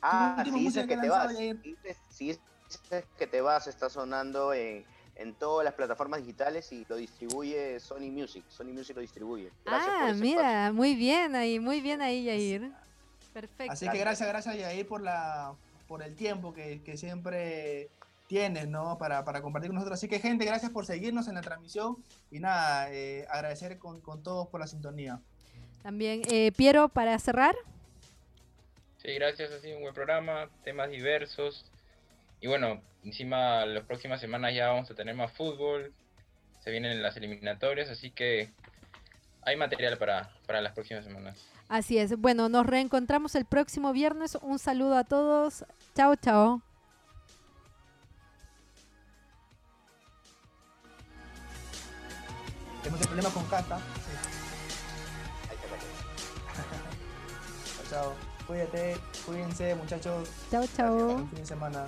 Ah, si dices que que te vas. Yair. Si dices, si dices que te vas, está sonando en, en todas las plataformas digitales y lo distribuye Sony Music. Sony Music lo distribuye. Gracias por Ah, ese mira, muy bien ahí, muy bien ahí, Yair. Perfecto. Así que gracias, gracias Yair por la por el tiempo que, que siempre tienes, ¿no? Para, para compartir con nosotros. Así que gente, gracias por seguirnos en la transmisión y nada, eh, agradecer con, con todos por la sintonía. También, eh, Piero, para cerrar. Sí, gracias, ha sido un buen programa, temas diversos. Y bueno, encima las próximas semanas ya vamos a tener más fútbol, se vienen las eliminatorias, así que hay material para, para las próximas semanas. Así es. Bueno, nos reencontramos el próximo viernes. Un saludo a todos. Chao, chao. Tenemos el problema con Cata. *laughs* Chao, chao. Cuídate, cuídense muchachos. Chao, chao. Buen fin de semana.